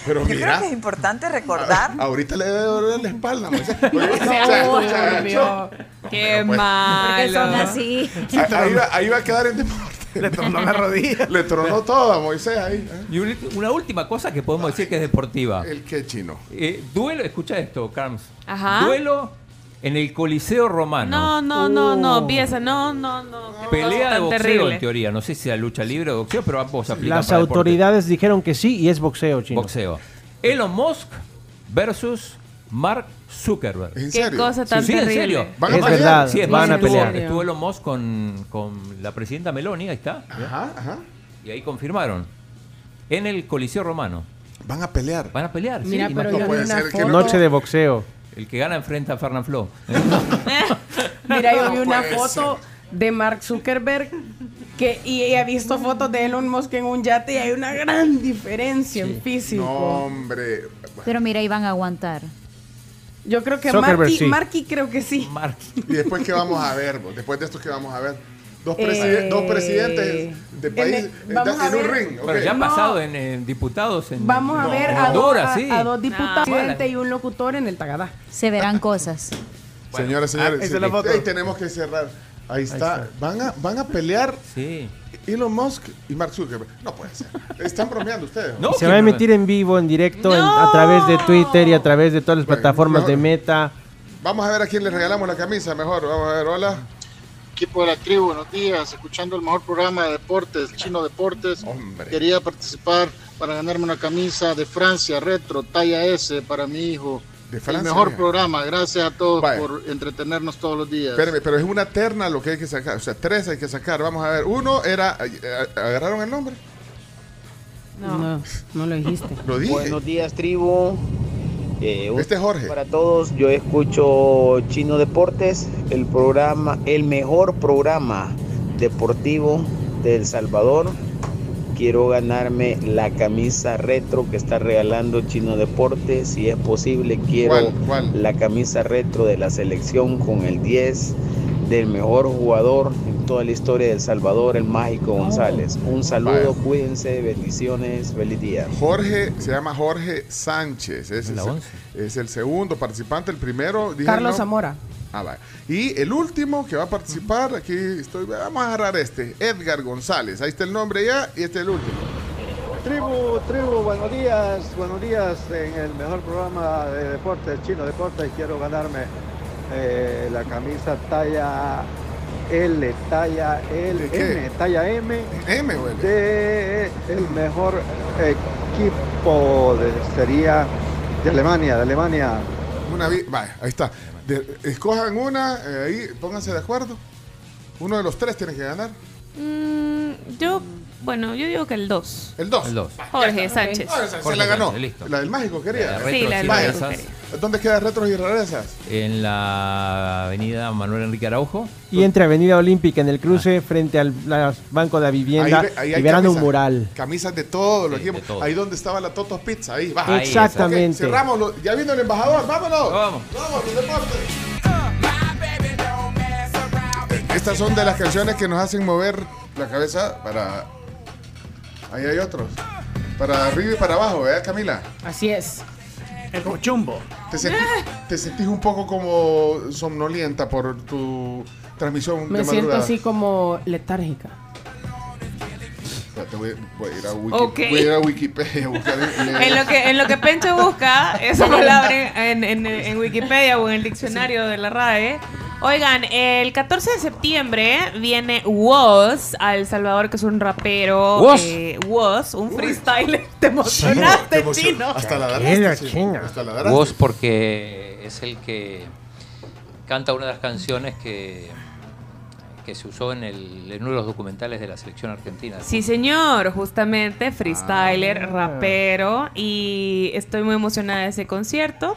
Pero Yo creo que es importante recordar. Ahorita le debe doler la espalda, Moisés. Qué mal. Porque son así. Ahí, ahí va, ahí va a quedar en deporte. Le tronó la rodilla. Le tronó todo a Moisés ahí. ¿eh? Y un- una última cosa que podemos decir que es deportiva. El que chino. Eh, duelo, escucha esto, Carms. Ajá. Duelo en el Coliseo Romano. No, no, no, no, pieza, no, no, no. qué Pelea de boxeo terrible. en teoría. No sé si la lucha libre o boxeo, pero ambos aplican Las para deporte. autoridades dijeron que sí y es boxeo, Chino. Boxeo. Elon Musk versus Mark Zuckerberg. ¿En Qué serio? cosa tan Sí, sí, en serio. ¿Van a Es pelear? verdad, Sí, es van a estuvo- pelear. Estuvo Elon Musk con, con la presidenta Meloni, ahí está. Ajá, ajá. Y ahí confirmaron. En el Coliseo Romano. Van a pelear. Van a pelear. sí, Mira, pero puede ser que. Noche de boxeo. El que gana enfrenta a Fernand Flo. Mira, yo vi una foto de Mark Zuckerberg que, y he visto fotos de Elon Musk en un yate y hay una gran diferencia en físico. No, hombre. Pero mira, ahí van a aguantar. Yo creo que Zuckerberg, Marky, sí. Marky creo que sí. Mark. ¿Y después qué vamos a ver? vos? Después de esto, ¿qué vamos a ver? Dos, Eh, dos presidentes de país en, vamos a en un ver- ring. Bueno, ya han No. pasado en, en diputados en Vamos a no, ver a, dos- a- sí. a dos diputados No. presidente y un locutor en el Tagadá. Se verán cosas. Señores, Ah, esa sí, es la foto. ey, tenemos que cerrar. Ahí está. Van, a, van a pelear Sí. Elon Musk y Mark Zuckerberg. No puede ser. Están bromeando ustedes. No, Se va a emitir en vivo, en directo, en- a través de Twitter y a través de todas las Bueno, plataformas de Meta. Vamos a ver a quién le regalamos la camisa mejor. Vamos a ver, hola. Equipo de la tribu, buenos días. Escuchando el mejor programa de deportes, Chino Deportes. Hombre. Quería participar para ganarme una camisa de Francia retro, talla S, para mi hijo De El mejor programa. Gracias a todos Vaya. por entretenernos todos los días. Espérame, pero es una terna lo que hay que sacar. O sea, tres hay que sacar. Vamos a ver. Uno era. ¿Agarraron el nombre? No, no lo dijiste. Lo dije. Buenos días, tribu. Eh, un Este es Jorge. Para todos, yo escucho Chino Deportes, el programa, el mejor programa deportivo de El Salvador. Quiero ganarme la camisa retro que está regalando Chino Deportes. Si es posible, quiero ¿Cuál? ¿Cuál? la camisa retro de la selección con el 10 del mejor jugador en toda la historia de El Salvador, el Mágico González. Un saludo, Vaya. cuídense, bendiciones, feliz día. Jorge, se llama Jorge Sánchez. Es, el segundo participante. El primero. dije Carlos no. Ah, vaya. Y el último que va a participar, aquí estoy, vamos a agarrar este, Edgar González. Ahí está el nombre ya y este es el último. Tribu, tribu, buenos días, buenos días en el mejor programa de deportes, Chino Deportes. Quiero ganarme eh, la camisa talla L, talla L? M, talla M, M, güey. de el mejor equipo de, sería de Alemania, de Alemania. Una vaya, ahí está. De- escojan una, eh, ahí, pónganse de acuerdo. Uno de los tres tiene que ganar. Mm, yo, bueno, yo digo que el 2. El 2. El 2. Jorge Sánchez. Ah, esa- se Jorge la ganó. Sánchez, listo. La del mágico quería. La Sí, la del. Mágico quería. ¿Dónde queda Retros y Rarezas? En la avenida Manuel Enrique Araujo. Y entre Avenida Olímpica en el cruce frente al la- Banco de la Vivienda ahí y verán un camisas. mural. Camisas de todos los Sí, equipos. todo. Ahí donde estaba la Totos Pizza. Ahí, va. Exactamente. Ok, cerramos. lo- ya vino el embajador. Vámonos. Vamos. Vamos, los deportes. Estas son de las canciones que nos hacen mover la cabeza para. Ahí hay otros. Para arriba y para abajo, ¿verdad, Camila? Así es. El cochumbo. ¿Te, sentí- te sentís un poco como somnolienta por tu transmisión Me de siento madrugada? así como letárgica. Espérate, voy, voy a ir a, Wiki- Ok. voy a ir a Wikipedia a buscar el- En lo que, en lo que Pencho busca esa palabra en, en- en Wikipedia o en el diccionario de la RAE. Oigan, el 14 de septiembre viene Woz a El Salvador, que es un rapero. Woz. eh, Woz, un freestyler. Te emocionaste, Te emociona. chino. Hasta la sí. chinga. Hasta la. Vos porque es el que canta una de las canciones que, que se usó en, el, en uno de los documentales de la selección argentina. Sí, señor, justamente, freestyler, rapero, y estoy muy emocionada de ese concierto.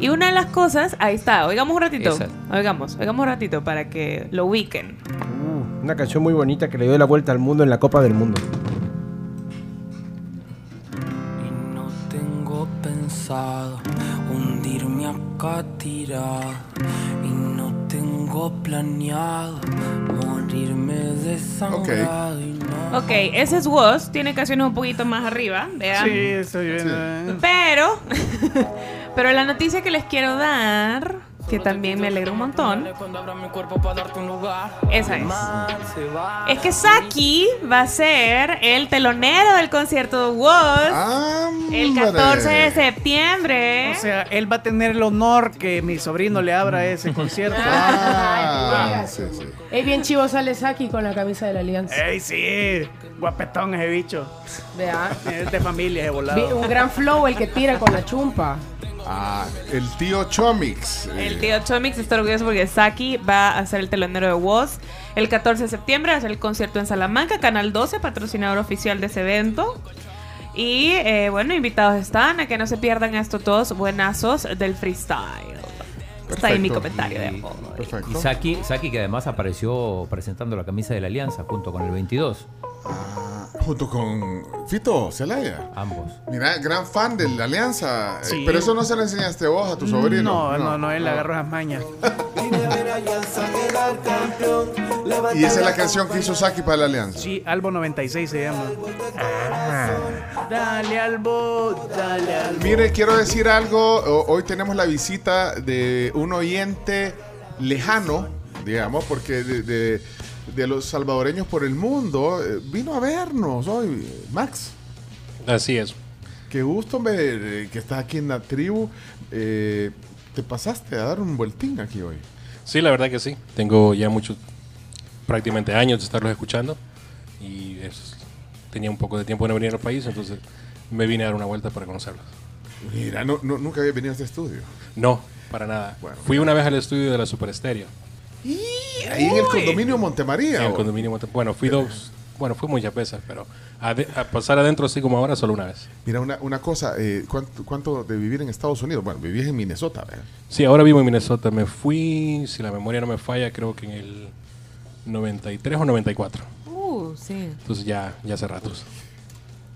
Y una de las cosas, ahí está, oigamos un ratito, Esa. oigamos, oigamos un ratito para que lo ubiquen. Uh, una canción muy bonita que le dio la vuelta al mundo en la Copa del Mundo. Y no tengo pensado hundirme acá tirado. Y no tengo planeado morirme no Ok, ese es Woz, tiene canciones un poquito más arriba, vean. Sí, estoy viendo. Pero, pero la noticia que les quiero dar, que también me alegra un montón, esa es. Es que Saki va a ser el telonero del concierto de Woz el 14 de septiembre. O sea, él va a tener el honor que mi sobrino le abra ese concierto. Ah, sí, sí. Es bien chivo sale Saki con la camisa de la Alianza. ¡Ey, sí! Guapetón ese bicho. Vea. Es de familia, ese volado. Un gran flow el que tira con la chumpa. Ah, el tío Chomix. El tío Chomix está orgulloso porque Saki va a ser el telonero de Woz el 14 de septiembre, va a hacer el concierto en Salamanca, Canal 12, patrocinador oficial de ese evento. Y eh, bueno, invitados están a que no se pierdan estos dos buenazos del freestyle. Está ahí mi comentario de Y, amor. Perfecto. y Saki, Saki, que además apareció presentando la camisa de la Alianza junto con el 22. Ah, junto con Fito Celaya. Ambos. Mira, gran fan de la Alianza. Eh, Sí. Pero eso no se lo enseñaste vos a tu sobrino. No, no, no, él le agarró esas mañas. Y esa es la canción que hizo Saki para la Alianza. Sí, Albo 96 se llama. Dale Albo, dale Albo. Mire, quiero decir algo. Hoy tenemos la visita de un oyente lejano, digamos, porque de, de- de los salvadoreños por el mundo eh, vino a vernos hoy, Max. Así es. Qué gusto ver eh, que estás aquí en la tribu. Eh, te pasaste a dar un vueltín aquí hoy. Sí, la verdad que sí. Tengo ya muchos, prácticamente años de estarlos escuchando y es- tenía un poco de tiempo de no venir al país, entonces me vine a dar una vuelta para conocerlos. Mira, no, no- nunca había venido a este estudio. No, para nada. Fui una vez al estudio de la Super Estéreo. Ahí en el condominio Montemaría. En el ¿o? condominio Monte- Bueno, fui dos. Bueno, fui muchas veces, pero a, de- a pasar adentro así como ahora solo una vez. Mira, una, una cosa, eh, ¿cuánto, ¿cuánto de vivir en Estados Unidos? Bueno, vivías en Minnesota, ¿verdad? Sí, ahora vivo en Minnesota. Me fui, si la memoria no me falla, creo que en el 93 o 94. Uh, sí. Entonces ya, ya hace ratos.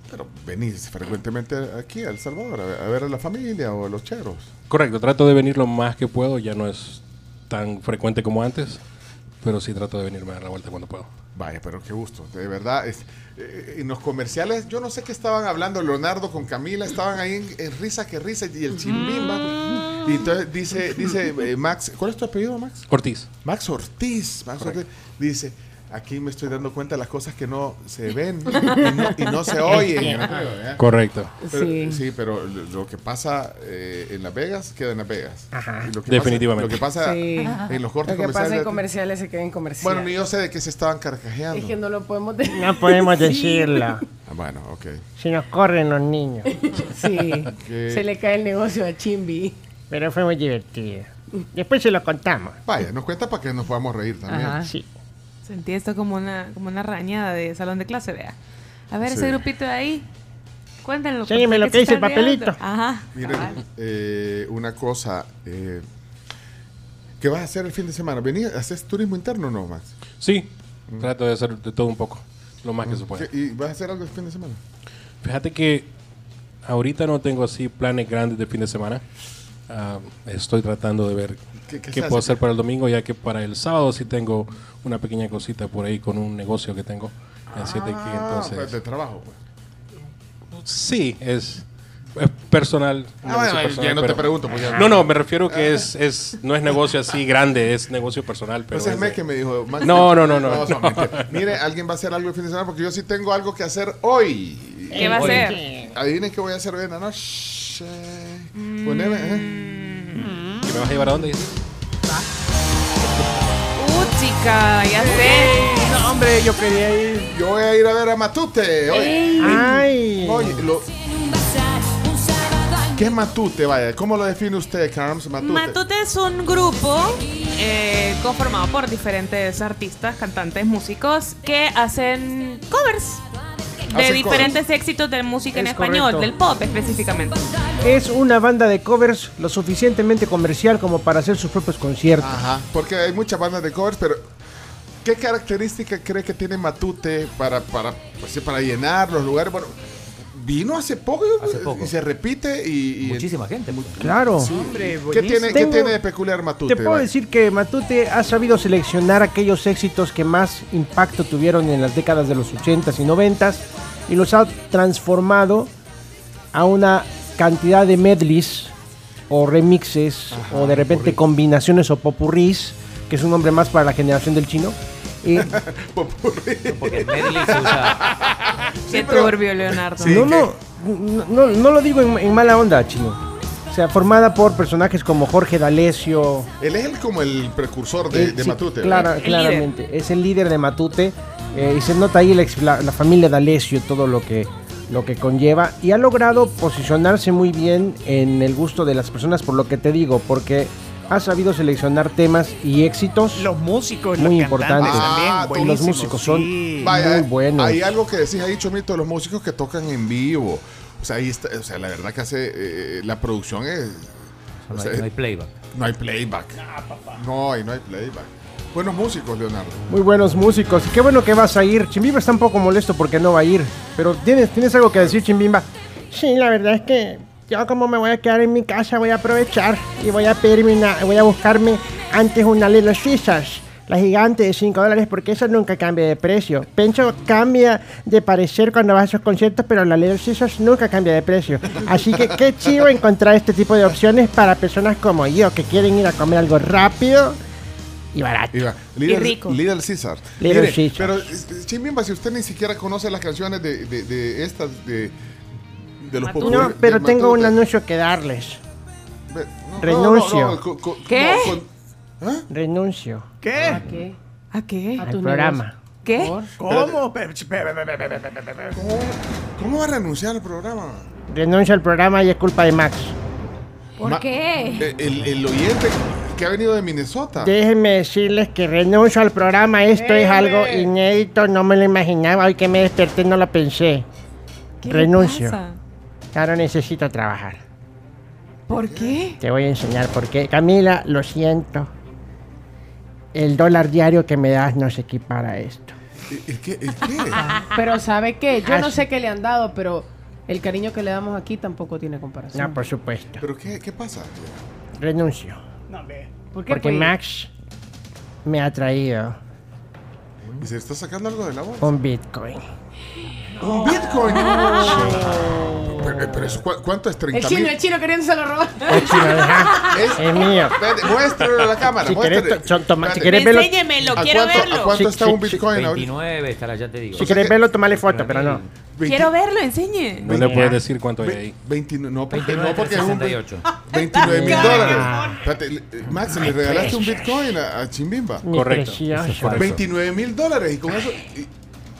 Pero venís frecuentemente aquí a El Salvador a ver, a ver a la familia o a los cheros. Correcto, trato de venir lo más que puedo. Ya no es tan frecuente como antes, pero sí trato de venirme a dar la vuelta cuando puedo. Vaya, pero qué gusto. De verdad, es, eh, en los comerciales, yo no sé qué estaban hablando Leonardo con Camila, estaban ahí en, en risa que risa y el chimbimba. Y entonces dice, dice eh, Max, ¿cuál es tu apellido, Max? Ortiz. Max Ortiz. Max Ortiz. Dice, aquí me estoy dando cuenta de las cosas que no se ven y no, y no se oyen. No ¿eh? Correcto. Pero- Sí. sí. pero lo que pasa eh, en Las Vegas queda en Las Vegas. Ajá. Y lo que Definitivamente. Pasa, lo que pasa Sí. en los cortes Lo que pasa en comerciales. se queda en comerciales. Bueno, ni yo sé de qué se estaban carcajeando. Es que no lo podemos decir. No podemos decirlo. Ah, bueno, ok. Si nos corren los niños. Sí. Que- Se le cae el negocio a Chimbi. Pero fue muy divertido. Después se lo contamos. Vaya, nos cuenta para que nos podamos reír también. Ajá. Sí. Sentí esto como una, como una rañada de salón de clase, vea. A ver, Sí. ese grupito de ahí. Cuéntenlo. Enséñeme lo ¿por que dice se el riendo? papelito. Ajá. Miren, eh, una cosa. Eh, ¿Qué vas a hacer el fin de semana? ¿Venís, ¿Haces turismo interno o no, Max? Sí, trato de hacer de todo un poco, lo más que se puede. ¿Qué- ¿Y vas a hacer algo el fin de semana? Fíjate que ahorita no tengo así planes grandes de fin de semana. Ah, estoy tratando de ver ¿Qué- qué, qué puedo hace? hacer para el domingo, ya que para el sábado sí tengo una pequeña cosita por ahí con un negocio que tengo. Así de que Ah, entonces. pues de trabajo, pues. Sí, es, es personal. Ah, bueno, ya personal, no te pero- pregunto, pues ya- No, no, me refiero que es, es no es negocio así grande, es negocio personal. Pero Ese es es de- Meg que me dijo. Max, No, no, no, no. son mentiras. Mire, alguien va a hacer algo el fin de semana porque yo sí tengo algo que hacer hoy. ¿Qué va a hacer? Adivinen qué voy a hacer hoy en la noche. Poneme, ¿eh? ¿Que me vas a llevar a dónde? dices? Uh, chica, ya sé. No, hombre, yo quería ir. Yo voy a ir a ver a Matute. Oye, Ay. Oye, lo- ¿Qué es Matute? Vaya, ¿cómo lo define usted, Carms? Matute. Matute es un grupo eh, conformado por diferentes artistas, cantantes, músicos que hacen covers de diferentes éxitos de música en Es español, correcto. del pop específicamente. Es una banda de covers lo suficientemente comercial como para hacer sus propios conciertos. Ajá, porque hay muchas bandas de covers, pero ¿qué característica cree que tiene Matute para, para, pues, para llenar los lugares? Bueno, vino hace poco, y se repite y... y- Muchísima gente. Claro. Sí. ¿Qué, tiene, ¿Qué Tengo- tiene de peculiar Matute? Te puedo Vaya? decir que Matute ha sabido seleccionar aquellos éxitos que más impacto tuvieron en las décadas de los 80s y 90s y los ha transformado a una cantidad de medleys o remixes o de repente combinaciones o popurrís, que es un nombre más para la generación del chino. Y Porque medley se usa. Qué turbio, Leonardo. no, no, no, no, no lo digo en, en mala onda, chino. O sea, formada por personajes como Jorge D'Alessio, Él es el, como el precursor de, de sí, Matute. clara- claramente. Es el líder de Matute. eh, y se nota ahí la, la- la familia D'Alessio, todo lo que, lo que conlleva. Y ha logrado posicionarse muy bien en el gusto de las personas, por lo que te digo, porque ha sabido seleccionar temas y éxitos. Los músicos, muy los importantes. también, y los músicos son sí. Vaya, muy buenos. Hay algo que decís ahí, Chomito, los músicos que tocan en vivo. O sea, ahí está, o sea, la verdad que hace, eh, la producción es... o No hay, no hay playback. no hay playback. No, y no hay playback. Buenos músicos, Leonardo. Muy buenos músicos. Qué bueno que vas a ir. Chimbimba está un poco molesto porque no va a ir. Pero ¿tienes, ¿tienes algo que decir, Chimbimba? Sí, la verdad es que yo como me voy a quedar en mi casa voy a aprovechar y voy a pedirme una, voy a buscarme antes una Little Caesars. La gigante de 5 dólares porque esa nunca cambia de precio. Pencho cambia de parecer cuando vas a esos conciertos, pero la Little Caesars nunca cambia de precio. Así que qué chivo encontrar este tipo de opciones para personas como yo que quieren ir a comer algo rápido y barato. Iba, Little, rico. Little Caesar. Little Mire, Caesar. Pero, eh, Chimbimba, si usted ni siquiera conoce las canciones de, de, de estas, de, no, pero tengo un anuncio que darles. Renuncio. ¿Qué? Renuncio. ¿Qué? ¿A qué? ¿A qué? Al tu programa. ¿Qué? ¿Cómo? ¿Cómo? Va a renunciar al programa? Renuncio al programa y es culpa de Max. ¿Por qué? Eh, el, oyente que ha venido de Minnesota. Déjenme decirles que renuncio al programa. Esto es algo inédito, no me lo imaginaba. Hoy que me desperté no lo pensé. Renuncio. Ahora necesito trabajar. ¿Por qué? Te voy a enseñar por qué. Camila, lo siento. El dólar diario que me das no se equipara a esto. ¿El qué? ¿El qué? Pero ¿sabe qué? Yo Ah, no sí. sé qué le han dado, pero el cariño que le damos aquí tampoco tiene comparación. No, por supuesto. ¿Pero qué, qué pasa? Renuncio. ¿Por qué, Porque pues? Max me ha traído ¿Y se está sacando algo de la bolsa? un Bitcoin. ¿Un Bitcoin? Pero, pero eso, ¿cu- ¿cuánto es? El ¿30 chino, mil? el chino queriéndose lo robar. El chino, deja. Es- Es mío. Muéstralo a la cámara. Si muéstrale. querés, to- son- toma- si Espérate. querés verlo, Enséñemelo, ¿A quiero cuánto, verlo. ¿A cuánto está un. Bitcoin ahorita? 29 estará, ya te digo. si querés verlo, tomale foto, pero no. 20 Quiero verlo, enseñe. No le puedes decir cuánto hay ahí. 29, no, porque, 29, no, porque es un 68. 29 mil Ah. dólares. Espérate, le- eh, Max, le regalaste un Bitcoin a, a Chimbimba. Correcto. precioso. Eso es correcto. 29 mil dólares y con eso. Y,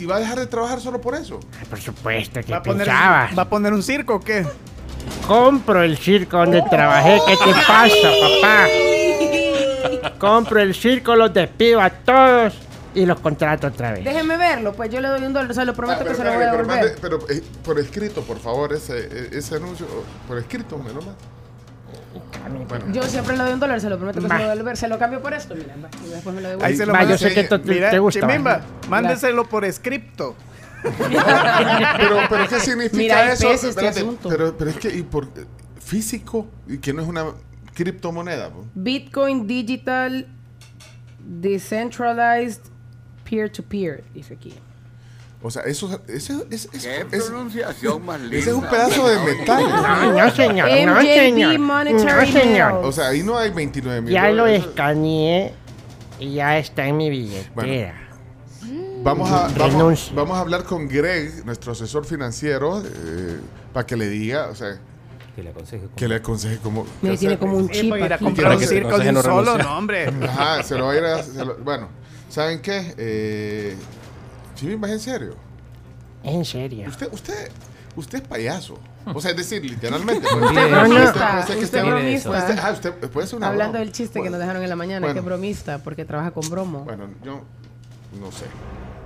y va a dejar de trabajar solo por eso. Por supuesto, que ¿Va poner? ¿Va a poner un circo o qué? Compro el circo donde trabajé. ¿Qué te pasa, papá? Compro el circo, los despido a todos y los contrato otra vez. Déjeme verlo, pues yo le doy un dólar, se lo prometo Ah, que pero, se lo voy a devolver. pero, eh, por escrito, por favor, ese, eh, ese anuncio. Por escrito, me lo manda. Bueno, Yo siempre le doy un dólar, se lo prometo que se lo devolver. Se lo cambio por esto, mira, y después me lo devuelve. Ahí se lo yo sé que esto te- Mira, te gusta, Chimimba, mándeselo por escrito. pero, pero ¿qué significa Mira, eso? este Espérate, pero, pero es que y por, físico y que no es una criptomoneda. po. Bitcoin Digital Decentralized Peer-to-Peer, dice aquí. O sea, eso, eso, es- es- Qué es- pronunciación más linda. ese es un pedazo de metal. No, no, señor. No, señor. Monetary No, señor. O sea, ahí no hay 29 mil Ya lo escaneé y ya está en mi billetera. Vamos a, vamos, vamos a hablar con Greg, nuestro asesor financiero, eh, para que le diga, o sea, Que le aconseje. cómo- que le aconseje cómo. Qué tiene hacer. como un Sí, chip para ir a aquí. comprar un circo de un solo, no, hombre. Ajá, se lo va a ir a. lo- bueno, ¿saben qué? Eh, Chimimba, ¿es en serio? En serio. Usted, usted, usted es payaso. O sea, es decir, literalmente. Usted Usted- bromista, usted- usted que usted esté- bromista. usted- ah, usted puede ser una Hablando broma. del chiste que Bueno, nos dejaron en la mañana, Bueno. que bromista, porque trabaja con bromo. Bueno, yo no sé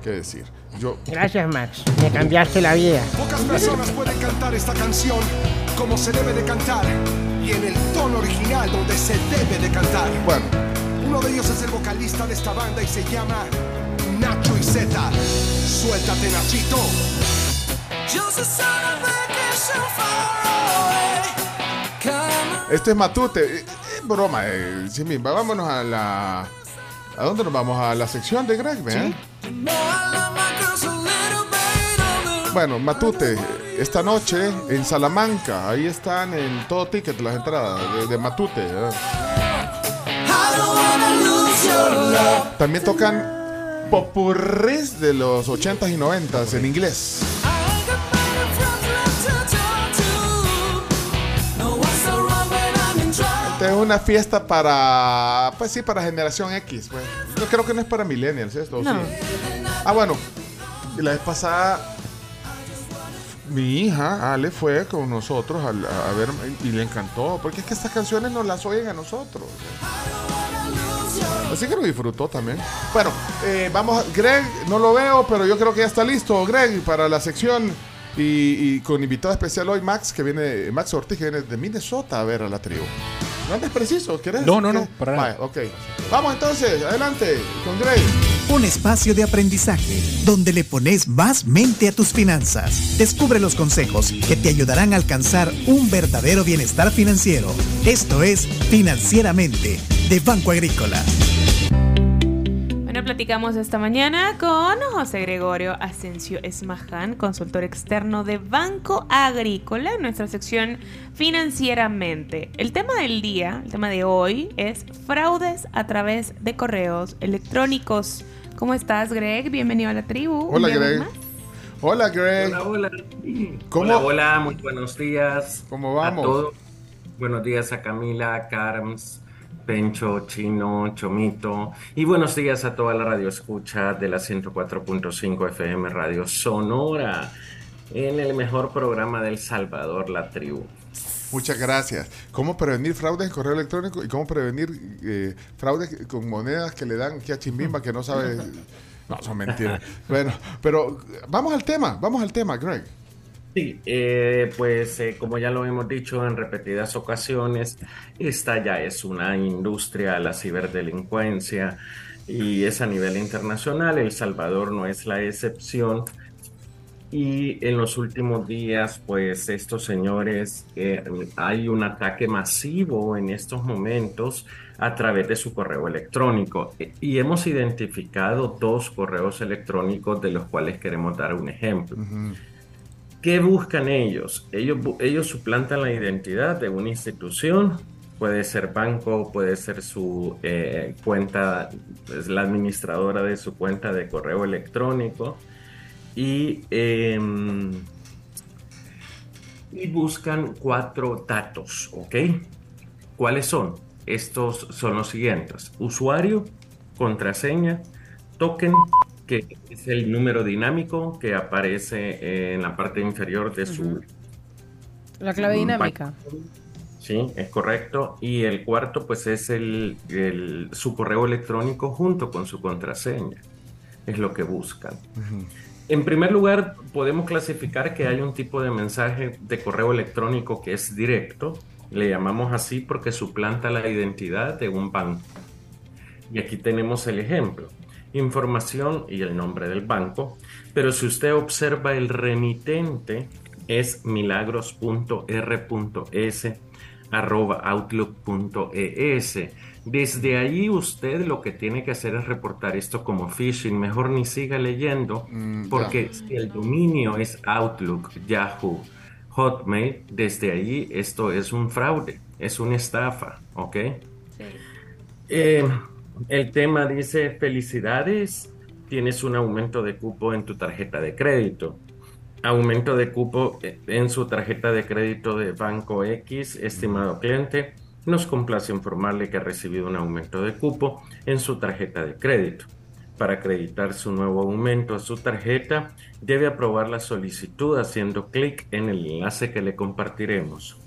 qué decir. Yo. Gracias, Max. Me cambiaste la vida. Pocas personas pueden cantar esta canción como se debe de cantar y en el tono original donde se debe de cantar. Bueno, Uno de ellos es el vocalista de esta banda y se llama Nacho y Z. Suéltate, Nachito. este es Matute. Eh, eh, broma, eh. Vámonos a la. ¿A dónde nos vamos? A la sección de Greg, ¿verdad? Bueno, Matute, esta noche en Salamanca, ahí están en todo ticket las entradas de, de Matute. También tocan popurris de los 80s y 90s en inglés. Esta es una fiesta para, pues sí, para generación X. Pues. Yo creo que no es para millennials esto. ¿o No. sí? Ah, bueno, la vez pasada mi hija Ale fue con nosotros a, a ver y le encantó, porque es que estas canciones nos las oyen a nosotros. Así que lo disfrutó también. Bueno, eh, vamos, Greg, no lo veo, pero yo creo que ya está listo, Greg, para la sección. Y, y con invitado especial hoy, Max, que viene, Max Ortiz, que viene de Minnesota a ver a la tribu. ¿No andas preciso? ¿Quieres? No, no, ¿Qué? no, para nada. Vaya, ok. Vamos entonces, adelante, con Greg. Un espacio de aprendizaje donde le pones más mente a tus finanzas. Descubre los consejos que te ayudarán a alcanzar un verdadero bienestar financiero. Esto es Financieramente de Banco Agrícola. Platicamos esta mañana con José Gregorio Asensio Esmaján, consultor externo de Banco Agrícola, en nuestra sección Financieramente. El tema del día, el tema de hoy, es fraudes a través de correos electrónicos. ¿Cómo estás, Greg? Bienvenido a la tribu. Hola, Greg. más. Hola, Greg. Hola, hola. ¿Cómo- Hola, hola, muy buenos días. ¿Cómo vamos? A todos. Buenos días a Camila, Carms, Pencho, Chino, Chomito. Y buenos días a toda la radio escucha de la 104.5 FM Radio Sonora. en el mejor programa del Salvador, La Tribu. Muchas gracias. ¿Cómo prevenir fraudes en correo electrónico y cómo prevenir eh, fraudes con monedas que le dan que a Chimbimba que no sabe? No, son mentiras. bueno, pero vamos al tema, vamos al tema, Greg. Sí, eh, pues eh, como ya lo hemos dicho en repetidas ocasiones, esta ya es una industria, la ciberdelincuencia, y es a nivel internacional. El Salvador no es la excepción. Y en los últimos días, pues estos señores, eh, hay un ataque masivo en estos momentos a través de su correo electrónico. Y hemos identificado dos correos electrónicos de los cuales queremos dar un ejemplo. ¿Qué buscan ellos? ellos? Ellos suplantan la identidad de una institución, puede ser banco, puede ser su eh, cuenta, es la administradora de su cuenta de correo electrónico y, em, y buscan cuatro datos, ¿ok? ¿Cuáles son? Estos son los siguientes. Usuario, contraseña, token, que es el número dinámico que aparece en la parte inferior de su... La clave dinámica. Sí, es correcto. Y el cuarto, pues es el, su correo electrónico junto con su contraseña. Es lo que buscan. En primer lugar, podemos clasificar que hay un tipo de mensaje de correo electrónico que es directo. Le llamamos así porque suplanta la identidad de un banco. Y aquí tenemos el ejemplo información y el nombre del banco, pero si usted observa el remitente es milagros.r.s arroba outlook.es. Desde ahí usted lo que tiene que hacer es reportar esto como phishing. Mejor ni siga leyendo porque si el dominio es Outlook, Yahoo, Hotmail, desde ahí esto es un fraude, es una estafa, ¿ok? Eh, el tema dice, felicidades, tienes un aumento de cupo en tu tarjeta de crédito. Aumento de cupo en su tarjeta de crédito de Banco X, estimado cliente. Nos complace informarle que ha recibido un aumento de cupo en su tarjeta de crédito. Para acreditar su nuevo aumento a su tarjeta, debe aprobar la solicitud haciendo clic en el enlace que le compartiremos.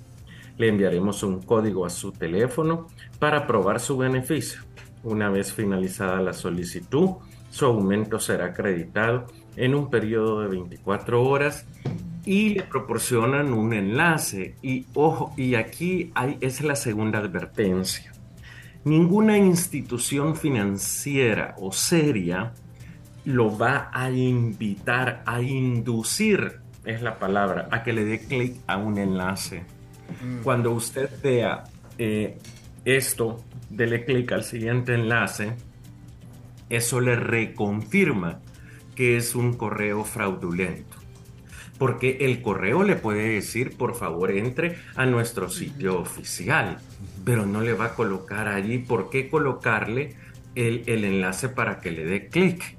Le enviaremos un código a su teléfono para aprobar su beneficio. Una vez finalizada la solicitud, su aumento será acreditado en un periodo de 24 horas y le proporcionan un enlace. Y ojo, y aquí hay, es la segunda advertencia. Ninguna institución financiera o seria lo va a invitar, a inducir, es la palabra, a que le dé clic a un enlace. Mm. Cuando usted vea eh, esto dele clic al siguiente enlace, eso le reconfirma que es un correo fraudulento. Porque el correo le puede decir, por favor, entre a nuestro sitio oficial, pero no le va a colocar allí por qué colocarle el, el enlace para que le dé clic.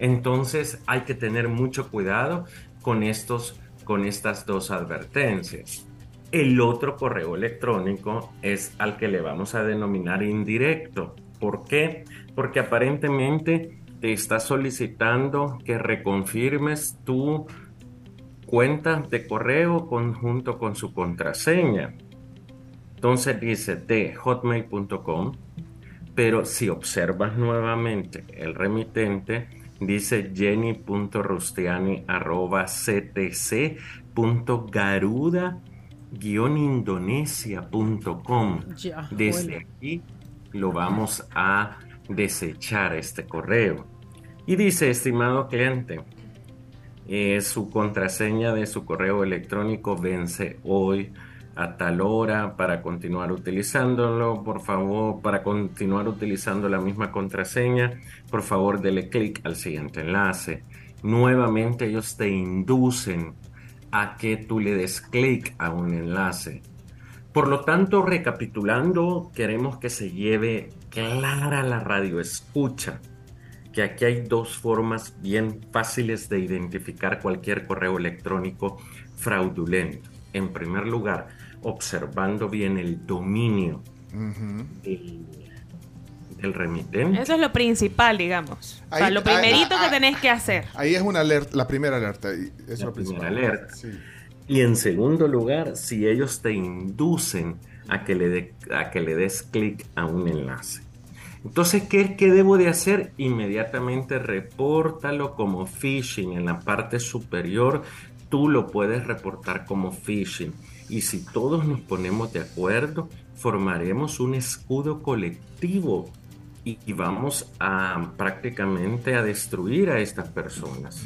Entonces hay que tener mucho cuidado con, estos, con estas dos advertencias. El otro correo electrónico es al que le vamos a denominar indirecto. ¿Por qué? Porque aparentemente te está solicitando que reconfirmes tu cuenta de correo conjunto con su contraseña. Entonces dice de hotmail.com, pero si observas nuevamente el remitente, dice jenny.rustiani.ctc.garuda indonesia.com. Desde aquí lo vamos a desechar este correo. Y dice, estimado cliente, eh, su contraseña de su correo electrónico vence hoy a tal hora para continuar utilizándolo. Por favor, para continuar utilizando la misma contraseña, por favor, dele clic al siguiente enlace. Nuevamente ellos te inducen a que tú le des clic a un enlace. Por lo tanto, recapitulando, queremos que se lleve clara la radio escucha, que aquí hay dos formas bien fáciles de identificar cualquier correo electrónico fraudulento. En primer lugar, observando bien el dominio el remitente. Eso es lo principal, digamos. o sea, Ahí- lo primerito ah, que ah. tenés que hacer. Ahí es una alerta, la primera alerta. es lo La primera principal. alerta. Sí. Y en segundo lugar, si ellos te inducen a que le, de- a que le des clic a un enlace. Entonces, ¿qué, ¿qué debo de hacer? Inmediatamente repórtalo como phishing en la parte superior. Tú lo puedes reportar como phishing. Y si todos nos ponemos de acuerdo, formaremos un escudo colectivo y, y vamos a prácticamente a destruir a estas personas.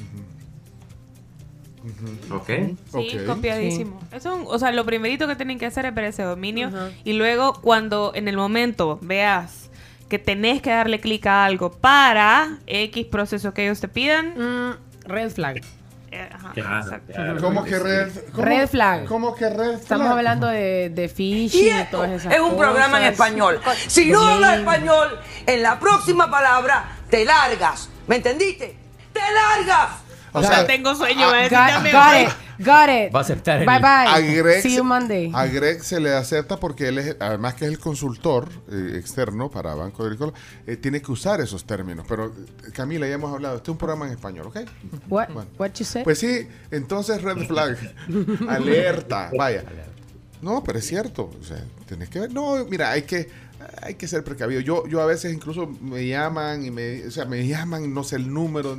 ¿Ok? Sí, copiadísimo. Es un- o sea, lo primerito que tienen que hacer es ver ese dominio y luego cuando en el momento veas que tenés que darle clic a algo para X proceso que ellos te pidan, red flag. Ajá, Claro, exacto. claro. ¿Cómo que red? ¿Cómo- Red flag. ¿Cómo que red Estamos hablando de, de phishing Y y esto todas esas es un programa en español. Si no hablas español, en la próxima palabra te largas. ¿Me entendiste? ¡Te largas! O sea, tengo sueño, ah, va a decir Got, también. got it. Got it. Va a aceptar el- Bye bye. A Greg, See se- you Monday. a Greg se le acepta porque él es, además que es el consultor eh, externo para Banco Agrícola, eh, tiene que usar esos términos. Pero eh, Camila, ya hemos hablado, este es un programa en español, ¿ok? What? Bueno. What you said? Pues sí, entonces red flag, alerta, vaya. No, pero es cierto, o sea, tenés que ver, no, mira, hay que hay que ser precavido. Yo yo a veces incluso me llaman y me, o sea, me llaman, no sé el número,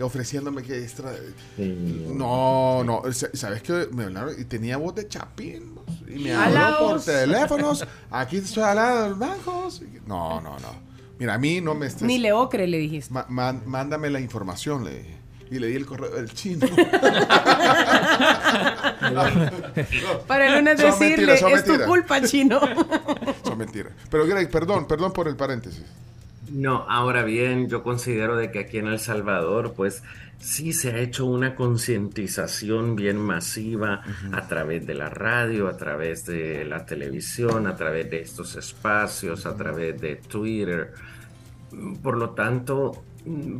ofreciéndome que extra No, no, sa- sabes que me hablaron y tenía voz de chapín ¿no? y me habló por teléfonos. Aquí estoy hablando de los bancos. No, no, no. Mira, a mí no me estés Ni le ocre le dijiste. Ma- man- mándame la información, le dije. Y le di el correo del chino. Para el lunes Son decirle, mentiras, es tu mentiras. culpa, chino. Son mentiras. Pero Greg, perdón, perdón por el paréntesis. No, ahora bien, yo considero de que aquí en El Salvador, pues sí se ha hecho una concientización bien masiva a través de la radio, a través de la televisión, a través de estos espacios, a través de Twitter. Por lo tanto,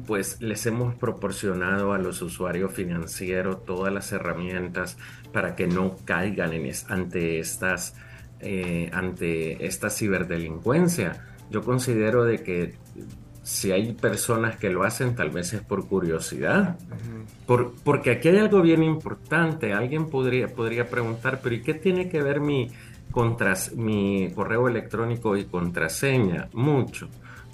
pues les hemos proporcionado a los usuarios financieros todas las herramientas para que no caigan en es- ante estas eh, ante esta ciberdelincuencia. Yo considero de que si hay personas que lo hacen, tal vez es por curiosidad. Por- porque aquí hay algo bien importante. Alguien podría, podría preguntar, pero ¿y qué tiene que ver mi, contras- mi correo electrónico y contraseña? Mucho.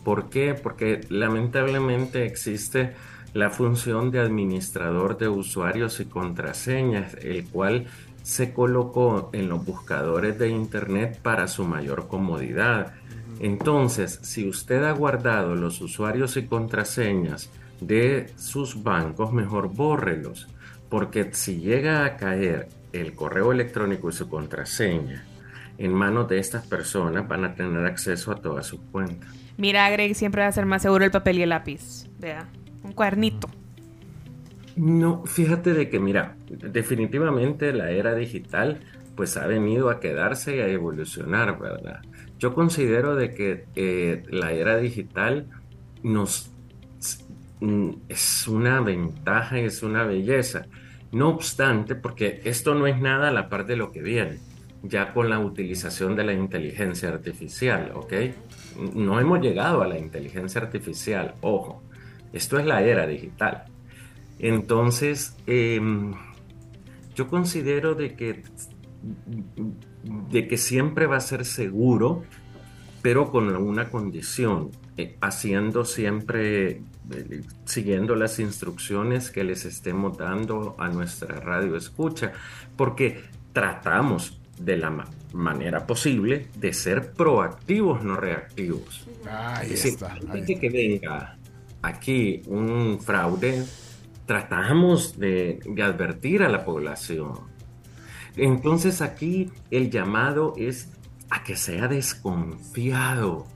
¿Por qué? Porque lamentablemente existe la función de administrador de usuarios y contraseñas, el cual se colocó en los buscadores de Internet para su mayor comodidad. Entonces, si usted ha guardado los usuarios y contraseñas de sus bancos, mejor bórrelos, porque si llega a caer el correo electrónico y su contraseña en manos de estas personas, van a tener acceso a todas sus cuentas. Mira, Greg, siempre va a ser más seguro el papel y el lápiz. Vea, un cuadernito. No, fíjate de que, mira, definitivamente la era digital pues ha venido a quedarse y a evolucionar, ¿verdad? Yo considero de que eh, la era digital nos mm, es una ventaja y es una belleza. No obstante, porque esto no es nada a la par de lo que viene, ya con la utilización de la inteligencia artificial, ¿ok? No hemos llegado a la inteligencia artificial, ojo, esto es la era digital. Entonces, em, yo considero de que, de que siempre va a ser seguro, pero con una condición, eh, haciendo siempre, eh, siguiendo las instrucciones que les estemos dando a nuestra radio escucha, porque tratamos de la ma- manera posible de ser proactivos, no reactivos. Ahí Es decir, está, ahí que venga aquí un fraude, tratamos de, de advertir a la población. Entonces aquí el llamado es a que sea desconfiado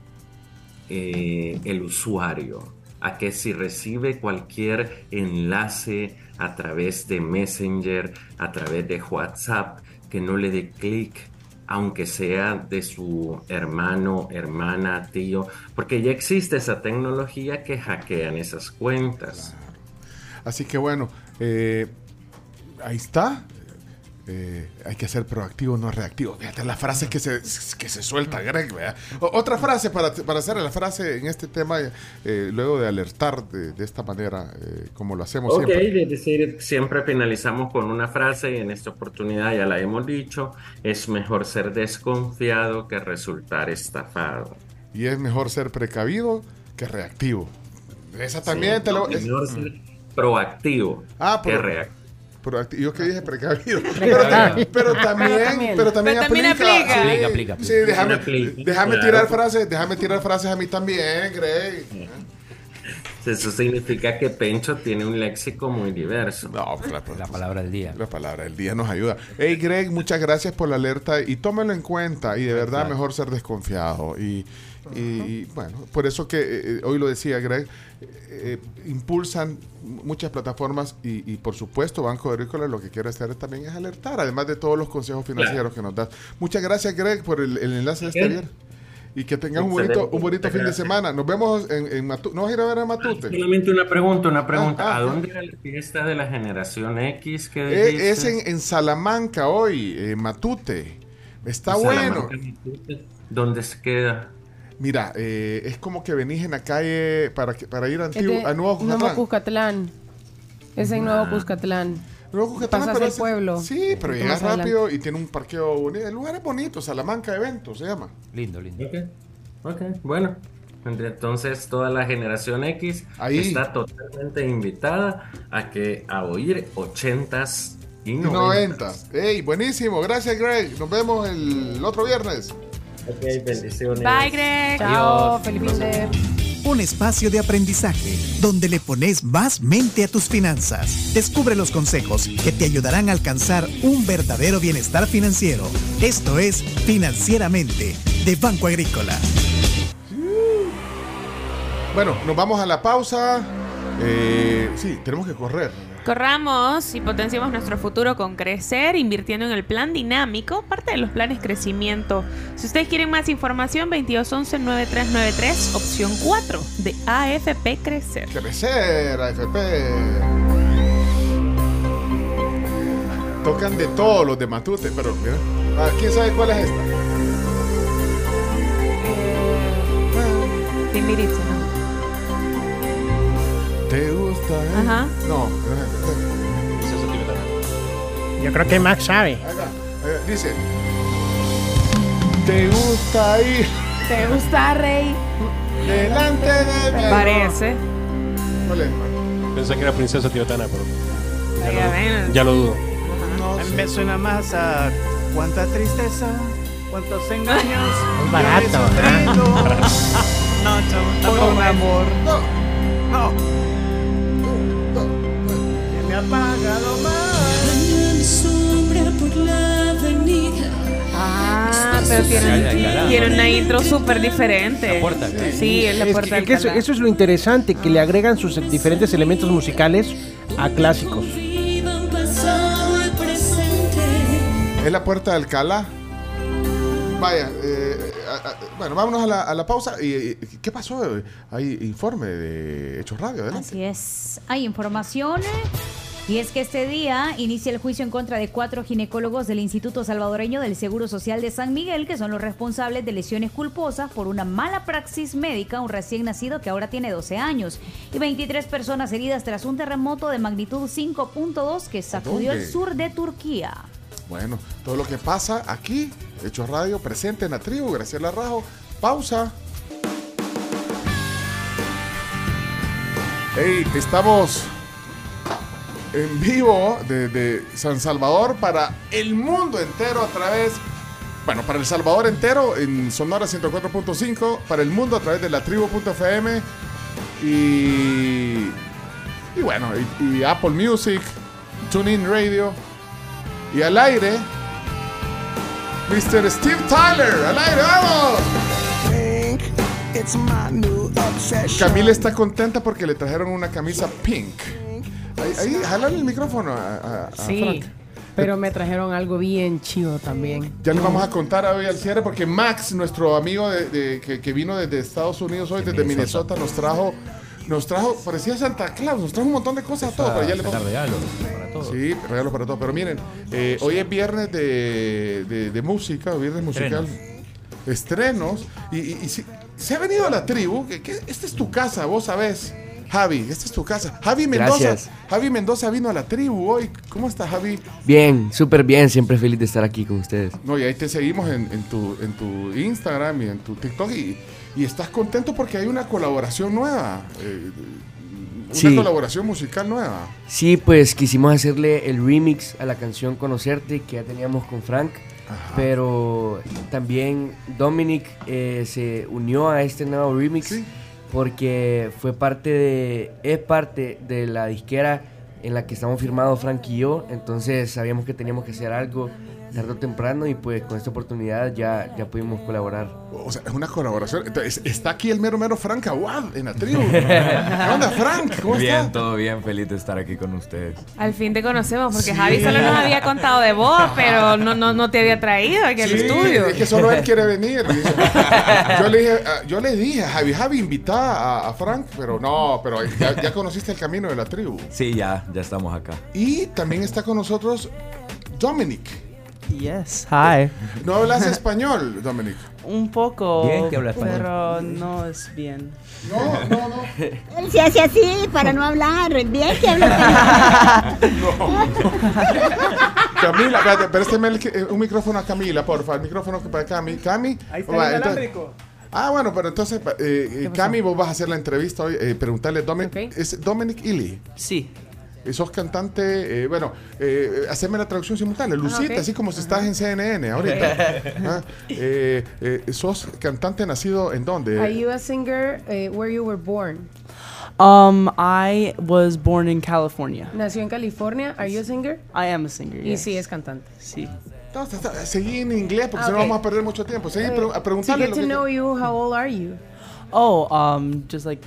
eh, el usuario, a que si recibe cualquier enlace a través de Messenger, a través de WhatsApp, que no le dé clic, aunque sea de su hermano, hermana, tío, porque ya existe esa tecnología que hackean esas cuentas. Así que bueno, eh, ahí está. Eh, hay que ser proactivo, no reactivo. Fíjate la frase que se, que se suelta, Greg. ¿verdad? O- otra frase para, para hacer la frase en este tema, eh, luego de alertar de, de esta manera, eh, como lo hacemos Ok, siempre. es decir, siempre finalizamos con una frase y en esta oportunidad ya la hemos dicho, es mejor ser desconfiado que resultar estafado. Y es mejor ser precavido que reactivo. Esa también Sí, te lo. no, es mejor ser proactivo Ah, que reactivo. Proactivo. Yo que dije precavido. Precavido. Pero también, pero también, Pero también aplica. aplica. Sí, Aplica, aplica, Sí, aplica. déjame, déjame claro. tirar frases, déjame tirar frases a mí también, Greg. Eso significa que Pencho tiene un léxico muy diverso. No, pues la, La palabra del día. La palabra del día nos ayuda. Hey Greg, muchas gracias por la alerta y tómelo en cuenta y de verdad Claro. mejor ser desconfiado. Y, y- y, bueno, por eso que eh, eh, hoy lo decía Greg, eh, eh, impulsan muchas plataformas y, y, por supuesto Banco Agrícola lo que quiere hacer también es alertar, además de todos los consejos financieros que nos das. Muchas gracias Greg por el, el enlace de este viernes. Y que tengas un bonito, un bonito fin de Gracias. semana. Nos vemos en, en Matute. ¿No vas a ir a ver a Matute? Solamente una pregunta, una pregunta. Ah, ah, ¿A dónde era la fiesta de la generación X que Eh, es en, en Salamanca hoy, en Matute. Está En bueno. Salamanca, Matute. ¿Dónde se queda? Mira, eh, es como que venís en la calle para, que- para ir a, de a Nuevo Nuevo Cucatlán. Cuscatlán. Es en Nuevo Cuscatlán. Nuevo Cucatlán, Pasas pero el pueblo. Sí, pero llegas adelante. rápido y tiene un parqueo bonito. El lugar es bonito, Salamanca Eventos se llama. Lindo, lindo. Ok, ok, bueno. Entonces toda la generación X Ahí. está totalmente invitada a que a oír ochentas y Y noventas. 90. Ey, buenísimo. Gracias, Greg. Nos vemos el otro viernes. Ok, bendiciones. Bye, Greg. Chao, feliz. Un espacio de aprendizaje donde le pones más mente a tus finanzas. Descubre los consejos que te ayudarán a alcanzar un verdadero bienestar financiero. Esto es Financieramente de Banco Agrícola. Bueno, nos vamos a la pausa. Eh, sí, tenemos que correr. Corramos y potenciamos nuestro futuro con crecer, invirtiendo en el plan dinámico, parte de los planes crecimiento. Si ustedes quieren más información, 2211-9393, opción 4 de AFP Crecer. Crecer, AFP. Tocan de todos los de Matute, pero mira. ah, ¿Quién sabe cuál es esta? Timbiriche, ¿no? ¿Te gusta? eh? Ajá. No. Yo creo que Max sabe. Eh, dice. ¿Te gusta ir ¿Te gusta, Rey? delante de mí? Parece. ¿Cuál es? Pensé que era princesa tibetana, pero ya lo dudo. Me suena más a cuánta tristeza, cuántos engaños. Es barato, ¿verdad? No, chavo, tampoco Por amor. No. No. Pero tiene, tiene una intro súper diferente. La puerta. Sí, es la Es puerta que- del que eso, es lo interesante, que le agregan sus diferentes elementos musicales a clásicos. Es la puerta de Alcalá. Vaya, eh, a- a- bueno, vámonos a la, a la pausa. ¿Y, y- qué pasó? Hay informe de Hechos Radio, adelante. Así es. Hay información. Y es que este día inicia el juicio en contra de cuatro ginecólogos del Instituto Salvadoreño del Seguro Social de San Miguel, que son los responsables de lesiones culposas por una mala praxis médica a un recién nacido que ahora tiene 12 años. Y 23 personas heridas tras un terremoto de magnitud 5.2 que sacudió el sur de Turquía. Bueno, todo lo que pasa aquí, Hechos Radio, presente en la tribu, Graciela Rajo. Pausa. Hey, estamos en vivo desde San Salvador para el mundo entero a través, bueno, para El Salvador entero en Sonora 104.5, para el mundo a través de la tribu.fm y, y bueno, y, y Apple Music, TuneIn Radio y al aire, Mr. Steve Tyler, al aire, vamos. Camila está contenta porque le trajeron una camisa pink. Ahí, ahí jálale el micrófono a, a- a Sí, Frank. pero me trajeron algo bien chido también. Ya les vamos a contar hoy al cierre porque Max, nuestro amigo de, de- que, que vino desde Estados Unidos hoy, desde Minnesota, nos trajo, nos trajo, parecía Santa Claus, nos trajo un montón de cosas a todos, pero ya vamos, regalos para todos. Sí, regalos para todos. Pero miren, eh, hoy es viernes de, de- de música, viernes musical. Estrenos. Y, y- y si- se ha venido a la tribu. que, que esta es tu casa, vos sabés. Javi, esta es tu casa. Javi Mendoza. Gracias. Javi Mendoza vino a la tribu hoy. ¿Cómo está Javi? Bien, súper bien, siempre feliz de estar aquí con ustedes. No, y ahí te seguimos en, en tu, en tu Instagram y en tu TikTok y, y estás contento porque hay una colaboración nueva. eh, una Sí. colaboración musical nueva. Sí, pues quisimos hacerle el remix a la canción Conocerte que ya teníamos con Frank, pero también Dominic eh, se unió a este nuevo remix porque fue parte de, es parte de la disquera en la que estamos firmados Frank y yo, entonces sabíamos que teníamos que hacer algo tarde o temprano y pues con esta oportunidad ya, ya pudimos colaborar. O sea, es una colaboración. Entonces, está aquí el mero mero Frank Aguad en la tribu. ¿Qué onda, Frank? ¿Cómo bien, está? todo bien, feliz de estar aquí con ustedes. Al fin te conocemos, porque Sí. Javi solo nos había contado de vos, pero no, no, no te había traído aquí al Sí, estudio. Es que solo él quiere venir. dice. Yo le dije, ah, yo le dije a Javi, Javi, invita a, a Frank, pero no, pero ya, ya conociste el camino de la tribu. Sí, ya, ya estamos acá. Y también está con nosotros Dominic. Yes, hi. ¿No hablas español, Dominic? Un poco. Bien que habla español. Pero no es bien. No, no, no. Él se hace así para no hablar. Bien que habla. Camila, espérate, présteme el- eh, un micrófono a Camila, porfa. El micrófono que para Cami. Cami. Ahí está va, el entonces-. Ah, bueno, pero entonces, eh, eh, Cami, vos vas a hacer la entrevista hoy. eh, preguntarle, Dominic, ¿es Dominic Illy? Sí. Sos cantante, eh, bueno, eh, haceme la traducción simultánea, Lucita, ok. así como si estás en CNN ahorita. Ah, eh, eh, ¿Sos cantante nacido en dónde? Are you a singer eh, where you were born? Um, I was born in California. Nació en California. Are you a singer? I am a singer. Y yes. sí es cantante. Sí. No, está- está- seguí en inglés porque Ah, si no vamos a perder mucho tiempo. Seguí pre- a to preguntarle get lo to que- know you, how old are you? Oh, um, just like,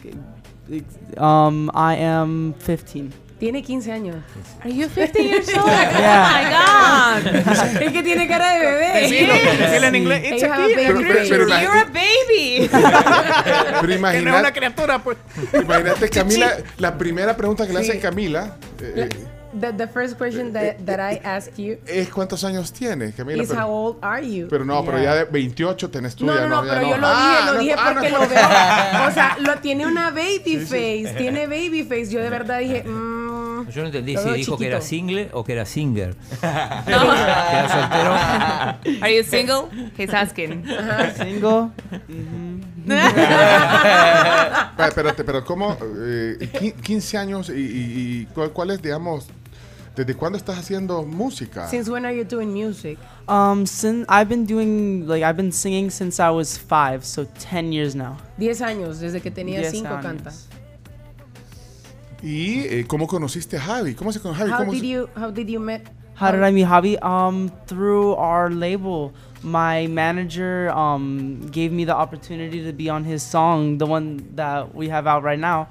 um, I am 15. Tiene 15 años. Are you 50 years old? Yeah. Oh my God. es que tiene cara de bebé. Decilo en inglés. It's a kid. Pero- pero- You're a baby. Pero Que no es imagínate, una criatura, pues. imagínate, Camila, la primera pregunta que le Sí. hace Camila eh, eh, The, the first question that, that I asked you es cuántos años tiene, Camila. is pero, how old are you? pero no, pero ya de 28 tenés tú. No, ya no, no, ya pero yo lo Ah, dije, lo no, dije ah, no, porque no. lo veo. O sea, lo tiene una baby face, tiene baby face. Yo de verdad dije, mmm, Yo no entendí si dijo que era chiquito. single o que era singer. No. Que era soltero. Are you single? He's asking. Single. Pa- Espérate, pero ¿cómo? eh, qui- 15 años y, y- y cuál, cuál es, digamos, desde cuándo estás haciendo música? since when are you doing music? Um, since I've been doing, like, I've been singing since I was five, so 10 years now. 10 años, desde que tenía Diez 5 años. canta. ¿Y eh, cómo conociste a Javi? ¿Cómo se conoce Javi? How ¿Cómo did se- you, how did you met? How did I meet Javi? Um, through our label. My manager um gave me the opportunity to be on his song, the one that we have out right now,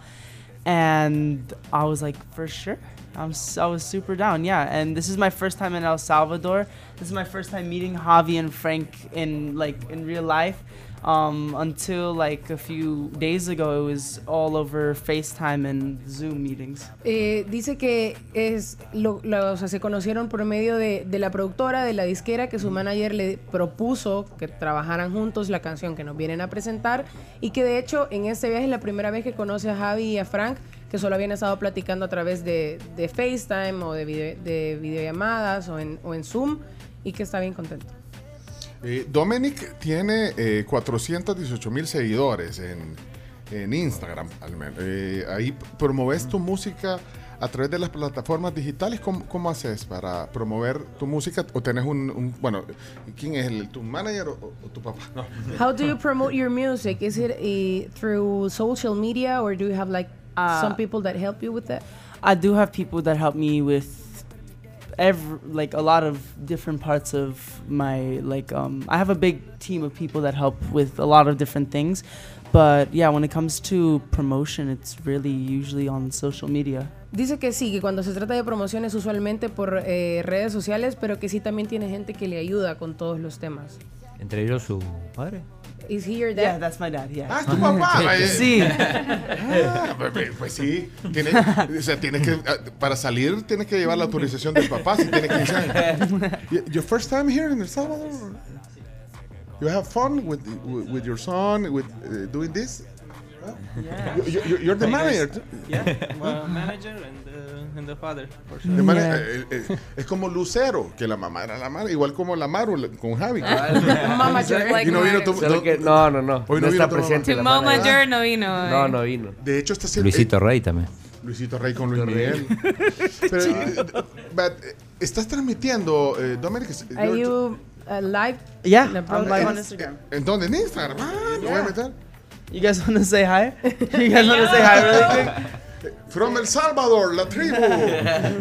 and I was like, for sure. I'm s- I was super down, yeah. And this is my first time in El Salvador. This is my first time meeting Javi and Frank in like in real life. Um, until like a few days ago, it was all over FaceTime and Zoom meetings. Eh, dice que es lo, lo- o sea, se conocieron por medio de, de la productora, de la disquera, que su manager le propuso que trabajaran juntos la canción que nos vienen a presentar y que de hecho en este viaje es la primera vez que conoce a Javi y a Frank, que solo habían estado platicando a través de, de FaceTime o de, video- de videollamadas o en, o en Zoom y que está bien contento. Eh, Dominic tiene eh, 418 mil seguidores en, en Instagram. al menos. Eh, ahí promoves tu música a través de las plataformas digitales. ¿Cómo, cómo haces para promover tu música? ¿O tenés un, un- bueno, quién es el, tu manager o, o tu papá? No. How do you promote your music? Is it eh, through social media or do you have like Uh, some people that help you with that? I do have people that help me with every like a lot of different parts of my like um I have a big team of people that help with a lot of different things. But yeah, when it comes to promotion, it's really usually on social media. Dice que sí, que cuando se trata de promociones usualmente por eh, redes sociales, pero que sí también tiene gente que le ayuda con todos los temas. Entre ellos su padre. Is he your dad? Yeah, that's my dad. Yeah. Ah, es tu papá. vaya. Sí. Ah, pues, pues, pues sí. Tiene, o sea, tienes que, ah, para salir tienes que llevar la autorización del papá si tiene 15 años. Y- Your first time here in El Salvador? You have fun with, with, with your son, with uh, doing this? Yeah. You, you, you're the manager. Yeah, well, manager and the, and the father, for sure. The mana- eh, eh, es como Lucero, que la mamá era la madre, igual como la Maru la- con Javi. Y no vino tu- que- no, no, no. Hoy no vino está tu mamá. presente. Tu manager no vino. No, eh. no vino. De hecho, está haciendo. Luisito Rey también. Luisito Rey con Luis Miguel. Pero, eh, but, eh, ¿Estás transmitiendo, eh, Dominic? Are you're- you uh, live? Yeah, I'm live on? Instagram. ¿En dónde? ¿En Instagram? Ah, lo voy a meter. You guys want to say hi? You guys want to say hi really quick? From El Salvador, la tribu.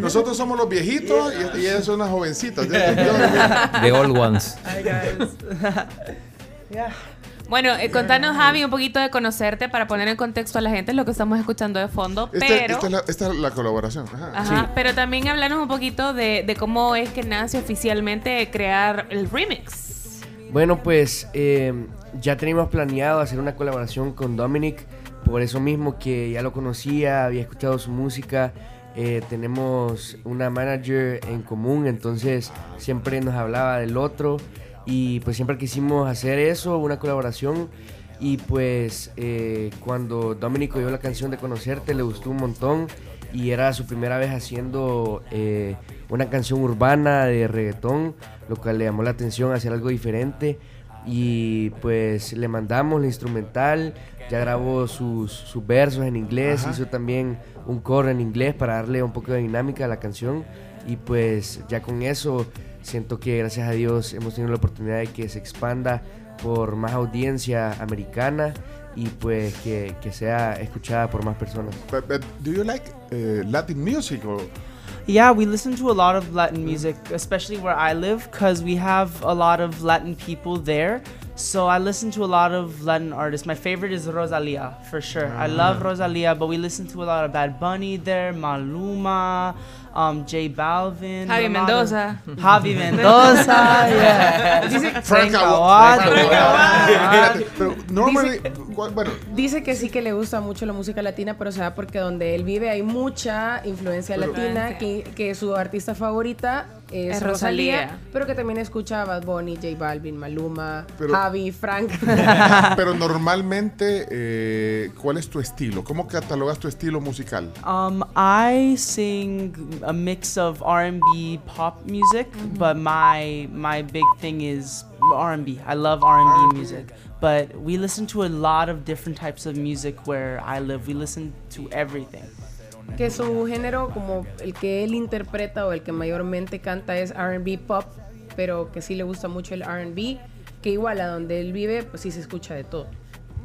Nosotros somos los viejitos y, y ellas son las jovencitas. The Old Ones. Hi guys. yeah. Bueno, eh, contanos, Javi, un poquito de conocerte para poner en contexto a la gente lo que estamos escuchando de fondo. Pero, esta es la, esta es la colaboración. Ajá. ajá, pero también hablarnos un poquito de, de cómo es que nace oficialmente crear el remix. Bueno, pues eh, ya teníamos planeado hacer una colaboración con Dominic, por eso mismo que ya lo conocía, había escuchado su música, eh, tenemos una manager en común, entonces siempre nos hablaba del otro y pues siempre quisimos hacer eso, una colaboración y pues eh, cuando Dominic oyó la canción de Conocerte le gustó un montón y era su primera vez haciendo eh, una canción urbana de reggaetón, lo cual le llamó la atención hacer algo diferente y pues le mandamos la instrumental, ya grabó sus, sus versos en inglés, Ajá. hizo también un coro en inglés para darle un poco de dinámica a la canción y pues ya con eso siento que gracias a Dios hemos tenido la oportunidad de que se expanda por más audiencia americana y pues que, que sea escuchada por más personas. But, but do you like uh, Latin music? Or? Yeah, we listen to a lot of Latin music, especially where I live, because we have a lot of Latin people there. So I listen to a lot of Latin artists. My favorite is Rosalia, for sure. I love ah. Rosalia, but we listen to a lot of Bad Bunny there, Maluma, um, J Balvin, Javi Mendoza. Javi Mendoza, yeah. Dice, Frank Aguad. Pero normally, bueno, Dice que sí que le gusta mucho la música latina, pero se da porque donde él vive hay mucha influencia Pero- latina, que, que su artista favorita es, Es Rosalía, Rosalía. pero que también escucha a Bad Bunny, J Balvin, Maluma, Pero- Javi, Frank. pero normalmente, eh, ¿cuál es tu estilo? ¿Cómo catalogas tu estilo musical? Um, I sing a mix of R&B, pop music, but my my big thing is R&B. I love R&B music, but we listen to a lot of different types of music where I live. We listen to everything. Que su género, como el que él interpreta o el que mayormente canta es RB pop, pero que sí le gusta mucho el RB, que igual a donde él vive, pues sí se escucha de todo.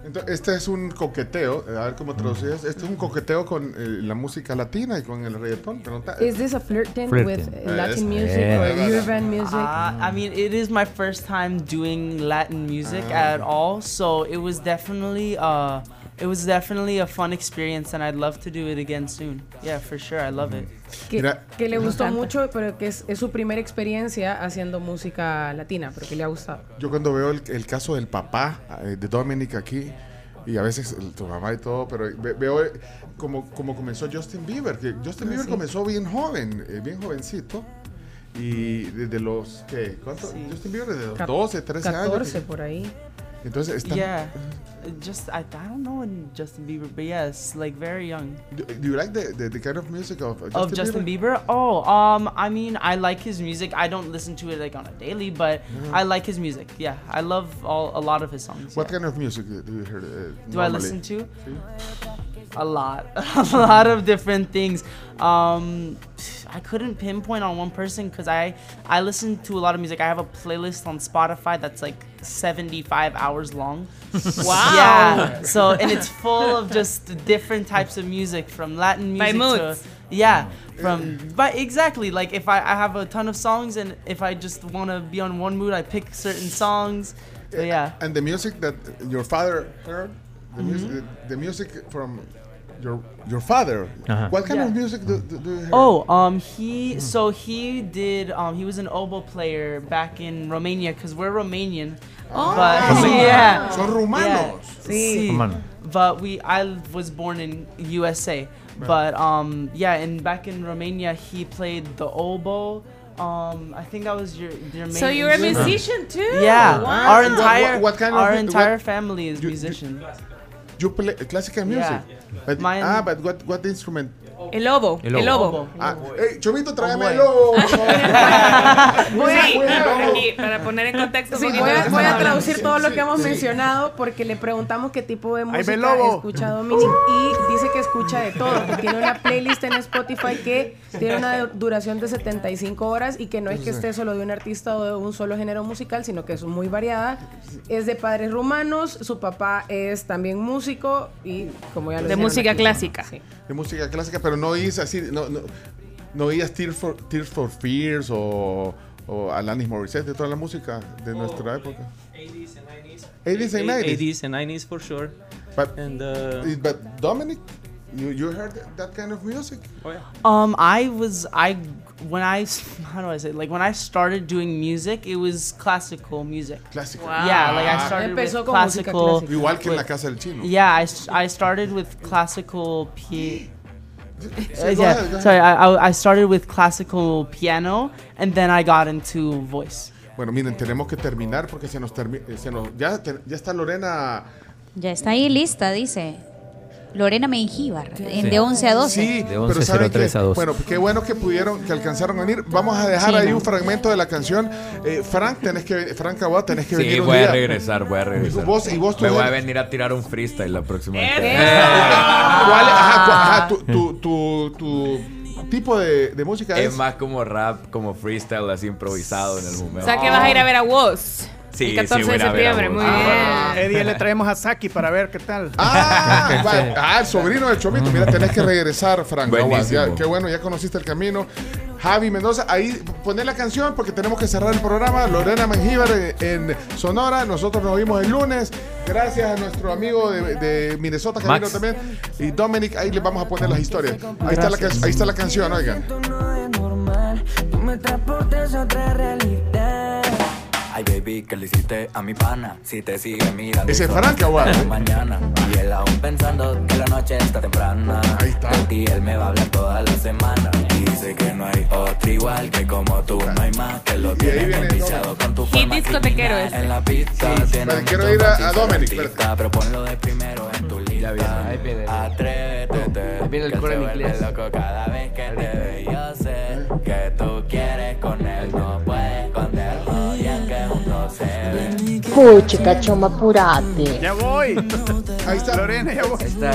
Entonces, este es un coqueteo, a ver cómo traducías. Este es un coqueteo con eh, la música latina y con el reggaetón. Is this a flirting, Flirting. with uh, Ah, Latin music Eh. or European music? Uh, I mean, it is my first time doing Latin music Ah. at all, so it was definitely uh, it was definitely a fun experience, and I'd love to do it again soon. Yeah, for sure, I love it. que, que le gustó mucho, pero que es, es su primera experiencia haciendo música latina, pero que le ha gustado. Yo cuando veo el, el caso del papá eh, de Dominic aquí, y a veces tu mamá y todo, pero ve- veo eh, como, como comenzó Justin Bieber, que Justin Bieber comenzó bien joven, eh, bien jovencito. Y desde los, ¿qué? ¿Cuánto? Justin Bieber desde los Ca- 12, 13 años. 14 por ahí. Entonces está... Yeah, just I, I don't know when Justin Bieber, but yes, like very young. Do, do you like the, the, the kind of music of Justin, of Justin Bieber? Oh, um, I mean, I like his music. I don't listen to it like on a daily, but Mhm. I like his music. Yeah, I love all a lot of his songs. What yeah. kind of music do you hear? Uh, Do I listen to? Sí. A lot, a lot of different things. Um, I couldn't pinpoint on one person because I I listen to a lot of music. I have a playlist on Spotify that's like 75 hours long. Wow. Yeah. So and it's full of just different types of music from Latin By music to moods. yeah from but exactly like if I, I have a ton of songs and if I just want to be on one mood I pick certain songs. So yeah. And the music that your father heard, the, Mhm. music, the, the music from your your father. Uh-huh. What kind Yeah. of music do, do, do you hear? Oh, um, he so he did um he was an oboe player back in Romania because we're Romanian. Oh. But Romania. yeah, Son rumanos. Yeah. Sí. Rumano. But we I was born in USA. But um yeah, and back in Romania he played the oboe. Um, I think I was your your main. So you're a musician too? Yeah, Wow. our What- entire what- what kind of our mu- entire what- family is musician. You play classical music. Yeah. But, Mine- ah, but what what instrument? El lobo. El El lobo. lobo. Ah, hey, Chomito, tráeme el bueno. lobo. Sí, aquí, para poner en contexto. Sí, voy a, voy traducir todo lo que hemos Sí. mencionado porque le preguntamos qué tipo de música lobo. escucha Dominic y dice que escucha de todo, que tiene una playlist en Spotify que tiene una duración de 75 horas y que no es que esté solo de un artista o de un solo género musical, sino que es muy variada. Es de padres rumanos, su papá es también músico y como ya lo De música aquí, clásica. sí. De música clásica, pero no oís así, no, no, no oías Tears for, Tears for Fears o, o Alanis Morissette, de toda la música de nuestra época. 80s and 90s. 80s and 90s. 80s and 90s for sure. But, and uh, but Dominic, you, you heard that, that kind of music? oh yeah. Um, I was I when I s- how do I say it? like when I started doing music, it was classical music. Classical. Yeah, like I started Empezó with con música classical. clásica. Igual que en la with- casa del chino. Yeah, I, s- I started with classical pi- Uh, yeah, sorry, I, I started with classical piano and then I got into voice. Bueno, miren, tenemos que terminar porque se nos termina, se nos, ya, te- ya está Lorena. Ya está ahí lista, dice. Lorena Mengíbar, en de 11 a 12. Sí, De pero 11.03 saben que, a 12. bueno, qué bueno que pudieron, que alcanzaron a venir. Vamos a dejar Sí, ahí no. un fragmento de la canción. Eh, Frank, tenés que, Frank Abad, tenés que Sí, venir un voy día. a regresar, voy a regresar. Vos- y vos tú Me voy a venir a tirar un freestyle la próxima vez. ¿Cuál, ajá, ajá, tu, tu, tu, tu tipo de, de música es? Es más como rap, como freestyle, así improvisado en el O momento. sea que vas a ir a ver a Woz. Sí, el 14 sí, voy de septiembre, muy Ah, bien. Eddie le traemos a Saki para ver qué tal. Ah, va- ah, el sobrino de Chomito. Mira, tenés que regresar. Aguas, ya, qué bueno, ya conociste el camino. Javi Mendoza, ahí poné la canción porque tenemos que cerrar el programa. Lorena Mengíbar eh, en Sonora. Nosotros nos vimos el lunes. Gracias a nuestro amigo de, de Minnesota, Camino Max. también. Y Dominic, ahí les vamos a poner las historias. Ahí está, la, ahí está la canción, oigan. normal. Tú me transportas a otra realidad. Ay, baby, que le hiciste a mi pana? Si te sigue mirando. Ese y es Frank Aguad, hasta ¿eh? Mañana. Y él aún pensando que la noche está temprana. Ahí está. Ti él me va a hablar toda la semana. Y dice que no hay otro igual que como tú. No hay más que lo tiene viene enviciado con tu forma discotequero criminal. este. En la pista tiene Espera, un quiero ir a- a Dominic, Pero ponlo de primero en tu lista. Ya viene, ahí viene. Atrévete. Ahí viene el coro en inglés. loco cada vez que te ve. Yo sé que tú ven. Puchica, choma, apurate. Ya voy. Ahí está. Lorena, ya voy. Ahí está.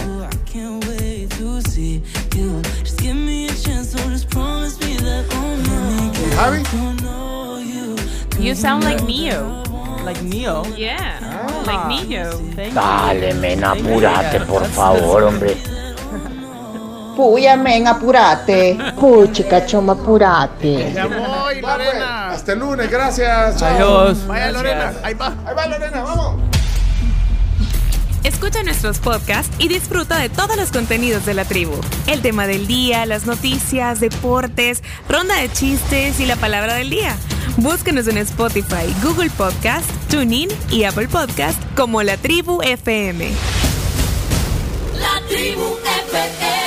Can't wait to see you. Just give me a chance, so just promise me that ¿Y Javi? no, you. You sound like Neo. Like Neo. Yeah, like Neo. Thank you. Dale, men, apurate, por favor, hombre. Puya, men, apurate. Puchica, choma, apurate. Ya voy, Va, pues. Lorena. Hasta el lunes, gracias. chao. Adiós. Vaya, Lorena. Ahí va. Ahí va, Lorena, vamos. Escucha nuestros podcasts y disfruta de todos los contenidos de la tribu. El tema del día, las noticias, deportes, ronda de chistes y la palabra del día. Búscanos en Spotify, Google Podcast, TuneIn y Apple Podcast como La Tribu FM. La tribu FM.